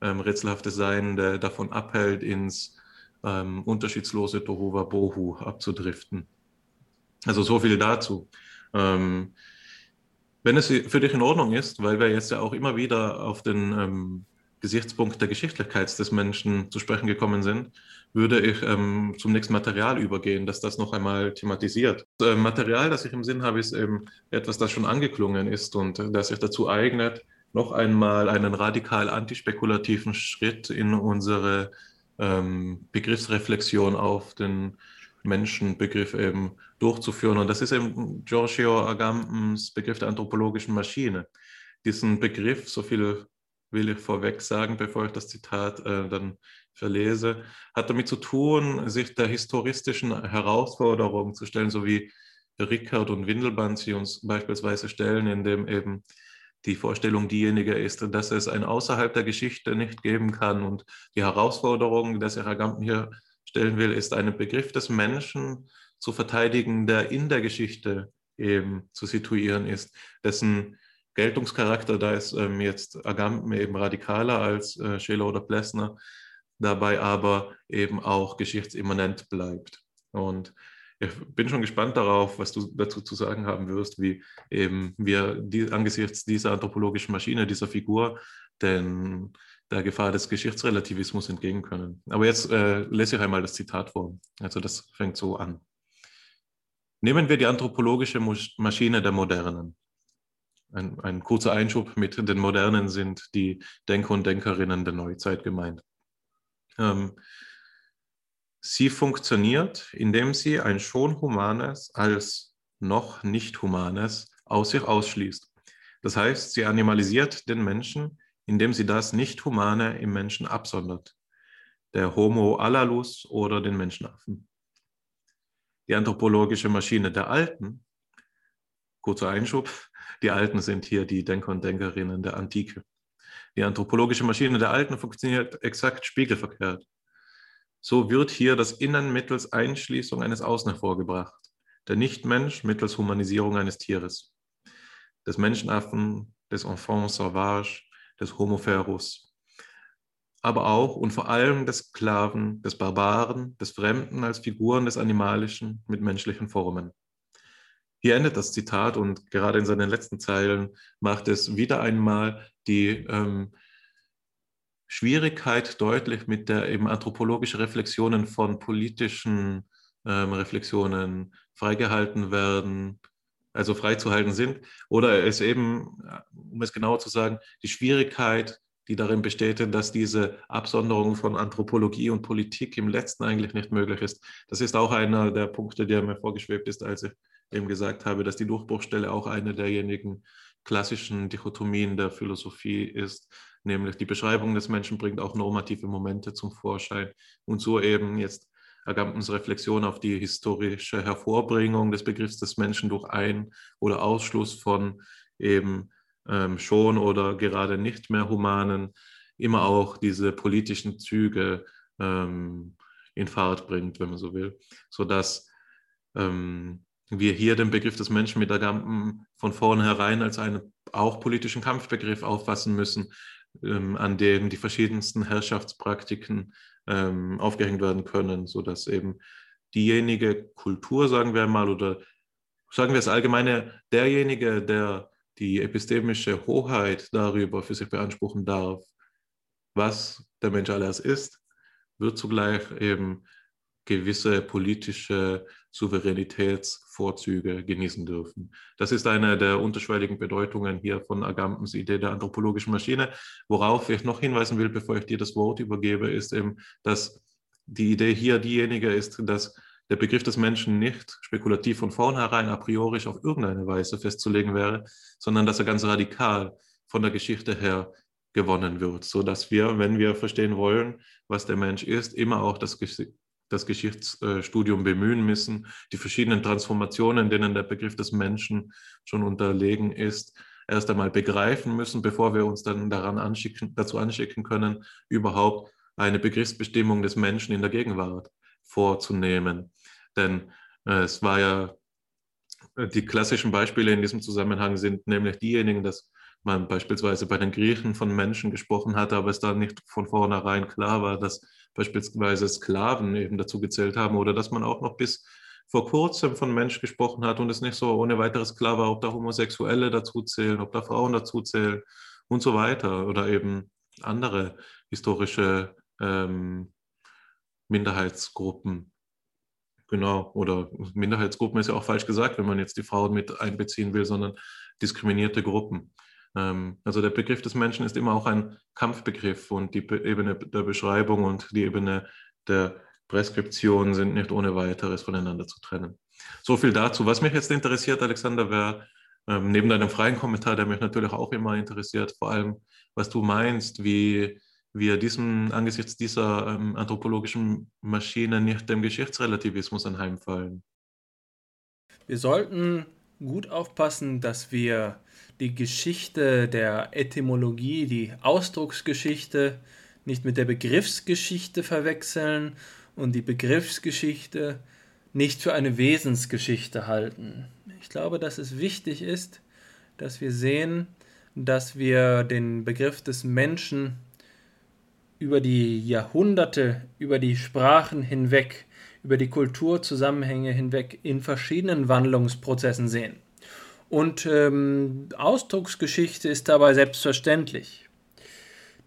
ähm, rätselhafte Sein davon abhält, ins ähm, unterschiedslose Tohuwa Bohu abzudriften. Also so viel dazu. Ähm, wenn es für dich in Ordnung ist, weil wir jetzt ja auch immer wieder auf den ähm, Gesichtspunkt der Geschichtlichkeit des Menschen zu sprechen gekommen sind, würde ich ähm, zum nächsten Material übergehen, dass das noch einmal thematisiert. Das äh, Material, das ich im Sinn habe, ist eben etwas, das schon angeklungen ist und äh, das sich dazu eignet, noch einmal einen radikal antispekulativen Schritt in unsere ähm, Begriffsreflexion auf den Menschenbegriff eben durchzuführen. Und das ist eben Giorgio Agampens Begriff der anthropologischen Maschine. Diesen Begriff, so viel will ich vorweg sagen, bevor ich das Zitat äh, dann verlese, hat damit zu tun, sich der historistischen Herausforderung zu stellen, so wie Rickard und Windelband sie uns beispielsweise stellen, indem eben die Vorstellung diejenige ist, dass es ein außerhalb der Geschichte nicht geben kann. Und die Herausforderung, die sich Agamben hier stellen will, ist einen Begriff des Menschen zu verteidigen, der in der Geschichte eben zu situieren ist, dessen Geltungscharakter, da ist ähm, jetzt Agamben eben radikaler als äh, Scheler oder Plessner, dabei aber eben auch geschichtsimmanent bleibt. Und ich bin schon gespannt darauf, was du dazu zu sagen haben wirst, wie eben wir die, angesichts dieser anthropologischen Maschine, dieser Figur, den, der Gefahr des Geschichtsrelativismus entgegen können. Aber jetzt äh, lese ich einmal das Zitat vor. Also das fängt so an. Nehmen wir die anthropologische Maschine der Modernen ein, ein kurzer Einschub mit den Modernen sind die Denker und Denkerinnen der Neuzeit gemeint. Ähm, sie funktioniert, indem sie ein schon Humanes als noch nicht Humanes aus sich ausschließt. Das heißt, sie animalisiert den Menschen, indem sie das Nicht-Humane im Menschen absondert. Der Homo alalus oder den Menschenaffen. Die anthropologische Maschine der Alten, kurzer Einschub, Die Alten sind hier die Denker und Denkerinnen der Antike. Die anthropologische Maschine der Alten funktioniert exakt spiegelverkehrt. So wird hier das Innen mittels Einschließung eines Außen hervorgebracht, der Nichtmensch mittels Humanisierung eines Tieres, des Menschenaffen, des Enfant sauvage, des Homo ferus, aber auch und vor allem des Sklaven, des Barbaren, des Fremden als Figuren des Animalischen mit menschlichen Formen. Hier endet das Zitat und gerade in seinen letzten Zeilen macht es wieder einmal die ähm, Schwierigkeit deutlich, mit der eben anthropologische Reflexionen von politischen ähm, Reflexionen freigehalten werden, also freizuhalten sind, oder es eben, um es genauer zu sagen, die Schwierigkeit, die darin besteht, dass diese Absonderung von Anthropologie und Politik im letzten eigentlich nicht möglich ist. Das ist auch einer der Punkte, der mir vorgeschwebt ist, als ich eben gesagt habe, dass die Durchbruchstelle auch eine derjenigen klassischen Dichotomien der Philosophie ist, nämlich die Beschreibung des Menschen bringt auch normative Momente zum Vorschein und so eben jetzt Agampens Reflexion auf die historische Hervorbringung des Begriffs des Menschen durch Ein- oder Ausschluss von eben ähm, schon oder gerade nicht mehr humanen, immer auch diese politischen Züge ähm, in Fahrt bringt, wenn man so will, sodass ähm, wir hier den Begriff des Menschen mit Agamben von vornherein als einen auch politischen Kampfbegriff auffassen müssen, ähm, an dem die verschiedensten Herrschaftspraktiken ähm, aufgehängt werden können, sodass eben diejenige Kultur, sagen wir mal, oder sagen wir es allgemeine, derjenige, der die epistemische Hoheit darüber für sich beanspruchen darf, was der Mensch alles ist, wird zugleich eben gewisse politische Souveränitätsvorzüge genießen dürfen. Das ist eine der unterschwelligen Bedeutungen hier von Agampens Idee der anthropologischen Maschine. Worauf ich noch hinweisen will, bevor ich dir das Wort übergebe, ist eben, dass die Idee hier diejenige ist, dass der Begriff des Menschen nicht spekulativ von vornherein a priori auf irgendeine Weise festzulegen wäre, sondern dass er ganz radikal von der Geschichte her gewonnen wird, so dass wir, wenn wir verstehen wollen, was der Mensch ist, immer auch das das Geschichtsstudium bemühen müssen, die verschiedenen Transformationen, denen der Begriff des Menschen schon unterlegen ist, erst einmal begreifen müssen, bevor wir uns dann daran anschicken, dazu anschicken können, überhaupt eine Begriffsbestimmung des Menschen in der Gegenwart vorzunehmen. Denn äh, es war ja, äh, die klassischen Beispiele in diesem Zusammenhang sind nämlich diejenigen, dass man beispielsweise bei den Griechen von Menschen gesprochen hatte, aber es dann nicht von vornherein klar war, dass beispielsweise Sklaven eben dazu gezählt haben oder dass man auch noch bis vor kurzem von Mensch gesprochen hat und es nicht so ohne weiteres klar war, ob da Homosexuelle dazu zählen, ob da Frauen dazu zählen und so weiter oder eben andere historische ähm, Minderheitsgruppen. Genau, oder Minderheitsgruppen ist ja auch falsch gesagt, wenn man jetzt die Frauen mit einbeziehen will, sondern diskriminierte Gruppen. Ähm, also der Begriff des Menschen ist immer auch ein Kampfbegriff und die Ebene der Beschreibung und die Ebene der Präskription sind nicht ohne weiteres voneinander zu trennen. So viel dazu. Was mich jetzt interessiert, Alexander, wäre ähm, neben deinem freien Kommentar, der mich natürlich auch immer interessiert, vor allem, was du meinst, wie wir diesem, angesichts dieser ähm, anthropologischen Maschine nicht dem Geschichtsrelativismus anheimfallen.
Wir sollten gut aufpassen, dass wir die Geschichte der Etymologie, die Ausdrucksgeschichte nicht mit der Begriffsgeschichte verwechseln und die Begriffsgeschichte nicht für eine Wesensgeschichte halten. Ich glaube, dass es wichtig ist, dass wir sehen, dass wir den Begriff des Menschen über die Jahrhunderte, über die Sprachen hinweg, über die Kulturzusammenhänge hinweg in verschiedenen Wandlungsprozessen sehen. Und ähm, Ausdrucksgeschichte ist dabei selbstverständlich.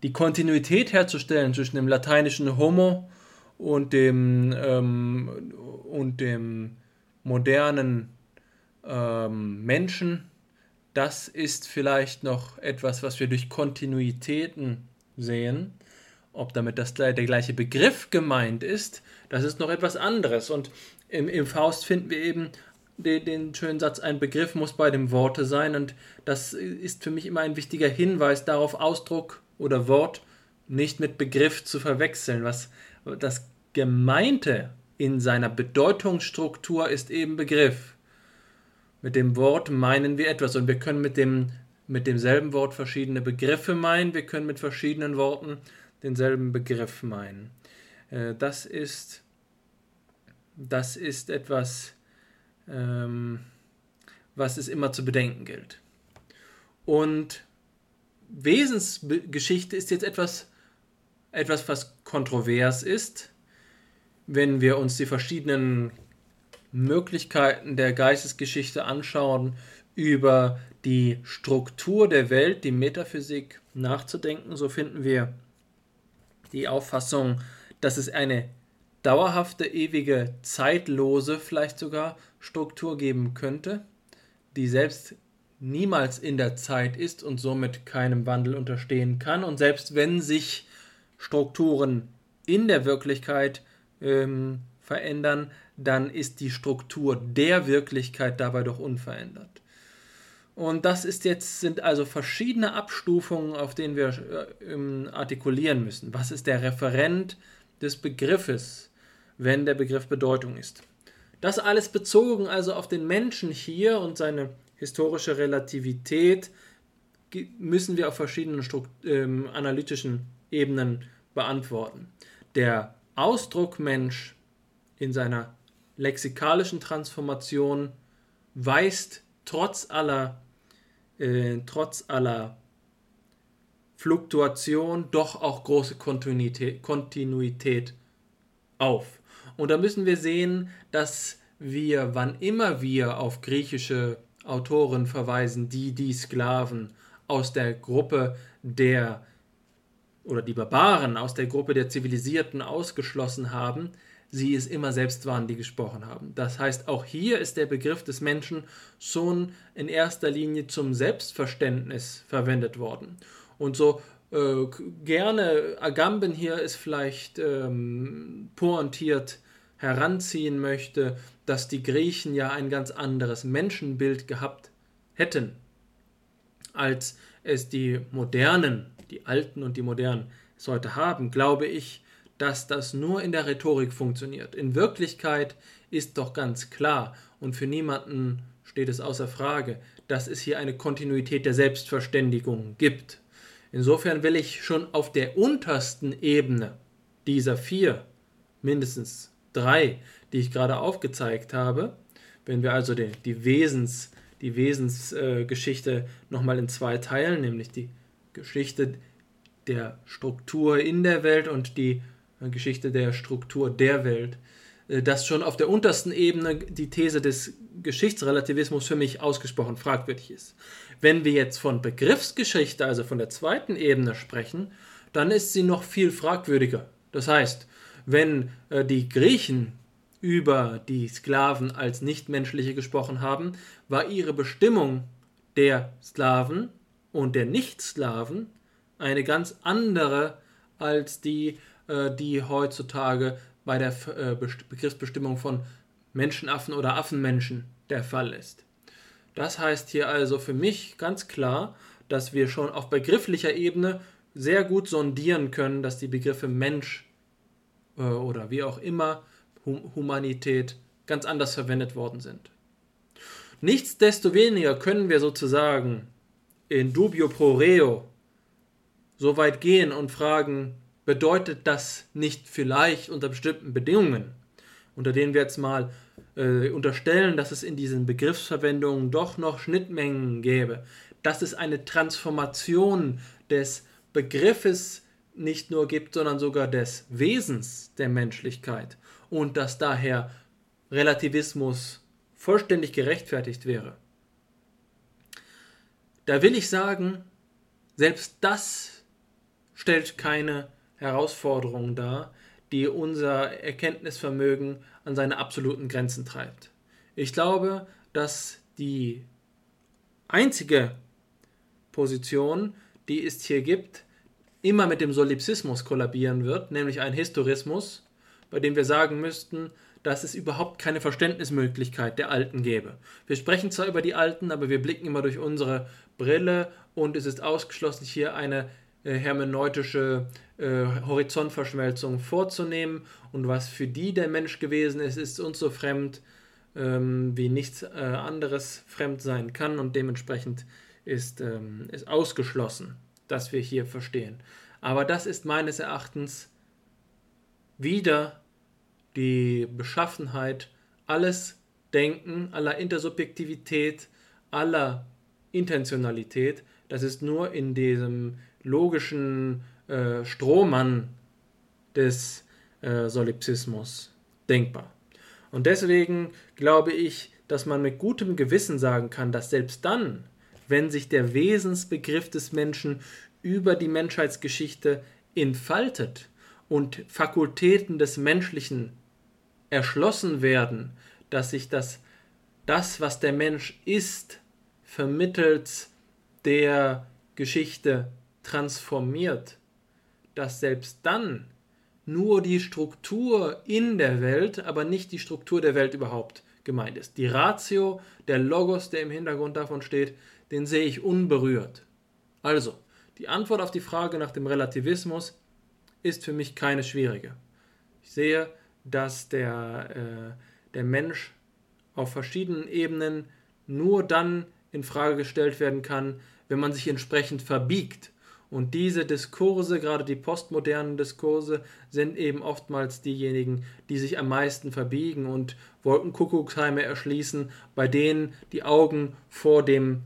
Die Kontinuität herzustellen zwischen dem lateinischen Homo und dem, ähm, und dem modernen ähm, Menschen, das ist vielleicht noch etwas, was wir durch Kontinuitäten sehen. Ob damit das, der gleiche Begriff gemeint ist, das ist noch etwas anderes. Und im, im Faust finden wir eben den, den schönen Satz, ein Begriff muss bei dem Worte sein. Und das ist für mich immer ein wichtiger Hinweis darauf, Ausdruck oder Wort nicht mit Begriff zu verwechseln. Was das Gemeinte in seiner Bedeutungsstruktur ist eben Begriff. Mit dem Wort meinen wir etwas und wir können mit, dem, mit demselben Wort verschiedene Begriffe meinen, wir können mit verschiedenen Worten denselben Begriff meinen. Äh, das ist, das ist etwas, ähm, was es immer zu bedenken gilt. Und Wesensgeschichte ist jetzt etwas, etwas, was kontrovers ist, wenn wir uns die verschiedenen Möglichkeiten der Geistesgeschichte anschauen, über die Struktur der Welt, die Metaphysik nachzudenken, so finden wir die Auffassung, dass es eine dauerhafte, ewige, zeitlose, vielleicht sogar Struktur geben könnte, die selbst niemals in der Zeit ist und somit keinem Wandel unterstehen kann. Und selbst wenn sich Strukturen in der Wirklichkeit ähm, verändern, dann ist die Struktur der Wirklichkeit dabei doch unverändert. Und das ist jetzt, sind also verschiedene Abstufungen, auf denen wir äh, artikulieren müssen. Was ist der Referent des Begriffes, wenn der Begriff Bedeutung ist? Das alles bezogen also auf den Menschen hier und seine historische Relativität müssen wir auf verschiedenen ähm, analytischen Ebenen beantworten. Der Ausdruck Mensch in seiner lexikalischen Transformation weist trotz aller, äh, trotz aller Fluktuation doch auch große Kontinuität, Kontinuität auf. Und da müssen wir sehen, dass wir, wann immer wir auf griechische Autoren verweisen, die die Sklaven aus der Gruppe der oder die Barbaren aus der Gruppe der Zivilisierten ausgeschlossen haben, sie es immer selbst waren, die gesprochen haben. Das heißt, auch hier ist der Begriff des Menschen schon in erster Linie zum Selbstverständnis verwendet worden. Und so äh, gerne Agamben hier es vielleicht ähm, pointiert heranziehen möchte, dass die Griechen ja ein ganz anderes Menschenbild gehabt hätten, als es die modernen, die alten und die modernen es heute haben, glaube ich, dass das nur in der Rhetorik funktioniert. In Wirklichkeit ist doch ganz klar und für niemanden steht es außer Frage, dass es hier eine Kontinuität der Selbstverständigung gibt. Insofern will ich schon auf der untersten Ebene dieser vier, mindestens drei, die ich gerade aufgezeigt habe, wenn wir also die, die Wesens, Wesensgeschichte äh, nochmal in zwei teilen, nämlich die Geschichte der Struktur in der Welt und die Geschichte der Struktur der Welt, äh, dass schon auf der untersten Ebene die These des Geschichtsrelativismus für mich ausgesprochen fragwürdig ist. Wenn wir jetzt von Begriffsgeschichte, also von der zweiten Ebene sprechen, dann ist sie noch viel fragwürdiger. Das heißt, wenn äh, die Griechen über die Sklaven als Nichtmenschliche gesprochen haben, war ihre Bestimmung der Sklaven und der Nichtsklaven eine ganz andere als die, die heutzutage bei der äh, Begriffsbestimmung von Menschenaffen oder Affenmenschen der Fall ist. Das heißt hier also für mich ganz klar, dass wir schon auf begrifflicher Ebene sehr gut sondieren können, dass die Begriffe Mensch äh, oder wie auch immer Humanität ganz anders verwendet worden sind. Nichtsdestoweniger können wir sozusagen in dubio pro reo so weit gehen und fragen, bedeutet das nicht vielleicht unter bestimmten Bedingungen, unter denen wir jetzt mal äh, unterstellen, dass es in diesen Begriffsverwendungen doch noch Schnittmengen gäbe, dass es eine Transformation des Begriffes nicht nur gibt, sondern sogar des Wesens der Menschlichkeit und dass daher Relativismus vollständig gerechtfertigt wäre. Da will ich sagen, selbst das stellt keine Herausforderung dar, die unser Erkenntnisvermögen an seine absoluten Grenzen treibt. Ich glaube, dass die einzige Position, die es hier gibt, immer mit dem Solipsismus kollabieren wird, nämlich ein Historismus, bei dem wir sagen müssten, dass es überhaupt keine Verständnismöglichkeit der Alten gäbe. Wir sprechen zwar über die Alten, aber wir blicken immer durch unsere Brille und es ist ausgeschlossen, hier eine hermeneutische äh, Horizontverschmelzung vorzunehmen und was für die der Mensch gewesen ist, ist uns so fremd ähm, wie nichts äh, anderes fremd sein kann und dementsprechend ist, ähm, ist ausgeschlossen, dass wir hier verstehen. Aber das ist meines Erachtens wieder die Beschaffenheit alles Denken, aller Intersubjektivität, aller Intentionalität. Das ist nur in diesem logischen äh, Strohmann des äh, Solipsismus denkbar. Und deswegen glaube ich, dass man mit gutem Gewissen sagen kann, dass selbst dann, wenn sich der Wesensbegriff des Menschen über die Menschheitsgeschichte entfaltet und Fakultäten des Menschlichen erschlossen werden, dass sich das, das was der Mensch ist, vermittels der Geschichte transformiert, dass selbst dann nur die Struktur in der Welt, aber nicht die Struktur der Welt überhaupt gemeint ist. Die Ratio, der Logos, der im Hintergrund davon steht, den sehe ich unberührt. Also, die Antwort auf die Frage nach dem Relativismus ist für mich keine schwierige. Ich sehe, dass der, äh, der Mensch auf verschiedenen Ebenen nur dann in Frage gestellt werden kann, wenn man sich entsprechend verbiegt und diese Diskurse, gerade die postmodernen Diskurse, sind eben oftmals diejenigen, die sich am meisten verbiegen und Wolkenkuckucksheime erschließen, bei denen die Augen vor dem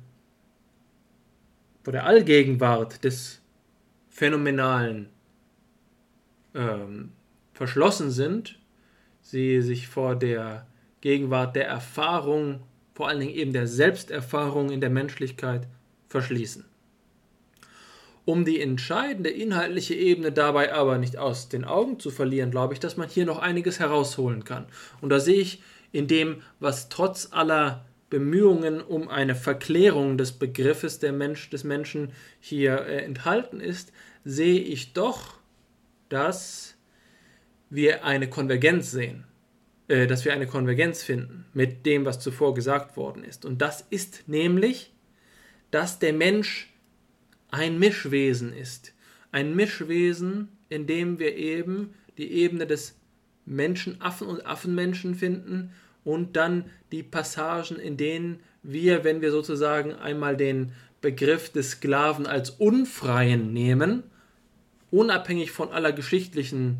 vor der Allgegenwart des Phänomenalen ähm, verschlossen sind, sie sich vor der Gegenwart der Erfahrung, vor allen Dingen eben der Selbsterfahrung in der Menschlichkeit verschließen. Um die entscheidende inhaltliche Ebene dabei aber nicht aus den Augen zu verlieren, glaube ich, dass man hier noch einiges herausholen kann. Und da sehe ich in dem, was trotz aller Bemühungen um eine Verklärung des Begriffes der Mensch, des Menschen hier äh, enthalten ist, sehe ich doch, dass wir eine Konvergenz sehen, äh, dass wir eine Konvergenz finden mit dem, was zuvor gesagt worden ist. Und das ist nämlich, dass der Mensch ein Mischwesen ist. Ein Mischwesen, in dem wir eben die Ebene des Menschenaffen und Affenmenschen finden und dann die Passagen, in denen wir, wenn wir sozusagen einmal den Begriff des Sklaven als Unfreien nehmen, unabhängig von aller geschichtlichen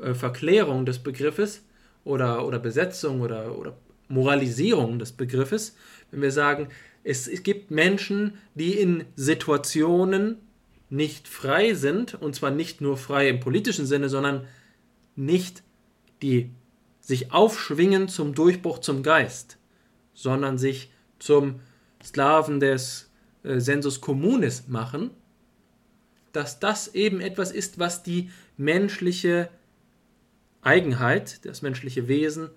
äh, Verklärung des Begriffes oder, oder Besetzung oder, oder Moralisierung des Begriffes, wenn wir sagen, es, gibt Menschen, die in Situationen nicht frei sind, und zwar nicht nur frei im politischen Sinne, sondern nicht die sich aufschwingen zum Durchbruch zum Geist, sondern sich zum Sklaven des äh, Sensus Communis machen, dass das eben etwas ist, was die menschliche Eigenheit, das menschliche Wesen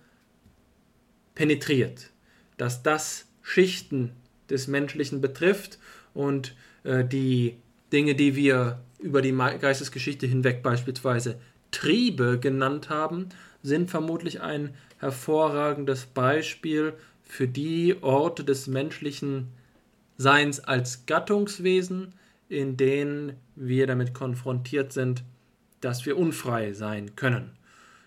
penetriert, dass das Schichten des Menschlichen betrifft und äh, die Dinge, die wir über die Geistesgeschichte hinweg beispielsweise Triebe genannt haben, sind vermutlich ein hervorragendes Beispiel für die Orte des menschlichen Seins als Gattungswesen, in denen wir damit konfrontiert sind, dass wir unfrei sein können,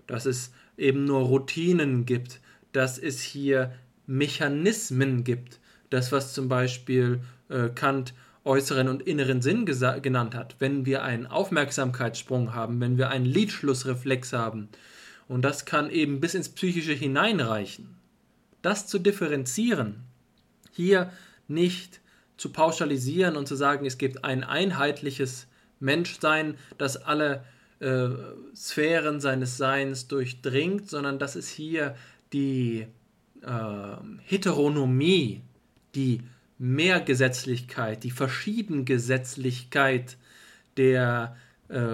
dass es eben nur Routinen gibt, dass es hier Mechanismen gibt, das, was zum Beispiel äh, Kant äußeren und inneren Sinn genannt hat, wenn wir einen Aufmerksamkeitssprung haben, wenn wir einen Lidschlussreflex haben. Und das kann eben bis ins Psychische hineinreichen. Das zu differenzieren, hier nicht zu pauschalisieren und zu sagen, es gibt ein einheitliches Menschsein, das alle äh, Sphären seines Seins durchdringt, sondern dass es hier die äh, Heteronomie die Mehrgesetzlichkeit, die Verschiedengesetzlichkeit der äh,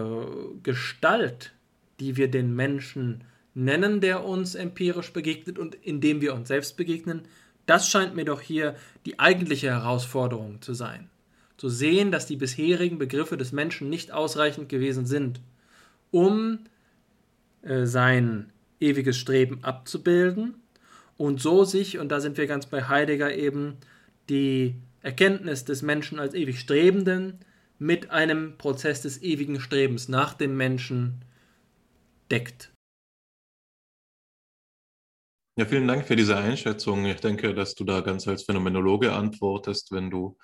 Gestalt, die wir den Menschen nennen, der uns empirisch begegnet und indem wir uns selbst begegnen, das scheint mir doch hier die eigentliche Herausforderung zu sein. Zu sehen, dass die bisherigen Begriffe des Menschen nicht ausreichend gewesen sind, um äh, sein ewiges Streben abzubilden und so sich, und da sind wir ganz bei Heidegger eben, die Erkenntnis des Menschen als ewig Strebenden mit einem Prozess des ewigen Strebens nach dem Menschen deckt.
Ja, vielen Dank für diese Einschätzung. Ich denke, dass du da ganz als Phänomenologe antwortest, wenn du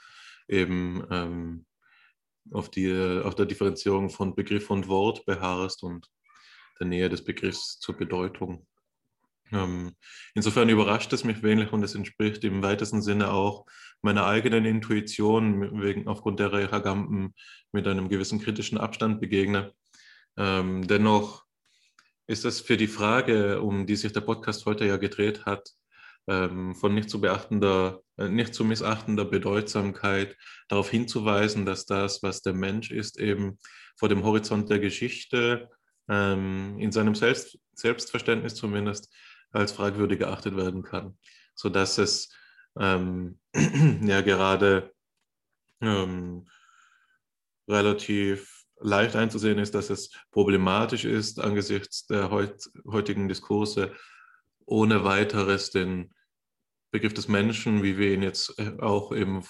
eben ähm, auf, die, auf der Differenzierung von Begriff und Wort beharrst und der Nähe des Begriffs zur Bedeutung. Ähm, insofern überrascht es mich wenig und es entspricht im weitesten Sinne auch meiner eigenen Intuition, wegen, aufgrund der ich Agamben mit einem gewissen kritischen Abstand begegne. Ähm, dennoch ist es für die Frage, um die sich der Podcast heute ja gedreht hat, ähm, von nicht zu beachtender, äh, nicht zu missachtender Bedeutsamkeit darauf hinzuweisen, dass das, was der Mensch ist, eben vor dem Horizont der Geschichte in seinem Selbst, Selbstverständnis zumindest als fragwürdig geachtet werden kann, sodass es ähm, ja gerade ähm, relativ leicht einzusehen ist, dass es problematisch ist, angesichts der heut, heutigen Diskurse ohne weiteres den Begriff des Menschen, wie wir ihn jetzt äh, auch eben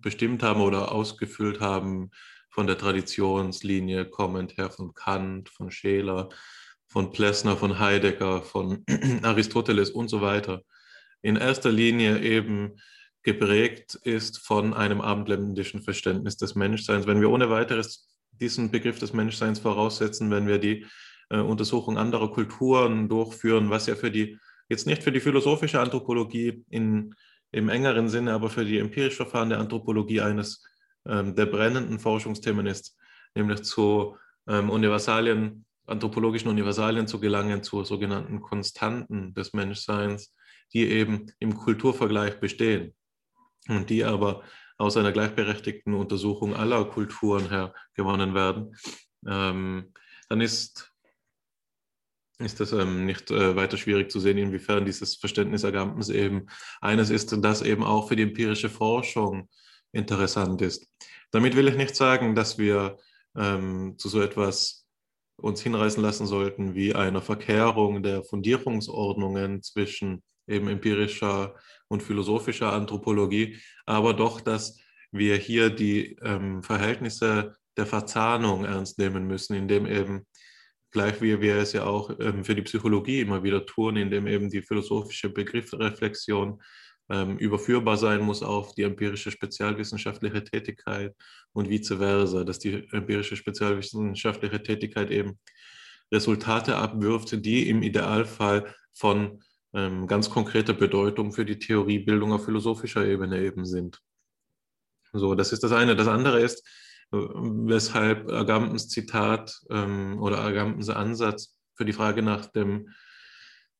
bestimmt haben oder ausgefüllt haben, von der Traditionslinie kommend her von Kant, von Scheler, von Plessner, von Heidegger, von Aristoteles und so weiter, in erster Linie eben geprägt ist von einem abendländischen Verständnis des Menschseins. Wenn wir ohne weiteres diesen Begriff des Menschseins voraussetzen, wenn wir die äh, Untersuchung anderer Kulturen durchführen, was ja für die, jetzt nicht für die philosophische Anthropologie in, im engeren Sinne, aber für die empirisch verfahrene Anthropologie eines ähm, der brennenden Forschungsthemen ist, nämlich zu ähm, Universalien, anthropologischen Universalien zu gelangen, zu sogenannten Konstanten des Menschseins, die eben im Kulturvergleich bestehen und die aber aus einer gleichberechtigten Untersuchung aller Kulturen her gewonnen werden, ähm, dann ist, ist das ähm, nicht äh, weiter schwierig zu sehen, inwiefern dieses Verständnis Agampens eben eines ist, das eben auch für die empirische Forschung interessant ist. Damit will ich nicht sagen, dass wir ähm, zu so etwas uns hinreißen lassen sollten wie einer Verkehrung der Fundierungsordnungen zwischen eben empirischer und philosophischer Anthropologie, aber doch, dass wir hier die ähm, Verhältnisse der Verzahnung ernst nehmen müssen, indem eben, gleich wie wir es ja auch ähm, für die Psychologie immer wieder tun, indem eben die philosophische Begriffsreflexion ähm, überführbar sein muss auf die empirische spezialwissenschaftliche Tätigkeit und vice versa, dass die empirische spezialwissenschaftliche Tätigkeit eben Resultate abwirft, die im Idealfall von ähm, ganz konkrete Bedeutung für die Theoriebildung auf philosophischer Ebene eben sind. So, das ist das eine. Das andere ist, äh, weshalb Agampens Zitat ähm, oder Agampens Ansatz für die Frage nach dem,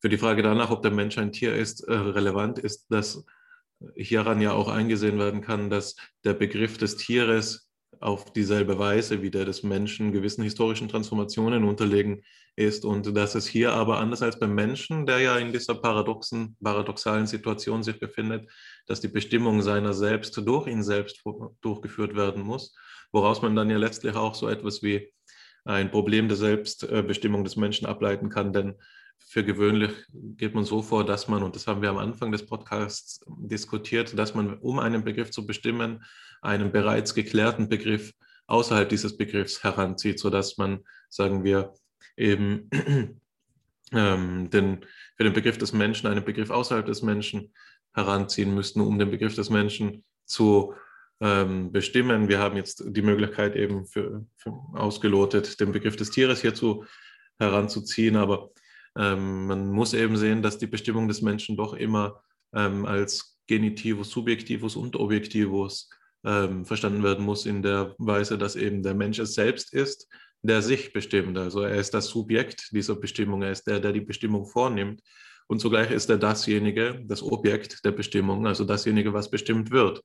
für die Frage danach, ob der Mensch ein Tier ist, äh, relevant ist, dass hieran ja auch eingesehen werden kann, dass der Begriff des Tieres auf dieselbe Weise wie der des Menschen gewissen historischen Transformationen unterlegen ist und dass es hier aber anders als beim Menschen, der ja in dieser paradoxen, paradoxalen Situation sich befindet, dass die Bestimmung seiner selbst durch ihn selbst durchgeführt werden muss, woraus man dann ja letztlich auch so etwas wie ein Problem der Selbstbestimmung des Menschen ableiten kann, denn für gewöhnlich geht man so vor, dass man, und das haben wir am Anfang des Podcasts diskutiert, dass man, um einen Begriff zu bestimmen, einen bereits geklärten Begriff außerhalb dieses Begriffs heranzieht, sodass man, sagen wir, eben ähm, den, für den Begriff des Menschen einen Begriff außerhalb des Menschen heranziehen müssten, um den Begriff des Menschen zu ähm, bestimmen. Wir haben jetzt die Möglichkeit eben für, für ausgelotet, den Begriff des Tieres hierzu heranzuziehen, aber ähm, man muss eben sehen, dass die Bestimmung des Menschen doch immer ähm, als Genitivus, Subjektivus und Objektivus ähm, verstanden werden muss, in der Weise, dass eben der Mensch es selbst ist, der sich bestimmt. Also er ist das Subjekt dieser Bestimmung, er ist der, der die Bestimmung vornimmt. Und zugleich ist er dasjenige, das Objekt der Bestimmung, also dasjenige, was bestimmt wird.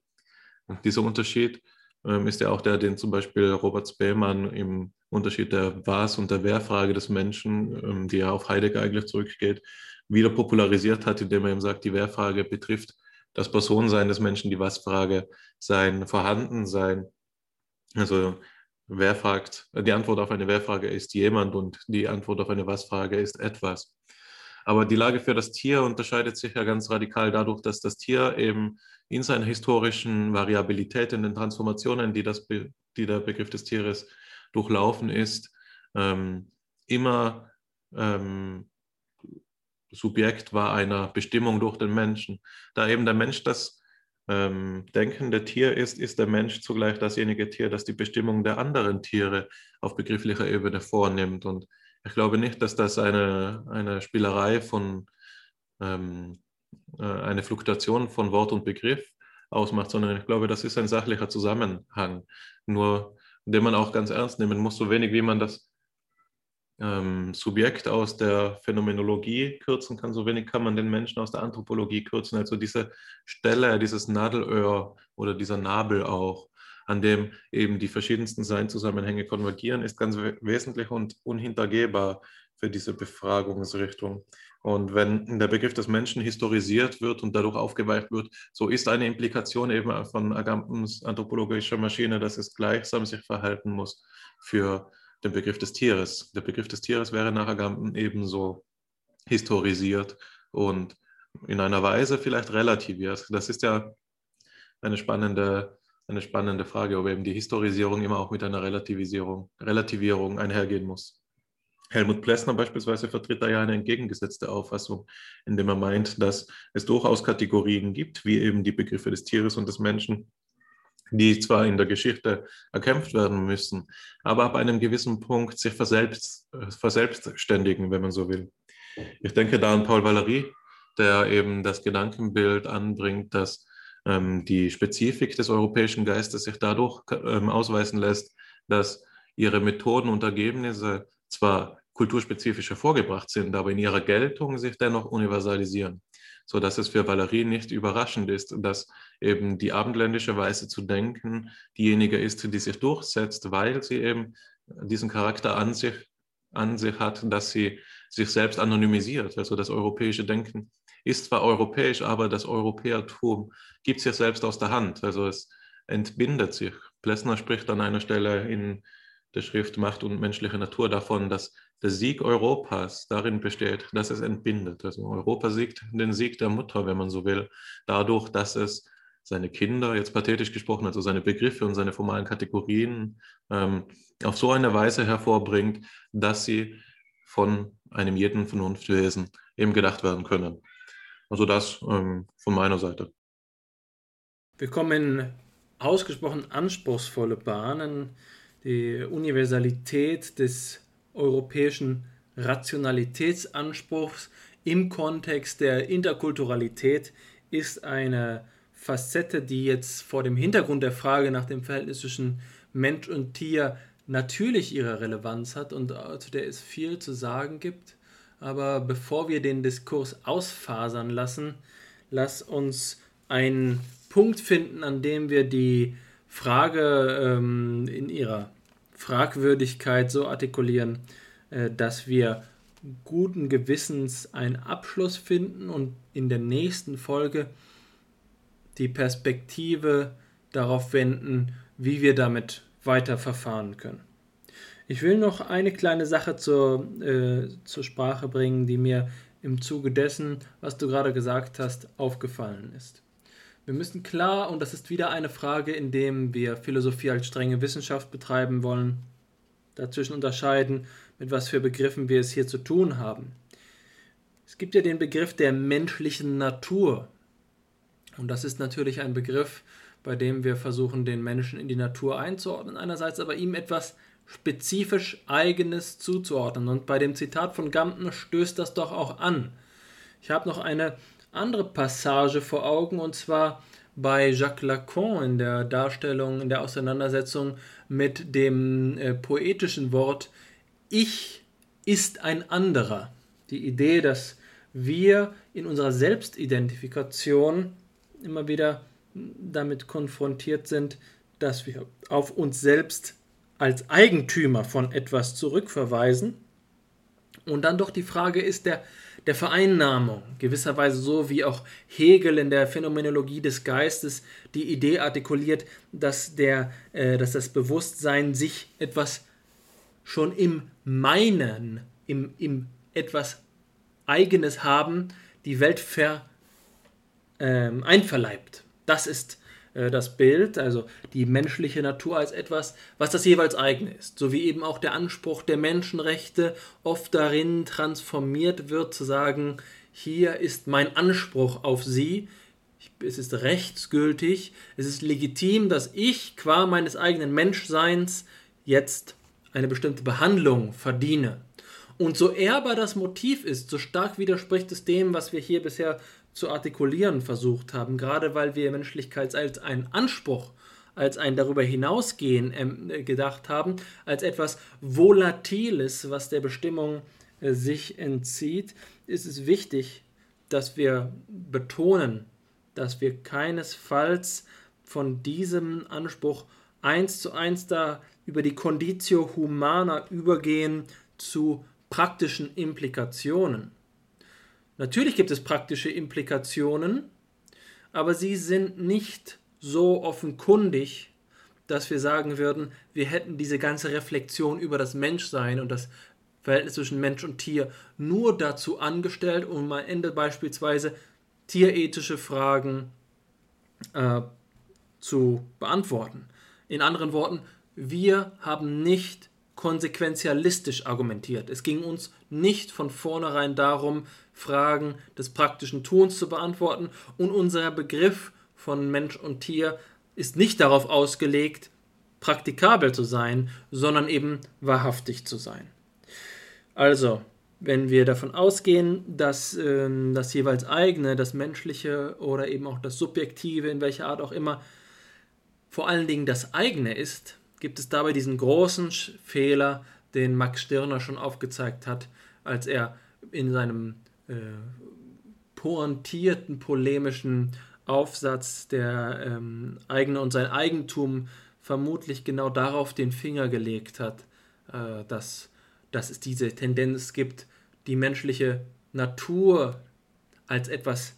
Dieser Unterschied ist ja auch der, den zum Beispiel Robert Spemann im Unterschied der Was- und der Wer-Frage des Menschen, ähm, die ja auf Heidegger eigentlich zurückgeht, wieder popularisiert hat, indem er eben sagt, die Wer-Frage betrifft das Personensein des Menschen, die Was-Frage sein Vorhandensein. Also wer fragt, die Antwort auf eine Wer-Frage ist jemand und die Antwort auf eine Was-Frage ist etwas. Aber die Lage für das Tier unterscheidet sich ja ganz radikal dadurch, dass das Tier eben in seiner historischen Variabilität, in den Transformationen, die, das, die der Begriff des Tieres durchlaufen ist, ähm, immer ähm, Subjekt war einer Bestimmung durch den Menschen. Da eben der Mensch das ähm, denkende Tier ist, ist der Mensch zugleich dasjenige Tier, das die Bestimmung der anderen Tiere auf begrifflicher Ebene vornimmt. Und ich glaube nicht, dass das eine, eine Spielerei von, ähm, äh, eine Fluktuation von Wort und Begriff ausmacht, sondern ich glaube, das ist ein sachlicher Zusammenhang, nur den man auch ganz ernst nehmen muss, so wenig wie man das ähm, Subjekt aus der Phänomenologie kürzen kann, so wenig kann man den Menschen aus der Anthropologie kürzen. Also diese Stelle, dieses Nadelöhr oder dieser Nabel auch, an dem eben die verschiedensten Seinzusammenhänge konvergieren, ist ganz wesentlich und unhintergehbar für diese Befragungsrichtung. Und wenn der Begriff des Menschen historisiert wird und dadurch aufgeweicht wird, so ist eine Implikation eben von Agampens anthropologischer Maschine, dass es gleichsam sich verhalten muss für den Begriff des Tieres. Der Begriff des Tieres wäre nach Agamben ebenso historisiert und in einer Weise vielleicht relativiert. Das ist ja eine spannende, eine spannende Frage, ob eben die Historisierung immer auch mit einer Relativisierung, Relativierung einhergehen muss. Helmut Plessner beispielsweise vertritt da ja eine entgegengesetzte Auffassung, indem er meint, dass es durchaus Kategorien gibt, wie eben die Begriffe des Tieres und des Menschen, die zwar in der Geschichte erkämpft werden müssen, aber ab einem gewissen Punkt sich verselbst, verselbstständigen, wenn man so will. Ich denke da an Paul Valéry, der eben das Gedankenbild anbringt, dass die Spezifik des europäischen Geistes sich dadurch ähm, ausweisen lässt, dass ihre Methoden und Ergebnisse zwar kulturspezifisch hervorgebracht sind, aber in ihrer Geltung sich dennoch universalisieren. So dass es für Valerie nicht überraschend ist, dass eben die abendländische Weise zu denken diejenige ist, die sich durchsetzt, weil sie eben diesen Charakter an sich, an sich hat, dass sie sich selbst anonymisiert. Also das europäische Denken ist zwar europäisch, aber das Europäertum gibt sich selbst aus der Hand. Also es entbindet sich. Plessner spricht an einer Stelle in der Schrift Macht und menschliche Natur davon, dass der Sieg Europas darin besteht, dass es entbindet. Also Europa siegt den Sieg der Mutter, wenn man so will, dadurch, dass es seine Kinder, jetzt pathetisch gesprochen, also seine Begriffe und seine formalen Kategorien ähm, auf so eine Weise hervorbringt, dass sie von einem jeden Vernunftwesen eben gedacht werden können. Also das ähm, von meiner Seite.
Wir kommen in ausgesprochen anspruchsvolle Bahnen. Die Universalität des europäischen Rationalitätsanspruchs im Kontext der Interkulturalität ist eine Facette, die jetzt vor dem Hintergrund der Frage nach dem Verhältnis zwischen Mensch und Tier natürlich ihre Relevanz hat und zu der es viel zu sagen gibt. Aber bevor wir den Diskurs ausfasern lassen, lass uns einen Punkt finden, an dem wir die Frage ähm, in ihrer Fragwürdigkeit so artikulieren, äh, dass wir guten Gewissens einen Abschluss finden und in der nächsten Folge die Perspektive darauf wenden, wie wir damit weiter verfahren können. Ich will noch eine kleine Sache zur, äh, zur Sprache bringen, die mir im Zuge dessen, was du gerade gesagt hast, aufgefallen ist. Wir müssen klar, und das ist wieder eine Frage, in dem wir Philosophie als strenge Wissenschaft betreiben wollen, dazwischen unterscheiden, mit was für Begriffen wir es hier zu tun haben. Es gibt ja den Begriff der menschlichen Natur. Und das ist natürlich ein Begriff, bei dem wir versuchen, den Menschen in die Natur einzuordnen, einerseits aber ihm etwas spezifisch Eigenes zuzuordnen. Und bei dem Zitat von Gampen stößt das doch auch an. Ich habe noch eine andere Passage vor Augen, und zwar bei Jacques Lacan in der Darstellung, in der Auseinandersetzung mit dem äh, poetischen Wort Ich ist ein anderer. Die Idee, dass wir in unserer Selbstidentifikation immer wieder damit konfrontiert sind, dass wir auf uns selbst als Eigentümer von etwas zurückverweisen. Und dann doch die Frage ist der der Vereinnahmung, gewisserweise so wie auch Hegel in der Phänomenologie des Geistes die Idee artikuliert, dass, der, äh, dass das Bewusstsein sich etwas schon im Meinen, im, im etwas Eigenes haben, die Welt ver, äh, einverleibt. Das ist das Bild, also die menschliche Natur als etwas, was das jeweils eigene ist, so wie eben auch der Anspruch der Menschenrechte oft darin transformiert wird, zu sagen, hier ist mein Anspruch auf sie, es ist rechtsgültig, es ist legitim, dass ich qua meines eigenen Menschseins jetzt eine bestimmte Behandlung verdiene. Und so ehrbar das Motiv ist, so stark widerspricht es dem, was wir hier bisher zu artikulieren versucht haben, gerade weil wir Menschlichkeit als einen Anspruch, als ein darüber hinausgehen äh, gedacht haben, als etwas Volatiles, was der Bestimmung äh, sich entzieht, ist es wichtig, dass wir betonen, dass wir keinesfalls von diesem Anspruch eins zu eins da über die Conditio Humana übergehen zu praktischen Implikationen. Natürlich gibt es praktische Implikationen, aber sie sind nicht so offenkundig, dass wir sagen würden, wir hätten diese ganze Reflexion über das Menschsein und das Verhältnis zwischen Mensch und Tier nur dazu angestellt, um am Ende beispielsweise tierethische Fragen äh, zu beantworten. In anderen Worten, wir haben nicht konsequenzialistisch argumentiert. Es ging uns nicht von vornherein darum, Fragen des praktischen Tuns zu beantworten und unser Begriff von Mensch und Tier ist nicht darauf ausgelegt, praktikabel zu sein, sondern eben wahrhaftig zu sein. Also, wenn wir davon ausgehen, dass äh, das jeweils eigene, das menschliche oder eben auch das subjektive, in welcher Art auch immer, vor allen Dingen das eigene ist, gibt es dabei diesen großen Fehler, den Max Stirner schon aufgezeigt hat, als er in seinem äh, pointierten, polemischen Aufsatz der ähm, eigene und sein Eigentum vermutlich genau darauf den Finger gelegt hat, äh, dass, dass es diese Tendenz gibt, die menschliche Natur als etwas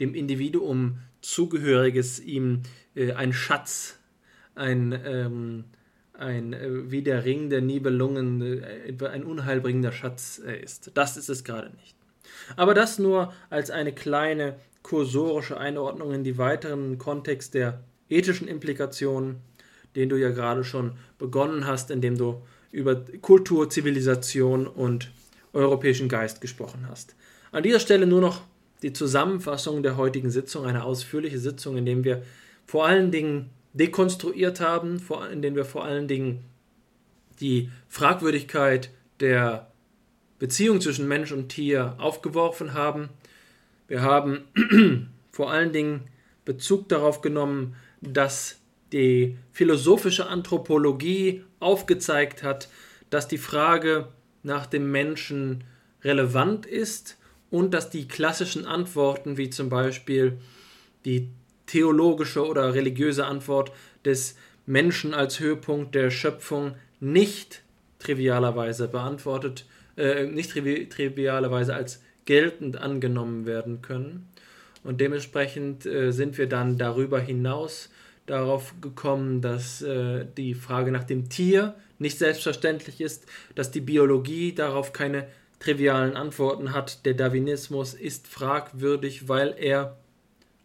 dem Individuum zugehöriges, ihm äh, ein Schatz, ein, ähm, ein äh, wie der Ring der Nibelungen, äh, ein unheilbringender Schatz äh, ist. Das ist es gerade nicht. Aber das nur als eine kleine kursorische Einordnung in die weiteren Kontext der ethischen Implikationen, den du ja gerade schon begonnen hast, indem du über Kultur, Zivilisation und europäischen Geist gesprochen hast. An dieser Stelle nur noch die Zusammenfassung der heutigen Sitzung, eine ausführliche Sitzung, in der wir vor allen Dingen dekonstruiert haben, in der wir vor allen Dingen die Fragwürdigkeit der Beziehung zwischen Mensch und Tier aufgeworfen haben. Wir haben vor allen Dingen Bezug darauf genommen, dass die philosophische Anthropologie aufgezeigt hat, dass die Frage nach dem Menschen relevant ist und dass die klassischen Antworten, wie zum Beispiel die theologische oder religiöse Antwort des Menschen als Höhepunkt der Schöpfung, nicht trivialerweise beantwortet, äh, nicht trivi trivialerweise als geltend angenommen werden können. Und dementsprechend äh, sind wir dann darüber hinaus darauf gekommen, dass äh, die Frage nach dem Tier nicht selbstverständlich ist, dass die Biologie darauf keine trivialen Antworten hat. Der Darwinismus ist fragwürdig, weil er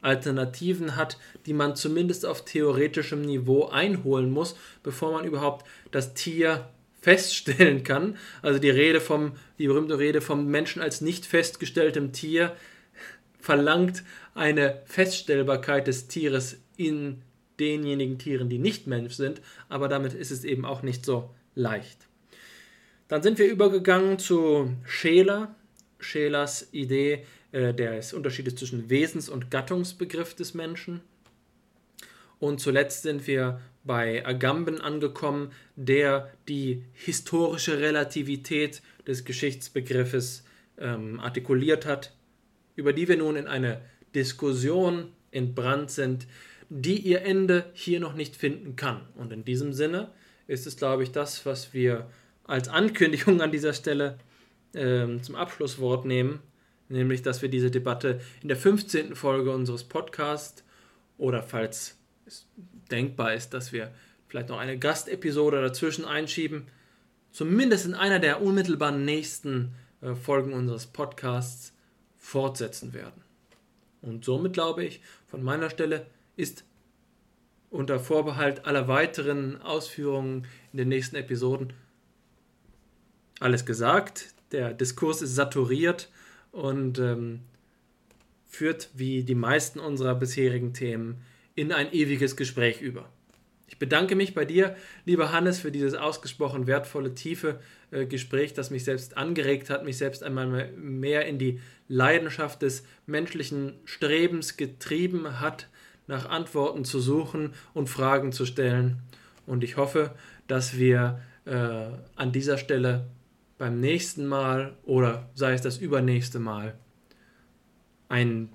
Alternativen hat, die man zumindest auf theoretischem Niveau einholen muss, bevor man überhaupt das Tier feststellen kann. Also die Rede vom, die berühmte Rede vom Menschen als nicht festgestelltem Tier verlangt eine Feststellbarkeit des Tieres in denjenigen Tieren, die nicht Mensch sind, aber damit ist es eben auch nicht so leicht. Dann sind wir übergegangen zu Scheler, Schelers Idee äh, des Unterschiedes zwischen Wesens- und Gattungsbegriff des Menschen. Und zuletzt sind wir bei Agamben angekommen, der die historische Relativität des Geschichtsbegriffes ähm, artikuliert hat, über die wir nun in eine Diskussion entbrannt sind, die ihr Ende hier noch nicht finden kann. Und in diesem Sinne ist es, glaube ich, das, was wir als Ankündigung an dieser Stelle ähm, zum Abschlusswort nehmen, nämlich, dass wir diese Debatte in der 15. Folge unseres Podcasts oder falls es denkbar ist, dass wir vielleicht noch eine Gastepisode dazwischen einschieben, zumindest in einer der unmittelbaren nächsten äh, Folgen unseres Podcasts fortsetzen werden. Und somit glaube ich, von meiner Stelle ist unter Vorbehalt aller weiteren Ausführungen in den nächsten Episoden alles gesagt. Der Diskurs ist saturiert und ähm, führt wie die meisten unserer bisherigen Themen in ein ewiges Gespräch über. Ich bedanke mich bei dir, lieber Hannes, für dieses ausgesprochen wertvolle, tiefe äh, Gespräch, das mich selbst angeregt hat, mich selbst einmal mehr in die Leidenschaft des menschlichen Strebens getrieben hat, nach Antworten zu suchen und Fragen zu stellen. Und ich hoffe, dass wir äh, an dieser Stelle beim nächsten Mal oder sei es das übernächste Mal eine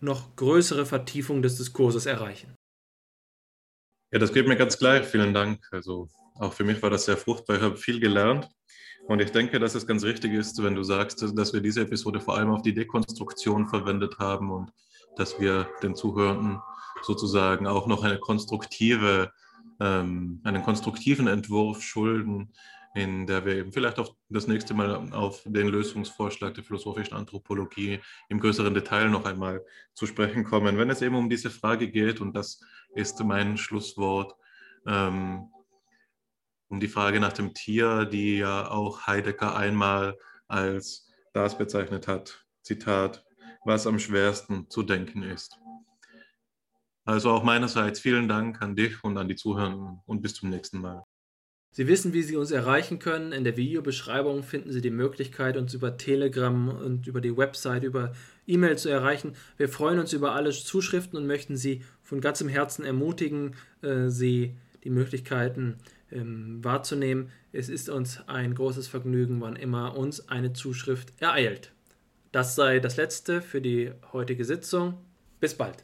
noch größere Vertiefung des Diskurses erreichen.
Ja, das geht mir ganz gleich. Vielen Dank. Also auch für mich war das sehr fruchtbar. Ich habe viel gelernt. Und ich denke, dass es ganz richtig ist, wenn du sagst, dass wir diese Episode vor allem auf die Dekonstruktion verwendet haben und dass wir den Zuhörenden sozusagen auch noch eine konstruktive, ähm, einen konstruktiven Entwurf schulden, in der wir eben vielleicht auch das nächste Mal auf den Lösungsvorschlag der philosophischen Anthropologie im größeren Detail noch einmal zu sprechen kommen. Wenn es eben um diese Frage geht, und das ist mein Schlusswort, ähm, um die Frage nach dem Tier, die ja auch Heidegger einmal als das bezeichnet hat, Zitat, was am schwersten zu denken ist. Also auch meinerseits vielen Dank an dich und an die Zuhörenden und bis zum nächsten Mal.
Sie wissen, wie Sie uns erreichen können. In der Videobeschreibung finden Sie die Möglichkeit, uns über Telegram und über die Website, über E-Mail zu erreichen. Wir freuen uns über alle Zuschriften und möchten Sie von ganzem Herzen ermutigen, äh, Sie die Möglichkeiten ähm, wahrzunehmen. Es ist uns ein großes Vergnügen, wann immer uns eine Zuschrift ereilt. Das sei das Letzte für die heutige Sitzung. Bis bald.